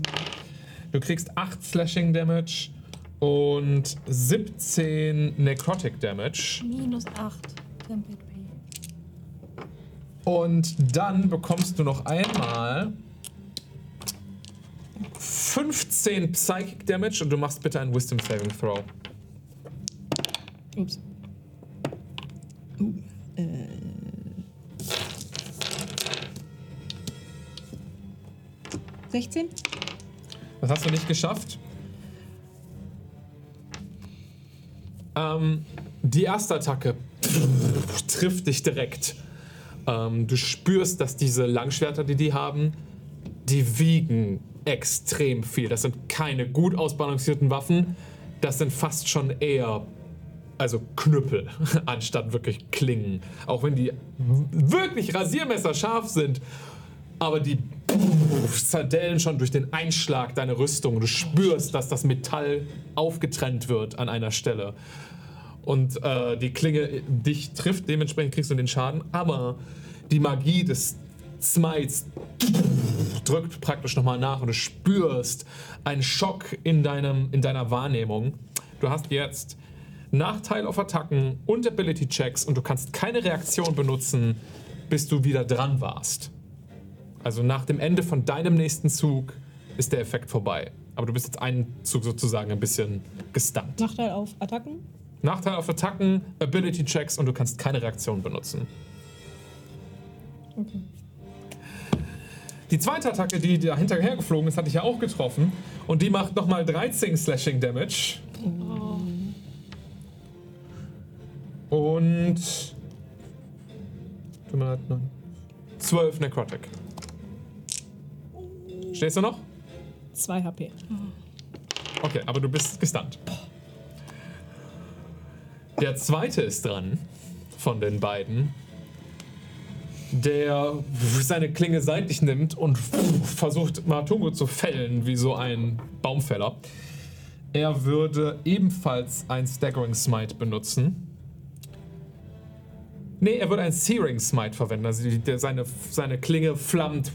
Speaker 2: Du kriegst 8 Slashing Damage und 17 Necrotic Damage.
Speaker 5: Minus 8 Temple Pay.
Speaker 2: Und dann bekommst du noch einmal 15 Psychic Damage und du machst bitte einen Wisdom Saving Throw.
Speaker 4: Ups. Uh, äh. Sechzehn?
Speaker 2: Das hast du nicht geschafft. Ähm, die erste Attacke trifft dich direkt. Ähm, du spürst, dass diese Langschwerter, die die haben, die wiegen extrem viel. Das sind keine gut ausbalancierten Waffen. Das sind fast schon eher, also Knüppel, anstatt wirklich Klingen. Auch wenn die wirklich Rasiermesser scharf sind. Aber die zerdellen schon durch den Einschlag deiner Rüstung. Du spürst, dass das Metall aufgetrennt wird an einer Stelle. Und äh, die Klinge dich trifft, dementsprechend kriegst du den Schaden. Aber die Magie des Smites drückt praktisch nochmal nach und du spürst einen Schock in, deinem, in deiner Wahrnehmung. Du hast jetzt Nachteil auf Attacken und Ability Checks und du kannst keine Reaktion benutzen, bis du wieder dran warst. Also nach dem Ende von deinem nächsten Zug ist der Effekt vorbei. Aber du bist jetzt einen Zug sozusagen ein bisschen gestunt.
Speaker 4: Nachteil auf Attacken.
Speaker 2: Nachteil auf Attacken, Ability Checks und du kannst keine Reaktion benutzen.
Speaker 4: Okay.
Speaker 2: Die zweite Attacke, die da hinterher geflogen ist, hatte ich ja auch getroffen. Und die macht nochmal 13 Slashing Damage. Und. Leid, nein. 12 Necrotic. Stehst du noch?
Speaker 4: 2 HP.
Speaker 2: Okay, aber du bist gestunt. Der zweite ist dran von den beiden, der seine Klinge seitlich nimmt und versucht Matungo zu fällen wie so ein Baumfäller. Er würde ebenfalls ein Staggering Smite benutzen. Nee, er würde ein Searing Smite verwenden. Also die, der, seine, seine Klinge flammt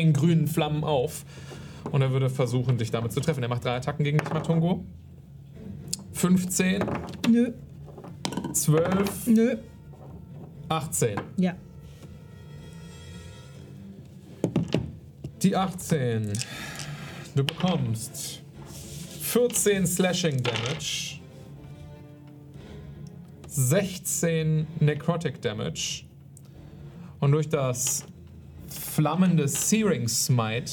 Speaker 2: in grünen Flammen auf. Und er würde versuchen, dich damit zu treffen. Er macht drei Attacken gegen dich, Matungo. 15,
Speaker 6: Nö,
Speaker 2: 12,
Speaker 6: nö.
Speaker 2: 18.
Speaker 6: Ja.
Speaker 2: Die 18. Du bekommst 14 Slashing Damage, 16 Necrotic Damage und durch das flammende Searing Smite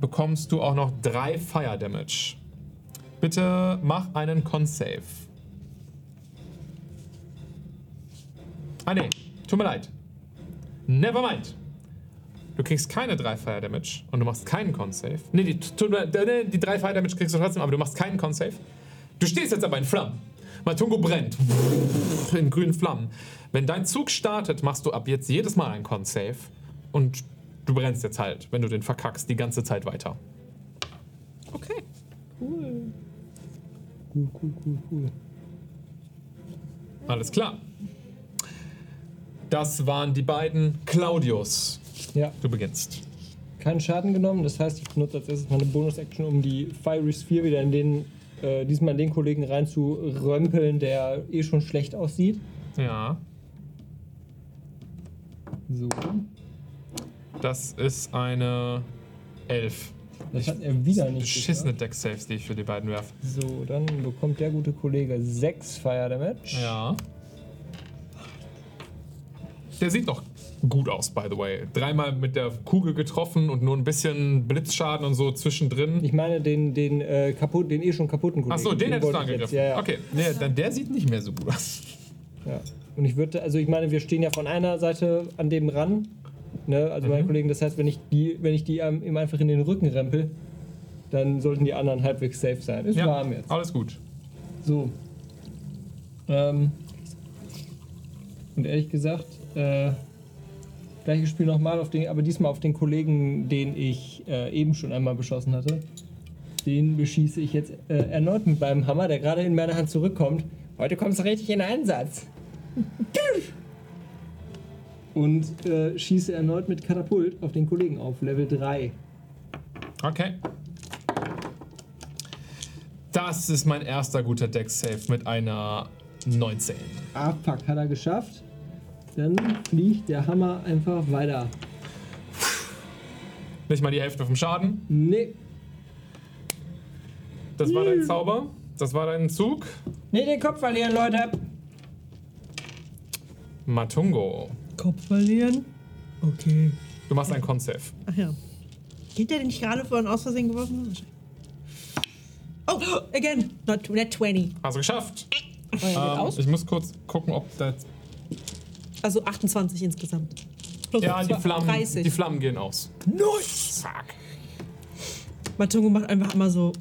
Speaker 2: bekommst du auch noch 3 Fire Damage. Bitte mach einen Con-Save. Ah ne, tut mir leid. Nevermind. Du kriegst keine 3 Fire Damage und du machst keinen Con-Save. Ne, die, tu- ne, die 3 Fire Damage kriegst du trotzdem, aber du machst keinen Con-Save. Du stehst jetzt aber in Flammen. Matungo brennt. In grünen Flammen. Wenn dein Zug startet, machst du ab jetzt jedes Mal einen Con-Save. Und du brennst jetzt halt, wenn du den verkackst, die ganze Zeit weiter.
Speaker 4: Okay.
Speaker 3: Cool, cool, cool, cool.
Speaker 2: Alles klar. Das waren die beiden. Claudius,
Speaker 3: Ja,
Speaker 2: du beginnst.
Speaker 3: keinen Schaden genommen. Das heißt, ich benutze als erstes meine Bonus-Action, um die Fiery Sphere wieder in den, äh, diesmal in den Kollegen reinzurömpeln, der eh schon schlecht aussieht.
Speaker 2: Ja.
Speaker 3: So.
Speaker 2: Das ist eine 11.
Speaker 3: Das hat er wieder nicht
Speaker 2: Beschissene
Speaker 3: geschafft.
Speaker 2: Deck-Saves, die ich für die beiden werfe.
Speaker 3: So, dann bekommt der gute Kollege 6 Fire Damage.
Speaker 2: Ja. Der sieht noch gut aus, by the way. Dreimal mit der Kugel getroffen und nur ein bisschen Blitzschaden und so zwischendrin.
Speaker 3: Ich meine den, den, äh, kaputt, den eh schon kaputten Kollegen.
Speaker 2: Achso, den hättest du
Speaker 3: ich
Speaker 2: angegriffen.
Speaker 3: jetzt- Ja, ja.
Speaker 2: Okay, nee, dann der sieht nicht mehr so gut aus.
Speaker 3: Ja. Und ich würde, also ich meine, wir stehen ja von einer Seite an dem ran, ne, also
Speaker 2: Mhm.
Speaker 3: meine Kollegen, das heißt, wenn ich die, wenn ich die ähm, ihm einfach in den Rücken rempel, dann sollten die anderen halbwegs safe sein. Ist
Speaker 2: Ja,
Speaker 3: warm jetzt.
Speaker 2: alles gut.
Speaker 3: So. Ähm. Und ehrlich gesagt, äh, gleiches Spiel nochmal auf den, aber diesmal auf den Kollegen, den ich äh, eben schon einmal beschossen hatte. Den beschieße ich jetzt äh, erneut mit meinem Hammer, der gerade in meine Hand zurückkommt. Heute kommst du richtig in Einsatz. Und äh, schieße erneut mit Katapult auf den Kollegen auf, Level 3.
Speaker 2: Okay. Das ist mein erster guter Deck-Save mit einer 19.
Speaker 3: Ah, fuck, hat er geschafft. Dann fliegt der Hammer einfach weiter.
Speaker 2: Nicht mal die Hälfte vom Schaden.
Speaker 3: Nee,
Speaker 2: Das war dein Zauber. Das war dein Zug.
Speaker 3: Nee, den Kopf verlieren, Leute.
Speaker 2: Matungo.
Speaker 6: Kopf verlieren. Okay.
Speaker 2: Du machst einen Con-Save.
Speaker 6: Ach ja. Gilt der, den ich gerade vorhin aus Versehen geworfen? Oh, again. Not, not 20.
Speaker 2: Hast du geschafft.
Speaker 4: Oh, ja, geht
Speaker 2: Ähm,
Speaker 4: aus.
Speaker 2: ich muss kurz gucken, ob das.
Speaker 6: Also 28 insgesamt. Plus
Speaker 2: Ja, die Flammen,
Speaker 6: 30.
Speaker 2: die Flammen gehen aus.
Speaker 6: Nice!
Speaker 2: Fuck.
Speaker 6: Matungo macht einfach immer so.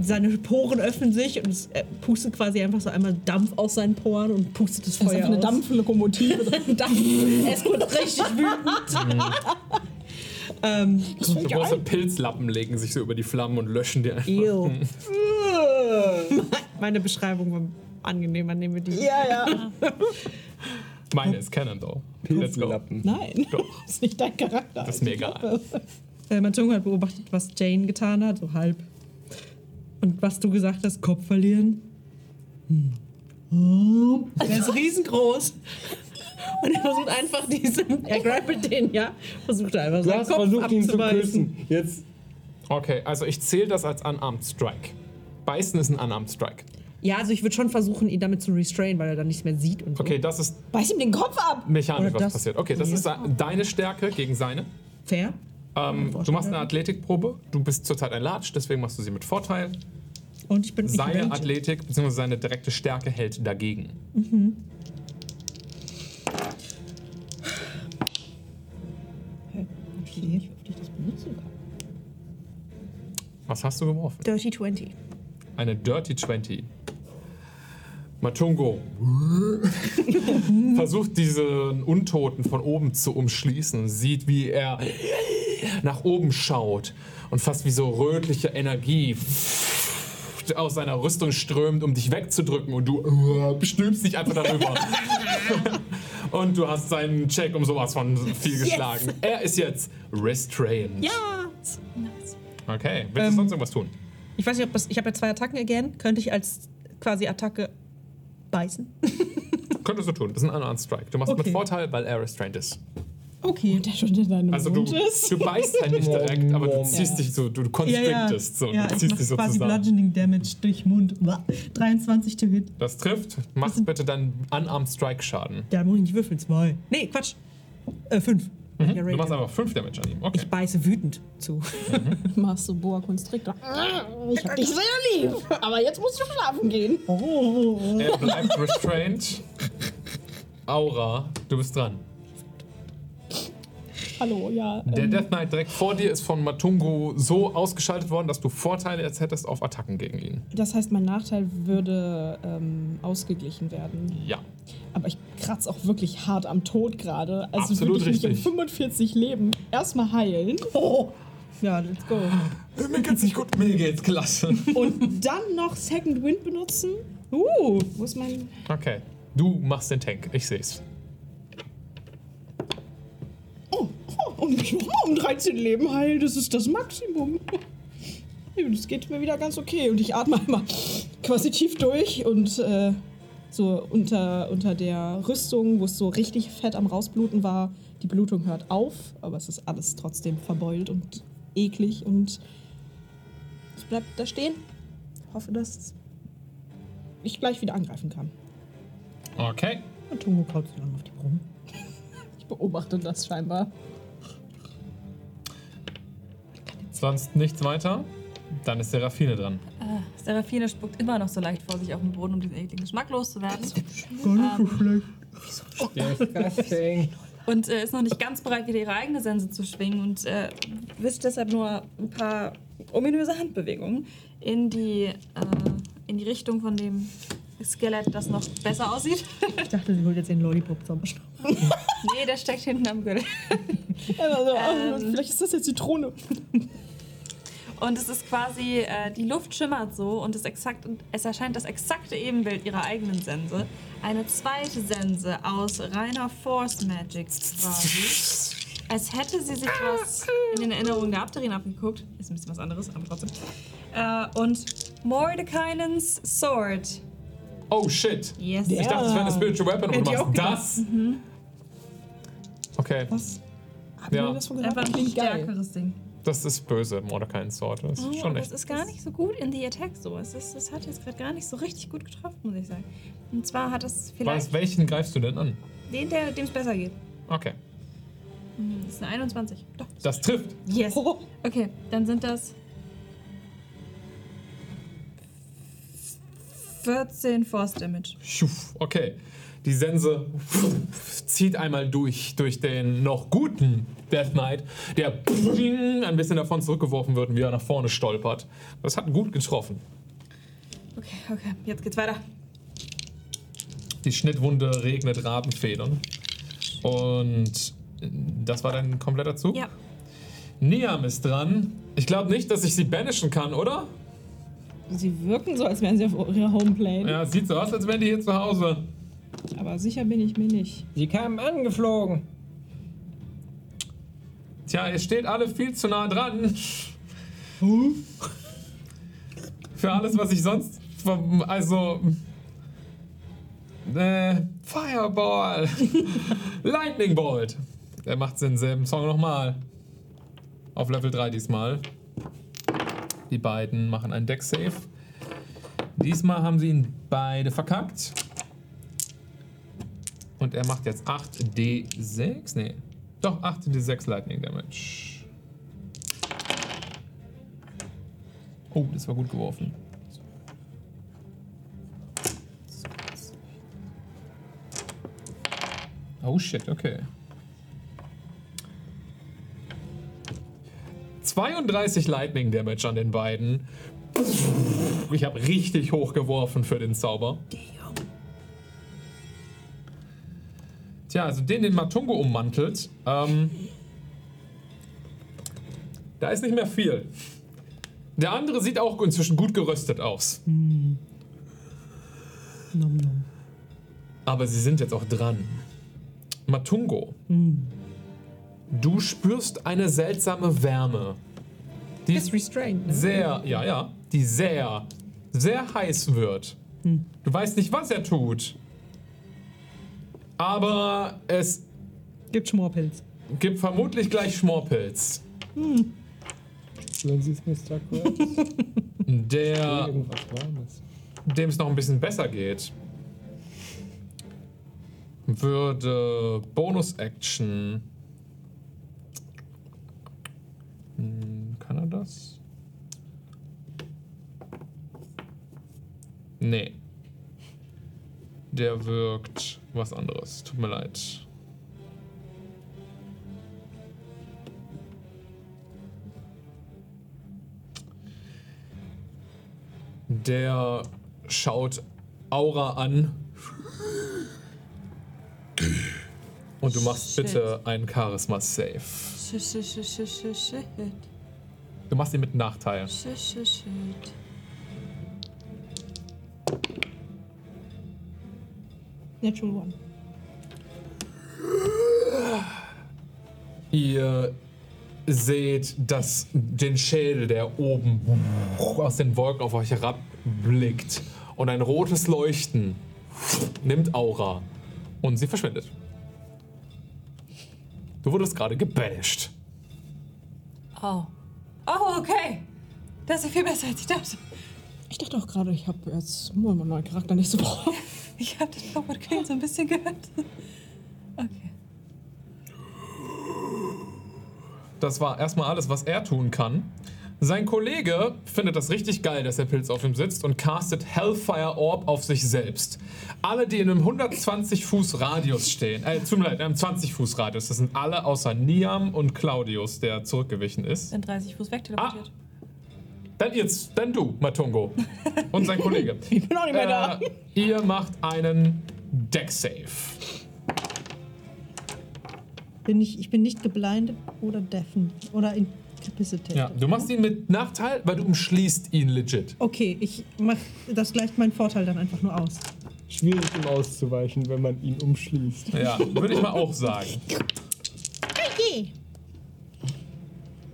Speaker 6: Seine Poren öffnen sich und es äh, pustet quasi einfach so einmal Dampf aus seinen Poren und pustet das
Speaker 4: Das ist
Speaker 6: Feuer
Speaker 4: eine. Dampflokomotive. Dampf.
Speaker 6: Es wird richtig wütend. ähm,
Speaker 2: So große Pilzlappen legen sich so über die Flammen und löschen die einfach.
Speaker 6: ew. Meine Beschreibung war angenehmer, nehmen wir die.
Speaker 4: Ja, ja.
Speaker 2: Meine ist Canon, though. Let's go.
Speaker 3: Pilzlappen.
Speaker 4: Nein.
Speaker 2: Doch.
Speaker 4: Das ist nicht dein Charakter.
Speaker 2: Das ist mir egal.
Speaker 6: Äh, Matungo hat beobachtet, was Jane getan hat, so halb. Und was du gesagt hast, Kopf verlieren. Hm. Oh, der ist riesengroß. Und er versucht einfach diesen, er grappelt den, ja, versucht er einfach
Speaker 3: Du
Speaker 6: seinen
Speaker 3: hast
Speaker 6: Kopf
Speaker 3: versucht, ihn zu
Speaker 6: abzubeißen.
Speaker 3: küssen. Jetzt.
Speaker 2: Okay, also ich zähle das als Unarmed Strike. Beißen ist ein Unarmed Strike.
Speaker 6: Ja, also ich würde schon versuchen, ihn damit zu restrain, weil er dann nichts mehr sieht und so.
Speaker 2: Okay, das ist
Speaker 4: Beiß ihm den Kopf ab!
Speaker 2: mechanisch,
Speaker 6: Oder
Speaker 2: was
Speaker 6: das-
Speaker 2: passiert. Okay, das ist deine Stärke gegen seine.
Speaker 6: Fair?
Speaker 2: Ähm, du machst eine Athletikprobe. Du bist zurzeit ein Latsch, deswegen machst du sie mit Vorteil.
Speaker 6: Und ich bin nicht
Speaker 2: Seine
Speaker 6: ranged.
Speaker 2: Athletik bzw. seine direkte Stärke hält dagegen.
Speaker 7: Ich benutzen kann.
Speaker 2: Was hast du geworfen?
Speaker 6: Dirty 20.
Speaker 2: Eine Dirty 20. Matungo versucht diesen Untoten von oben zu umschließen, sieht, wie er nach oben schaut und fast wie so rötliche Energie aus seiner Rüstung strömt, um dich wegzudrücken und du äh, bestülpst dich einfach darüber. und du hast seinen Check um sowas von viel geschlagen. Er ist jetzt restrained.
Speaker 6: Ja!
Speaker 2: Okay, willst du
Speaker 6: Ähm,
Speaker 2: sonst irgendwas tun?
Speaker 6: Ich weiß nicht, ob das, ich habe ja zwei Attacken again. Könnte ich als quasi Attacke beißen?
Speaker 2: Könntest du tun. Das ist ein Unarmed Strike. Du machst
Speaker 6: Okay.
Speaker 2: mit Vorteil, weil er restrained ist.
Speaker 6: Okay.
Speaker 4: Der schon in deinem
Speaker 2: Also du,
Speaker 4: Mund ist.
Speaker 2: du beißt halt nicht direkt, aber du ziehst dich so, du, du constrictest so,
Speaker 6: ja
Speaker 2: du
Speaker 6: ich
Speaker 2: ziehst
Speaker 6: mach
Speaker 2: dich so
Speaker 6: quasi
Speaker 2: zusammen.
Speaker 6: Bludgeoning Damage durch Mund. Uah. 23 to hit.
Speaker 2: Das trifft. Mach bitte dann Unarmed Strike Schaden.
Speaker 6: Da muss ich nicht würfeln. Zwei. Nee, Quatsch. Äh, fünf. Ja,
Speaker 2: Mhm. Du machst einfach 5 Damage an ihm. Okay.
Speaker 6: ich beiße wütend zu.
Speaker 4: Machst du Boa Constrictor. Ich hab dich sehr lieb, aber jetzt musst du schlafen gehen.
Speaker 2: Er bleibt restrained. Aura, du bist dran.
Speaker 4: Hallo, ja.
Speaker 2: Der
Speaker 4: ähm,
Speaker 2: Death Knight direkt vor dir ist von Matungo so ausgeschaltet worden, dass du Vorteile jetzt hättest auf Attacken gegen ihn.
Speaker 4: das heißt, mein Nachteil würde ähm, ausgeglichen werden.
Speaker 2: Ja.
Speaker 4: Aber ich kratze auch wirklich hart am Tod gerade. Also
Speaker 2: Absolut
Speaker 4: würde ich mich
Speaker 2: richtig.
Speaker 4: um 45 Leben erstmal heilen. Oh.
Speaker 6: Ja, let's go.
Speaker 2: Mir geht's nicht gut, mir geht's klasse.
Speaker 4: Und dann noch Second Wind benutzen. Uh, wo ist mein.
Speaker 2: Okay. Du machst den Tank, ich seh's.
Speaker 4: Und mich nochmal um 13 Leben heilen. Das ist das Maximum. Das geht mir wieder ganz okay. Und ich atme einmal quasi tief durch und äh, so unter, unter der Rüstung, wo es so richtig fett am Rausbluten war, die Blutung hört auf, aber es ist alles trotzdem verbeult und eklig und ich bleib da stehen. Hoffe, dass ich gleich wieder angreifen kann.
Speaker 2: Okay.
Speaker 6: Und Tomo kaut so lange auf die Brummen.
Speaker 4: Ich beobachte das scheinbar.
Speaker 2: Sonst nichts weiter. Dann ist Serafine dran.
Speaker 5: Äh, Seraphine spuckt immer noch so leicht vor sich auf den Boden, um diesen ekligen Geschmack loszuwerden.
Speaker 6: Gar nicht so schlecht.
Speaker 1: Disgusting.
Speaker 5: Und äh, ist noch nicht ganz bereit, wieder ihre eigene Sense zu schwingen und äh, wischt deshalb nur ein paar ominöse Handbewegungen in die, äh, in die Richtung von dem Skelett, das noch besser aussieht.
Speaker 6: Ich dachte, sie holt jetzt den Lollipop-Zauberstab.
Speaker 5: nee, der steckt hinten am Gürtel.
Speaker 4: Also,
Speaker 5: Ähm.
Speaker 4: vielleicht ist das jetzt Zitrone.
Speaker 5: Und es ist quasi, äh, die Luft schimmert so und es, exakt, es erscheint das exakte Ebenbild ihrer eigenen Sense. Eine zweite Sense aus reiner Force Magic quasi. Als hätte sie sich was in den Erinnerungen der Abderin abgeguckt. Ist ein bisschen was anderes, aber trotzdem. Äh, und Mordekainens Sword.
Speaker 2: Oh shit.
Speaker 5: Yes.
Speaker 2: Ich dachte, es wäre eine Spiritual Weapon und du machst das. Okay,
Speaker 4: Was? Hab
Speaker 2: Ja.
Speaker 4: ich mir das von gesagt?
Speaker 5: Einfach ein stärkeres Ding.
Speaker 2: Das ist böse, Mordecai Sword. Das ist
Speaker 5: Oh,
Speaker 2: schon echt.
Speaker 5: es ist gar nicht so gut in the Attack so. Es, ist, es hat jetzt gerade gar nicht so richtig gut getroffen, muss ich sagen. Und zwar hat es vielleicht
Speaker 2: Was, welchen greifst du denn an?
Speaker 5: den, der dem es besser geht.
Speaker 2: Okay.
Speaker 5: Das ist eine 21. Doch.
Speaker 2: Das trifft.
Speaker 5: Yes. Okay, dann sind das 14 Force Damage.
Speaker 2: Schuf, Okay. Die Sense zieht einmal durch, durch den noch guten Death Knight, der ein bisschen davon zurückgeworfen wird und wieder nach vorne stolpert. Das hat gut getroffen.
Speaker 5: Okay, okay, jetzt geht's weiter.
Speaker 2: Die Schnittwunde regnet Rabenfedern. Und das war dein kompletter Zug?
Speaker 5: Ja.
Speaker 2: Niam ist dran. Ich glaube nicht, dass ich sie banishen kann, oder?
Speaker 4: Sie wirken so, als wären sie auf ihrer Homeplane.
Speaker 2: Ja, es sieht so aus, als wären die hier zu Hause.
Speaker 4: Aber sicher bin ich mir nicht.
Speaker 1: Sie kamen angeflogen.
Speaker 2: Tja, ihr steht alle viel zu nah dran. Für alles, was ich sonst. vom- Also. Äh, Fireball. Lightning Bolt. Er macht denselben Song nochmal. Auf Level 3 diesmal. Die beiden machen einen Deck-Save. Diesmal haben sie ihn beide verkackt. Und er macht jetzt 8d6. Nee. Doch, 8d6 Lightning Damage. Oh, das war gut geworfen. Oh shit, okay. 32 Lightning Damage an den beiden. Ich habe richtig hoch geworfen für den Zauber. Tja, also den, den Matungo ummantelt, ähm, da ist nicht mehr viel. Der andere sieht auch inzwischen gut geröstet aus.
Speaker 6: Nom, nom.
Speaker 2: Aber sie sind jetzt auch dran. Matungo, du spürst eine seltsame Wärme. Die
Speaker 6: Ist restrained, ne?
Speaker 2: sehr, ja, ja, die sehr, sehr heiß wird. Du weißt nicht, was er tut. Aber es
Speaker 6: Gibt Schmorpilz.
Speaker 2: gibt vermutlich gleich Schmorpilz.
Speaker 3: Wenn sie es Mr. Krabs.
Speaker 2: Der,
Speaker 3: Irgendwas Warmes.
Speaker 2: dem es noch ein bisschen besser geht, würde Bonus-Action. Hm, Kann er das? Nee. Der wirkt was anderes. Tut mir leid. Der schaut Aura an. Und du machst
Speaker 5: Shit.
Speaker 2: bitte einen Charisma-Save. Du machst ihn mit Nachteil.
Speaker 5: Shit.
Speaker 4: Natural One.
Speaker 2: Ihr seht das, den Schädel, der oben aus den Wolken auf euch herabblickt. Und ein rotes Leuchten nimmt Aura. Und sie verschwindet. Du wurdest gerade gebanished.
Speaker 5: Oh. Oh, okay. Das ist viel besser, als ich dachte.
Speaker 4: Ich dachte auch gerade, ich habe jetzt meinen neuen Charakter nicht so drauf.
Speaker 5: Ich habe den Robert Kane so ein bisschen gehört. Okay.
Speaker 2: Das war erstmal alles, was er tun kann. Sein Kollege findet das richtig geil, dass der Pilz auf ihm sitzt und castet Hellfire Orb auf sich selbst. Alle, die in einem 120 Fuß Radius stehen, äh, tut mir leid, in einem 20 Fuß Radius, das sind alle außer Niam und Claudius, der zurückgewichen ist.
Speaker 5: Bin 30 Fuß wegteleportiert.
Speaker 2: Dann jetzt, dann du, Matungo. Und sein Kollege.
Speaker 4: Ich bin auch nicht mehr da.
Speaker 2: Äh, ihr macht einen Deck-Save.
Speaker 6: Bin ich, ich bin nicht geblindet oder deafened oder incapacitated.
Speaker 2: Ja, du machst ihn mit Nachteil, weil du umschließt ihn legit.
Speaker 6: Okay, ich mach, das gleicht meinen Vorteil dann einfach nur aus.
Speaker 3: Schwierig, ihm auszuweichen, wenn man ihn umschließt.
Speaker 2: Ja, würde ich mal auch sagen.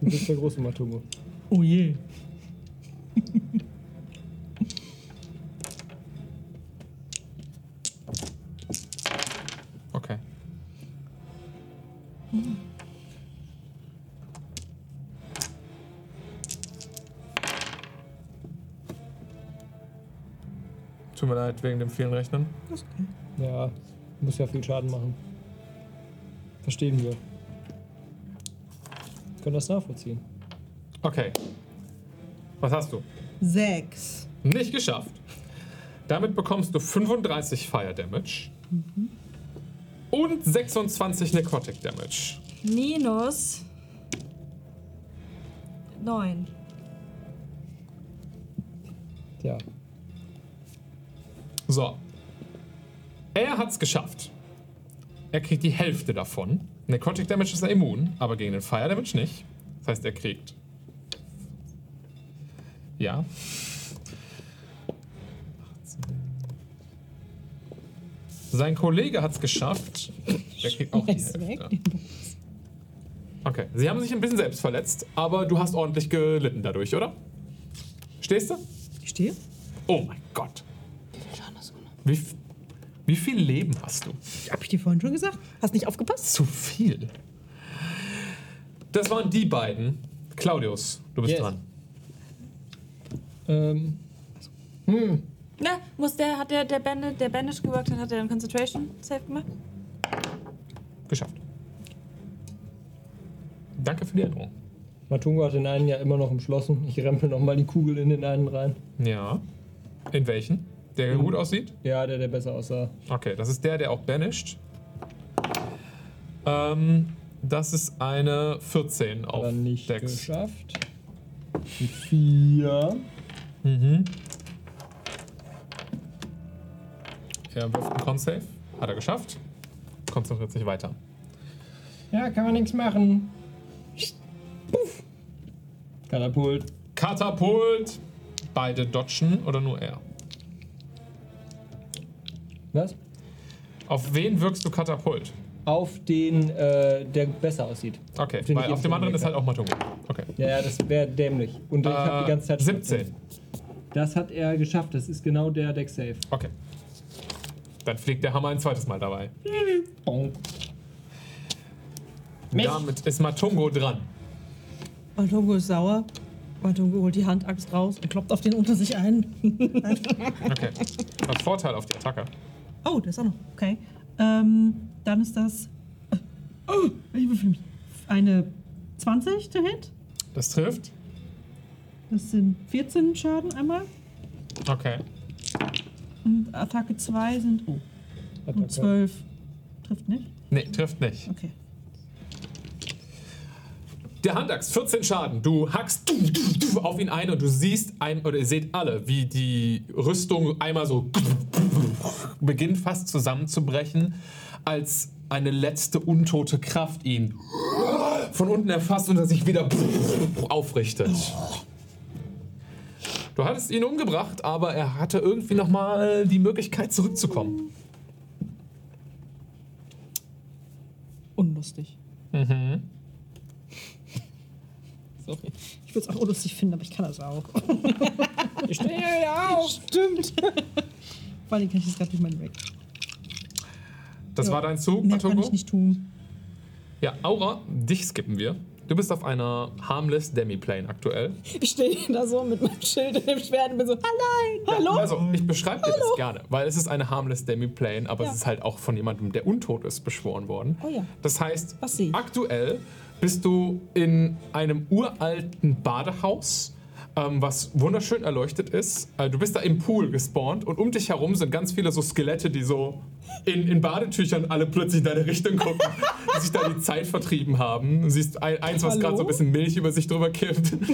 Speaker 3: Du bist der große Matungo.
Speaker 6: Oh je.
Speaker 2: Okay. Tut mir leid wegen dem vielen Rechnen.
Speaker 3: Ja, muss ja viel Schaden machen. Verstehen wir. Können das nachvollziehen.
Speaker 2: Okay. Was hast du?
Speaker 6: Sechs.
Speaker 2: Nicht geschafft. Damit bekommst du 35 Fire Damage und 26 Necrotic Damage.
Speaker 5: Minus 9.
Speaker 3: Tja,
Speaker 2: So. Er hat's geschafft. Er kriegt die Hälfte davon. Necrotic Damage ist er immun, aber gegen den Fire Damage nicht. Das heißt, er kriegt. Ja. Sein Kollege hat's geschafft. Der kriegt auch die. Hälfte. Okay, sie haben sich ein bisschen selbst verletzt, aber du hast ordentlich gelitten dadurch, oder? Stehst du?
Speaker 6: Ich stehe.
Speaker 2: Oh mein Gott. Wie, Wie viel Leben hast du?
Speaker 6: Hab ich dir vorhin schon gesagt? Hast nicht aufgepasst?
Speaker 2: Zu viel. Das waren die beiden. Claudius, du bist
Speaker 3: Yes.
Speaker 2: dran.
Speaker 3: Ähm. Hm.
Speaker 5: Na, muss der, hat der, der Bandit, der Bandage gewirkt hat, hat er einen Concentration Save gemacht?
Speaker 2: Geschafft. Danke für die Erinnerung.
Speaker 3: Matungo hat den einen ja immer noch umschlossen. Ich rempel noch mal die Kugel in den einen rein.
Speaker 2: Ja. In welchen? Der
Speaker 3: Mhm.
Speaker 2: gut aussieht?
Speaker 3: Ja, der, der besser aussah.
Speaker 2: Okay, das ist der, der auch banished. Ähm, das ist eine 14 auf
Speaker 3: Aber nicht
Speaker 2: Dex.
Speaker 3: geschafft. Ein Vier.
Speaker 2: Mhm. Er wirft einen Con-Save. Hat er geschafft. Konzentriert sich weiter.
Speaker 3: Ja, kann man nichts machen. Puff. Katapult.
Speaker 2: Katapult! Beide dodgen oder nur er?
Speaker 3: Was?
Speaker 2: Auf wen wirkst du Katapult?
Speaker 3: Auf den, äh, der besser aussieht.
Speaker 2: Okay,
Speaker 3: Auf den
Speaker 2: weil auf dem anderen ist halt auch Matungo. Okay.
Speaker 3: Ja, ja, das wäre dämlich. Und ich habe die ganze Zeit.
Speaker 2: Äh, 17.
Speaker 3: Das hat er geschafft. Das ist genau der Deck Safe.
Speaker 2: Okay. Dann fliegt der Hammer ein zweites Mal dabei.
Speaker 3: Bonk. Mich.
Speaker 2: Damit ist Matungo dran.
Speaker 6: Matungo ist sauer. Matungo holt die Handaxt raus und kloppt auf den unter sich ein.
Speaker 2: Okay. Hat Vorteil auf die Attacke.
Speaker 6: Oh, das ist auch noch. Okay. Ähm, dann ist das. Oh, ich mich. Eine 20 to hit.
Speaker 2: Das trifft.
Speaker 6: Das sind 14 Schaden einmal.
Speaker 2: Okay.
Speaker 6: Und Attacke 2 sind. Oh, und 12. Trifft nicht?
Speaker 2: Nee, trifft nicht.
Speaker 6: Okay.
Speaker 2: Der Handaxt, 14 Schaden. Du hackst du, du, du auf ihn ein und du siehst, ein, oder ihr seht alle, wie die Rüstung einmal so beginnt fast zusammenzubrechen, als eine letzte untote Kraft ihn von unten erfasst und er sich wieder aufrichtet. Du hattest ihn umgebracht, aber er hatte irgendwie nochmal die Möglichkeit zurückzukommen.
Speaker 6: Unlustig.
Speaker 2: Mhm.
Speaker 6: Sorry. Ich würde es auch unlustig finden, aber ich kann das auch.
Speaker 3: Ich stehe ja auf.
Speaker 6: Stimmt. Vor allem kann ich das gerade durch meinen Weg.
Speaker 2: Das
Speaker 6: Ja.
Speaker 2: war dein Zug,
Speaker 6: Mehr kann
Speaker 2: Matungo?
Speaker 6: ich nicht tun.
Speaker 2: Ja, Aura, dich skippen wir. Du bist auf einer Harmless Demiplane aktuell.
Speaker 4: Ich stehe da so mit meinem Schild und dem Schwert und bin so, allein, hallo?
Speaker 2: Also, ich beschreibe dir das gerne, weil es ist eine Harmless Demiplane, aber
Speaker 4: Ja.
Speaker 2: es ist halt auch von jemandem, der untot ist, beschworen worden.
Speaker 4: Oh ja.
Speaker 2: Das heißt, aktuell bist du in einem uralten Badehaus, ähm, was wunderschön erleuchtet ist. Äh, du bist da im Pool gespawnt und um dich herum sind ganz viele so Skelette, die so in, in Badetüchern alle plötzlich in deine Richtung gucken, die sich da die Zeit vertrieben haben. Du siehst ein, eins, was gerade so ein bisschen Milch über sich drüber kippt.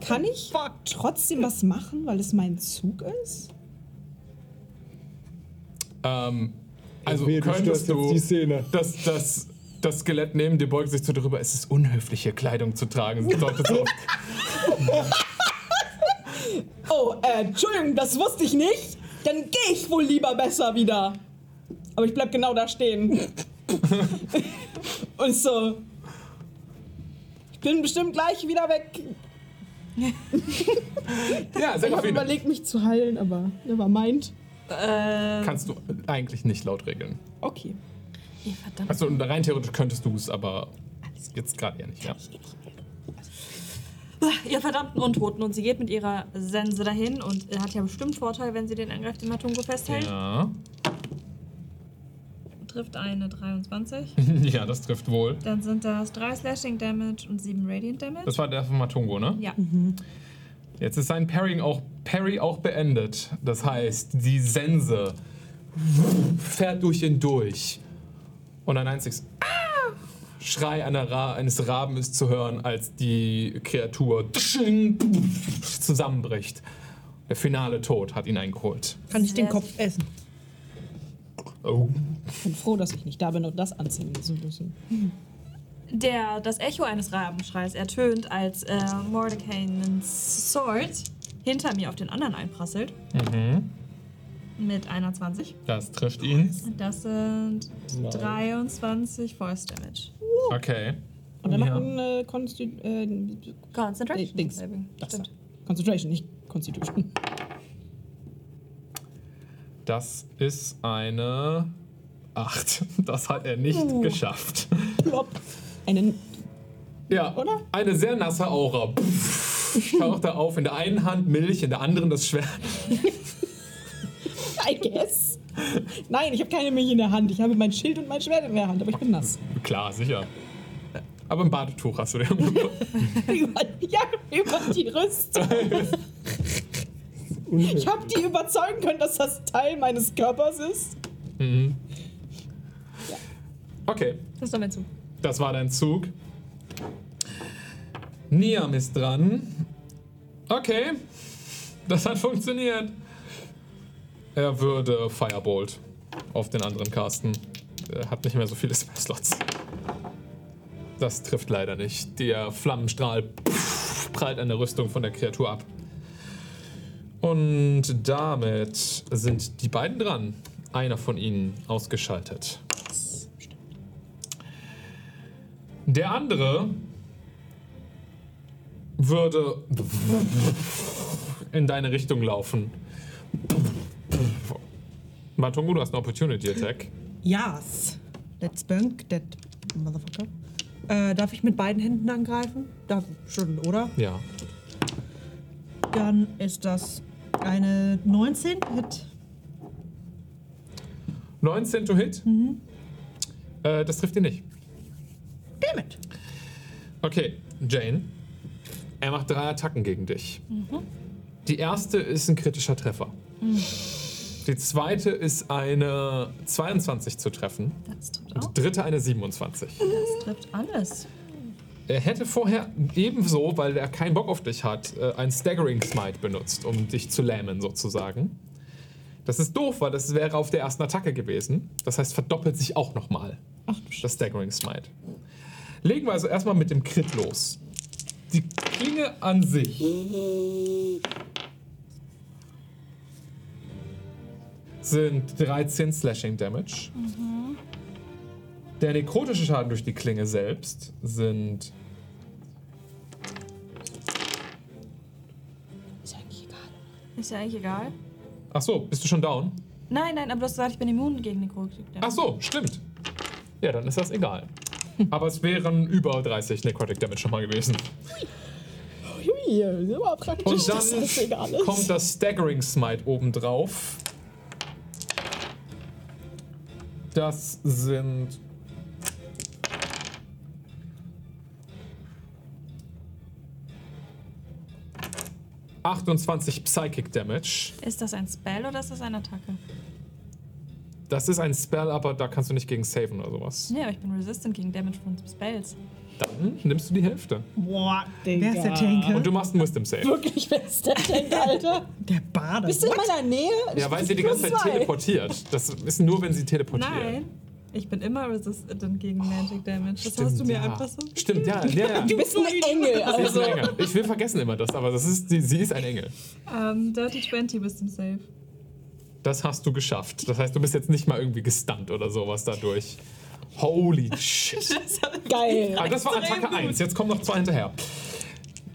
Speaker 4: Kann ich trotzdem was machen, weil es mein Zug ist?
Speaker 2: Ähm, also könntest du
Speaker 3: die Szene.
Speaker 2: das, das, das Skelett nehmen, dir beugt sich so drüber. Es ist unhöflich, hier Kleidung zu tragen. Das bedeutet so,
Speaker 4: Oh, äh, Entschuldigung, das wusste ich nicht. Dann gehe ich wohl lieber besser wieder. Aber ich bleib genau da stehen. Und so. Ich bin bestimmt gleich wieder weg.
Speaker 2: ja,
Speaker 4: Ich habe
Speaker 2: Serafine,
Speaker 4: überlegt, mich zu heilen, aber never mind.
Speaker 5: Äh,
Speaker 2: kannst du eigentlich nicht laut regeln.
Speaker 4: Okay.
Speaker 5: Ihr verdammt.
Speaker 2: Also und rein theoretisch könntest du es, aber jetzt gerade eher nicht. Ja.
Speaker 5: Ihr verdammten Untoten. Und sie geht mit ihrer Sense dahin und er hat ja bestimmt Vorteil, wenn sie den angreift, den Matungo festhält.
Speaker 2: Ja.
Speaker 5: Trifft eine 23.
Speaker 2: ja, das trifft wohl.
Speaker 5: Dann sind das 3 Slashing Damage und 7 Radiant Damage.
Speaker 2: Das war der von Matungo, ne?
Speaker 5: ja.
Speaker 2: Jetzt ist sein Parrying auch, Parry auch beendet. Das heißt, die Sense fährt durch ihn durch. Und ein einziges Ah! Schrei einer Ra eines Raben ist zu hören, als die Kreatur zusammenbricht. Der finale Tod hat ihn eingeholt.
Speaker 6: Kann ich den Kopf essen?
Speaker 2: Oh.
Speaker 4: Ich bin froh, dass ich nicht da bin und das anziehen müssen.
Speaker 5: Der, das Echo eines Rabenschreis ertönt, als äh, Mordekainens Sword hinter mir auf den anderen einprasselt.
Speaker 2: Mhm.
Speaker 5: Mit einer 20.
Speaker 2: Das trifft ihn.
Speaker 5: Das sind
Speaker 3: Nein.
Speaker 5: 23 Force Damage.
Speaker 2: Okay.
Speaker 4: Und dann
Speaker 2: Ja.
Speaker 4: noch ein äh, Consti äh,
Speaker 5: Concentration.
Speaker 4: Dings. Das
Speaker 5: Stimmt.
Speaker 4: Concentration, nicht Constitution.
Speaker 2: Das ist eine 8. Das hat er nicht geschafft.
Speaker 4: Plopp. Einen.
Speaker 2: Ja,
Speaker 4: Oder?
Speaker 2: eine sehr nasse Aura. Pff, taucht er auf. In der einen Hand Milch, in der anderen das Schwert.
Speaker 4: I guess. Nein, ich habe keine Milch in der Hand. Ich habe mein Schild und mein Schwert in der Hand, aber ich bin nass.
Speaker 2: Klar, sicher. Aber ein Badetuch hast du dir.
Speaker 4: über, ja, über die Rüstung. Ich habe die überzeugen können, dass das Teil meines Körpers ist.
Speaker 2: Okay,
Speaker 5: Das doch mein Zug.
Speaker 2: das war dein Zug. Niam ist dran. Okay, das hat funktioniert. Er würde Firebolt auf den anderen casten. Er hat nicht mehr so viele Spell-Slots. Das trifft leider nicht. Der Flammenstrahl prallt an der Rüstung von der Kreatur ab. Und damit sind die beiden dran. Einer von ihnen ausgeschaltet. Der andere würde in deine Richtung laufen. Matungu, du hast eine Opportunity Attack.
Speaker 6: Yes. Let's bunk that motherfucker. Äh, darf ich mit beiden Händen angreifen? Darf schon, oder?
Speaker 2: Ja.
Speaker 6: Dann ist das eine 19 Hit.
Speaker 2: 19 to hit. Äh, das trifft ihn nicht.
Speaker 6: Damn it.
Speaker 2: Okay, Jane. Er macht drei Attacken gegen dich. Die erste ist ein kritischer Treffer. Die zweite ist eine 22 zu treffen.
Speaker 5: Das trifft
Speaker 2: Und
Speaker 5: auch.
Speaker 2: die dritte eine 27.
Speaker 5: Das trifft alles.
Speaker 2: Er hätte vorher ebenso, weil er keinen Bock auf dich hat, äh, ein Staggering Smite benutzt, um dich zu lähmen sozusagen. Das ist doof, weil das wäre auf der ersten Attacke gewesen. Das heißt, verdoppelt sich auch nochmal das Staggering Smite. Legen wir also erstmal mit dem Crit los. Die Klinge an sich sind 13 Slashing Damage. Der nekrotische Schaden durch die Klinge selbst sind
Speaker 5: Ist ja eigentlich egal.
Speaker 2: Ach so, bist du schon down?
Speaker 5: Nein, nein, aber du hast gesagt, ich bin immun gegen Nekrotik.
Speaker 2: Ach so, stimmt. Ja, dann ist das egal. Aber es wären über 30 Necrotic Damage schon mal gewesen.
Speaker 4: Hui, ist aber praktisch,
Speaker 2: Und
Speaker 4: das egal
Speaker 2: dann
Speaker 4: ist.
Speaker 2: kommt das Staggering Smite obendrauf. Das sind. ...28 Psychic Damage.
Speaker 5: Ist das ein Spell oder ist das eine Attacke?
Speaker 2: Das ist ein Spell, aber da kannst du nicht gegen saven oder sowas.
Speaker 5: Nee, aber ich bin resistant gegen Damage von Spells.
Speaker 2: Dann nimmst du die Hälfte.
Speaker 4: Boah, Digga.
Speaker 6: Wer ist der Tanke?
Speaker 2: Und du machst einen Wisdom Save.
Speaker 4: Wirklich, wer ist der denn, Alter?
Speaker 6: Der Bade.
Speaker 4: Bist du in meiner Nähe?
Speaker 2: Ja, weil sie die ganze Zeit teleportiert. Das ist nur, wenn sie teleportiert.
Speaker 5: Nein. Ich bin immer resistant gegen Magic Damage. Das hast du mir
Speaker 2: ja.
Speaker 5: einfach so.
Speaker 2: Stimmt, ja. ja, ja.
Speaker 4: Du bist ein Engel,
Speaker 2: Sie ist
Speaker 4: also.
Speaker 2: ein Engel. Ich will vergessen immer das, aber das ist, sie, sie ist ein Engel.
Speaker 5: Ähm, Dirty 20 Wisdom Save.
Speaker 2: Das hast du geschafft. Das heißt, du bist jetzt nicht mal irgendwie gestunt oder sowas dadurch. Holy shit.
Speaker 4: Geil.
Speaker 2: Aber das war Attacke 1. Jetzt kommen noch zwei hinterher.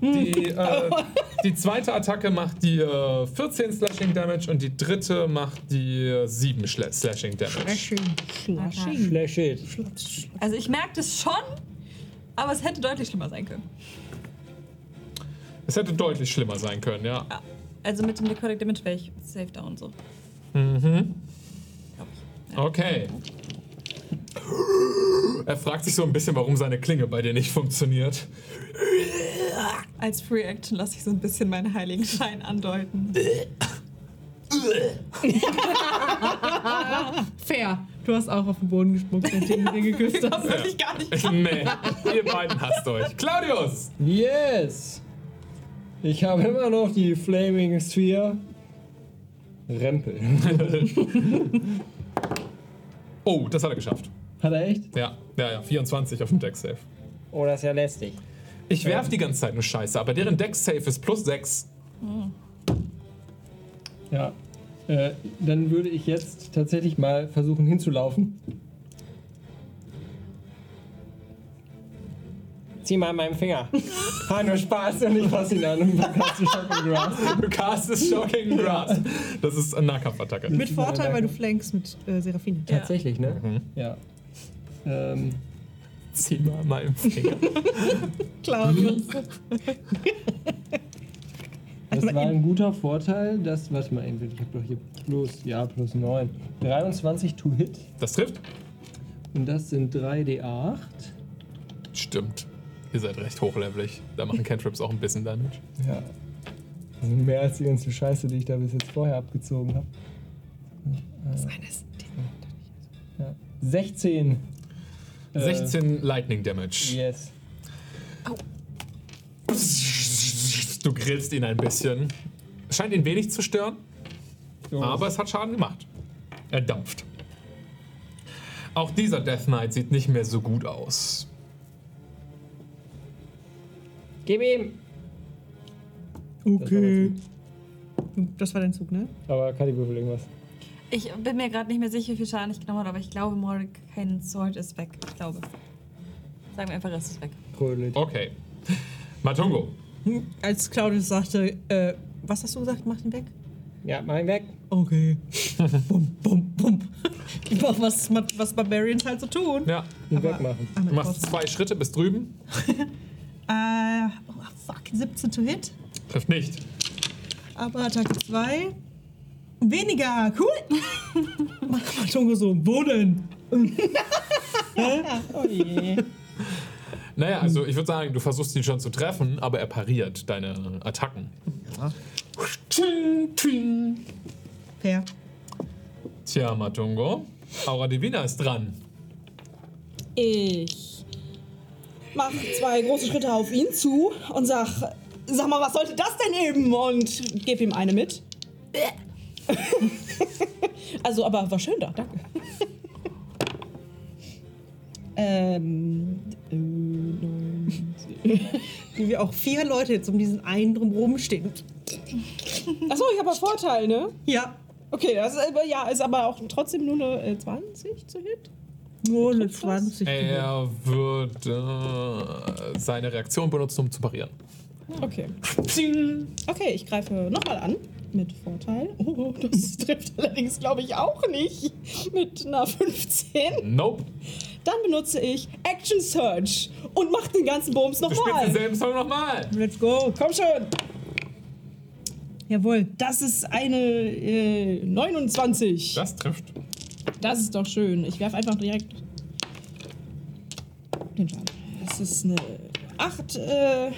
Speaker 2: Die, äh, die zweite Attacke macht die äh, 14 Slashing Damage und die dritte macht die äh, 7 Schla Slashing Damage.
Speaker 3: Flash it.
Speaker 5: Also ich merke das schon, aber es hätte deutlich schlimmer sein können.
Speaker 2: Es hätte deutlich schlimmer sein können, ja.
Speaker 5: Ja. Also mit dem Necrotic Damage wäre ich safe down so.
Speaker 2: Okay. Er fragt sich so ein bisschen, warum seine Klinge bei dir nicht funktioniert.
Speaker 5: Als Free Action lasse ich so ein bisschen meinen heiligen Schein andeuten.
Speaker 6: Fair. Du hast auch auf den Boden gespuckt, wenn du ihn geküsst hast.
Speaker 5: Würde ich gar nicht.
Speaker 2: nee, ihr beiden hasst euch. Claudius!
Speaker 3: Yes! Ich habe immer noch die Flaming Sphere. Rempel.
Speaker 2: Oh, das hat er geschafft.
Speaker 3: Hat er echt?
Speaker 2: Ja, ja, ja, 24 auf dem Deck Save.
Speaker 3: Oh, das ist ja lästig.
Speaker 2: Ich werf die ganze Zeit nur Scheiße, aber deren Deck Save ist plus 6.
Speaker 3: Ja. Äh, dann würde ich jetzt tatsächlich mal versuchen hinzulaufen. Zieh mal an meinem Finger. Ha, nur Spaß und ich fass ihn an und du Shocking Grass.
Speaker 2: Du castest Shocking Grass. Das ist eine Nahkampfattacke.
Speaker 6: Mit Vorteil, weil du flankst mit äh, Seraphine.
Speaker 3: Tatsächlich, ne?
Speaker 2: Mhm.
Speaker 3: Ja. Ähm,
Speaker 2: Zieh mal an meinem Finger.
Speaker 6: Claudius.
Speaker 3: das war ein guter Vorteil. Das, warte mal, ich hab doch hier plus, ja, plus 9. 23 to hit.
Speaker 2: Das trifft?
Speaker 3: Und das sind 3d8.
Speaker 2: Stimmt. Ihr seid recht hochlevelig. Da machen Cantrips auch ein bisschen Damage.
Speaker 3: Ja. Das sind mehr als die ganze Scheiße, die ich da bis jetzt vorher abgezogen habe. Ja. 16. Äh,
Speaker 2: 16 Lightning Damage.
Speaker 3: Yes.
Speaker 2: Du grillst ihn ein bisschen. Scheint ihn wenig zu stören,
Speaker 3: So.
Speaker 2: aber es hat Schaden gemacht. Er dampft. Auch dieser Death Knight sieht nicht mehr so gut aus.
Speaker 3: Gib ihm!
Speaker 6: Okay. Das war dein Zug, ne?
Speaker 3: Aber Kati würfel irgendwas.
Speaker 5: Ich bin mir gerade nicht mehr sicher, wie viel Schaden ich genommen habe, aber ich glaube, Mordecai Sword ist weg. Ich glaube. Sagen wir einfach, es ist weg.
Speaker 2: Okay. Matungo.
Speaker 6: Hm, Als Claudius sagte, äh, was hast du gesagt? Mach ihn weg?
Speaker 3: Ja, mach ihn weg.
Speaker 6: Okay. bum, bum, bum. Was, was Barbarians halt so tun.
Speaker 2: Ja.
Speaker 3: Ihn wegmachen.
Speaker 2: Du machst zwei Schritte bis drüben.
Speaker 6: Äh, oh, fuck, 17 to hit.
Speaker 2: Trifft nicht.
Speaker 6: Aber Attacke 2. Weniger, cool. Mach mal Tungo so, wo denn?
Speaker 3: Oh je.
Speaker 2: Naja, also ich würde sagen, du versuchst ihn schon zu treffen, aber er pariert deine Attacken. Tsching, tsching.
Speaker 6: Fair.
Speaker 2: Tja, Matungo. Aura Divina ist dran.
Speaker 4: Ich mach zwei große Schritte auf ihn zu und sag, sag mal, was sollte das denn eben? Und gebe ihm eine mit. also, aber war schön da, danke. ähm, äh, neun,
Speaker 6: Wie wir auch vier Leute jetzt um diesen einen drumherum stehen.
Speaker 4: Achso, ich habe ja Vorteil, ne?
Speaker 6: Ja,
Speaker 4: Okay, das ist, aber- ja, ist aber auch trotzdem nur eine äh, 20 zu Hit.
Speaker 6: Nur eine
Speaker 4: Trifft das?
Speaker 6: 20.
Speaker 2: Er wird äh, seine Reaktion benutzen, um zu parieren.
Speaker 4: Okay. Okay, ich greife nochmal an. Mit Vorteil. Oh, das trifft allerdings, glaube ich, auch nicht. Mit einer 15.
Speaker 2: Nope.
Speaker 4: Dann benutze ich Action Search und mach den ganzen Bums
Speaker 2: Du spielst
Speaker 4: nochmal.
Speaker 2: denselben Song nochmal.
Speaker 6: Let's go.
Speaker 4: Komm schon.
Speaker 6: Jawohl.
Speaker 4: Das ist eine äh, 29.
Speaker 2: Das trifft.
Speaker 4: Das ist doch schön. Ich werfe einfach direkt den Schaden. Das ist eine 8 äh,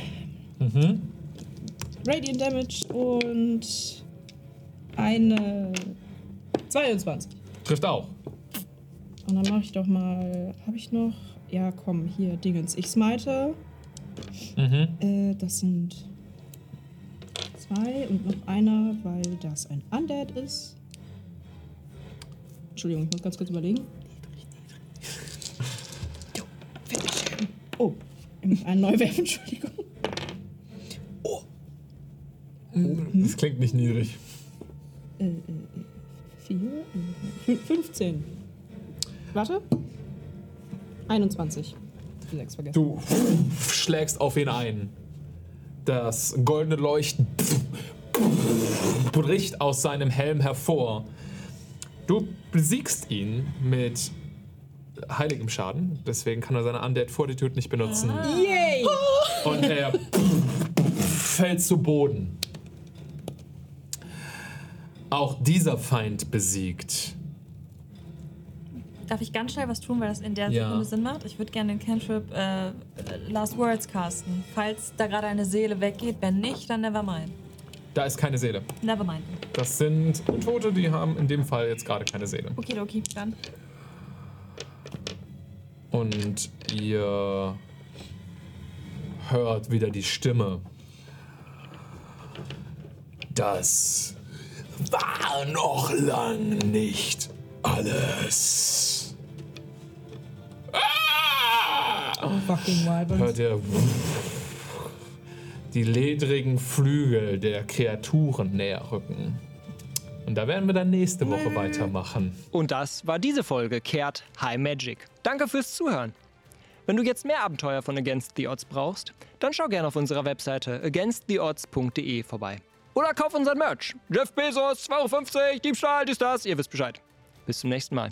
Speaker 2: Mhm.
Speaker 4: Radiant Damage und eine 22.
Speaker 2: Trifft auch.
Speaker 4: Und dann mache ich doch mal. Habe ich noch? Ja, komm, hier, Dingens. Ich smite.
Speaker 2: Mhm.
Speaker 4: Äh, das sind zwei und noch einer, weil das ein Undead ist. Entschuldigung, ich muss ganz kurz überlegen. Oh, ich muss einen neu werfen, Entschuldigung.
Speaker 2: Das klingt nicht niedrig.
Speaker 4: Äh, äh, vier, äh, fün- 15. Warte. 21. Die sechs vergessen.
Speaker 2: Du schlägst auf ihn ein. Das goldene Leuchten bricht aus seinem Helm hervor. Du besiegst ihn mit heiligem Schaden, deswegen kann er seine Undead Fortitude nicht benutzen.
Speaker 4: Yay!
Speaker 2: Und er fällt zu Boden. Auch dieser Feind besiegt.
Speaker 5: Darf ich ganz schnell was tun, weil das in der
Speaker 2: Ja.
Speaker 5: Sekunde Sinn macht? Ich würde gerne den Cantrip äh, Last Words casten. Falls da gerade eine Seele weggeht, wenn nicht, dann never mind.
Speaker 2: Da ist keine Seele.
Speaker 5: Never mind.
Speaker 2: Das sind Tote, die haben in dem Fall jetzt gerade keine Seele.
Speaker 5: Okay, okay, dann.
Speaker 2: Und ihr hört wieder die Stimme. Das war noch lang nicht alles. Ah!
Speaker 6: Fucking Wyverns.
Speaker 2: Hört ihr die ledrigen Flügel der Kreaturen näher rücken. Und da werden wir dann nächste Woche weitermachen.
Speaker 1: Und das war diese Folge Kehrt High Magic. Danke fürs Zuhören.
Speaker 3: Wenn du jetzt mehr Abenteuer von Against the Odds brauchst, dann schau gerne auf unserer Webseite againsttheodds.de vorbei. Oder kauf unseren Merch. Jeff Bezos, 2,50 Euro, Diebstahl, dies, das, ihr wisst Bescheid. Bis zum nächsten Mal.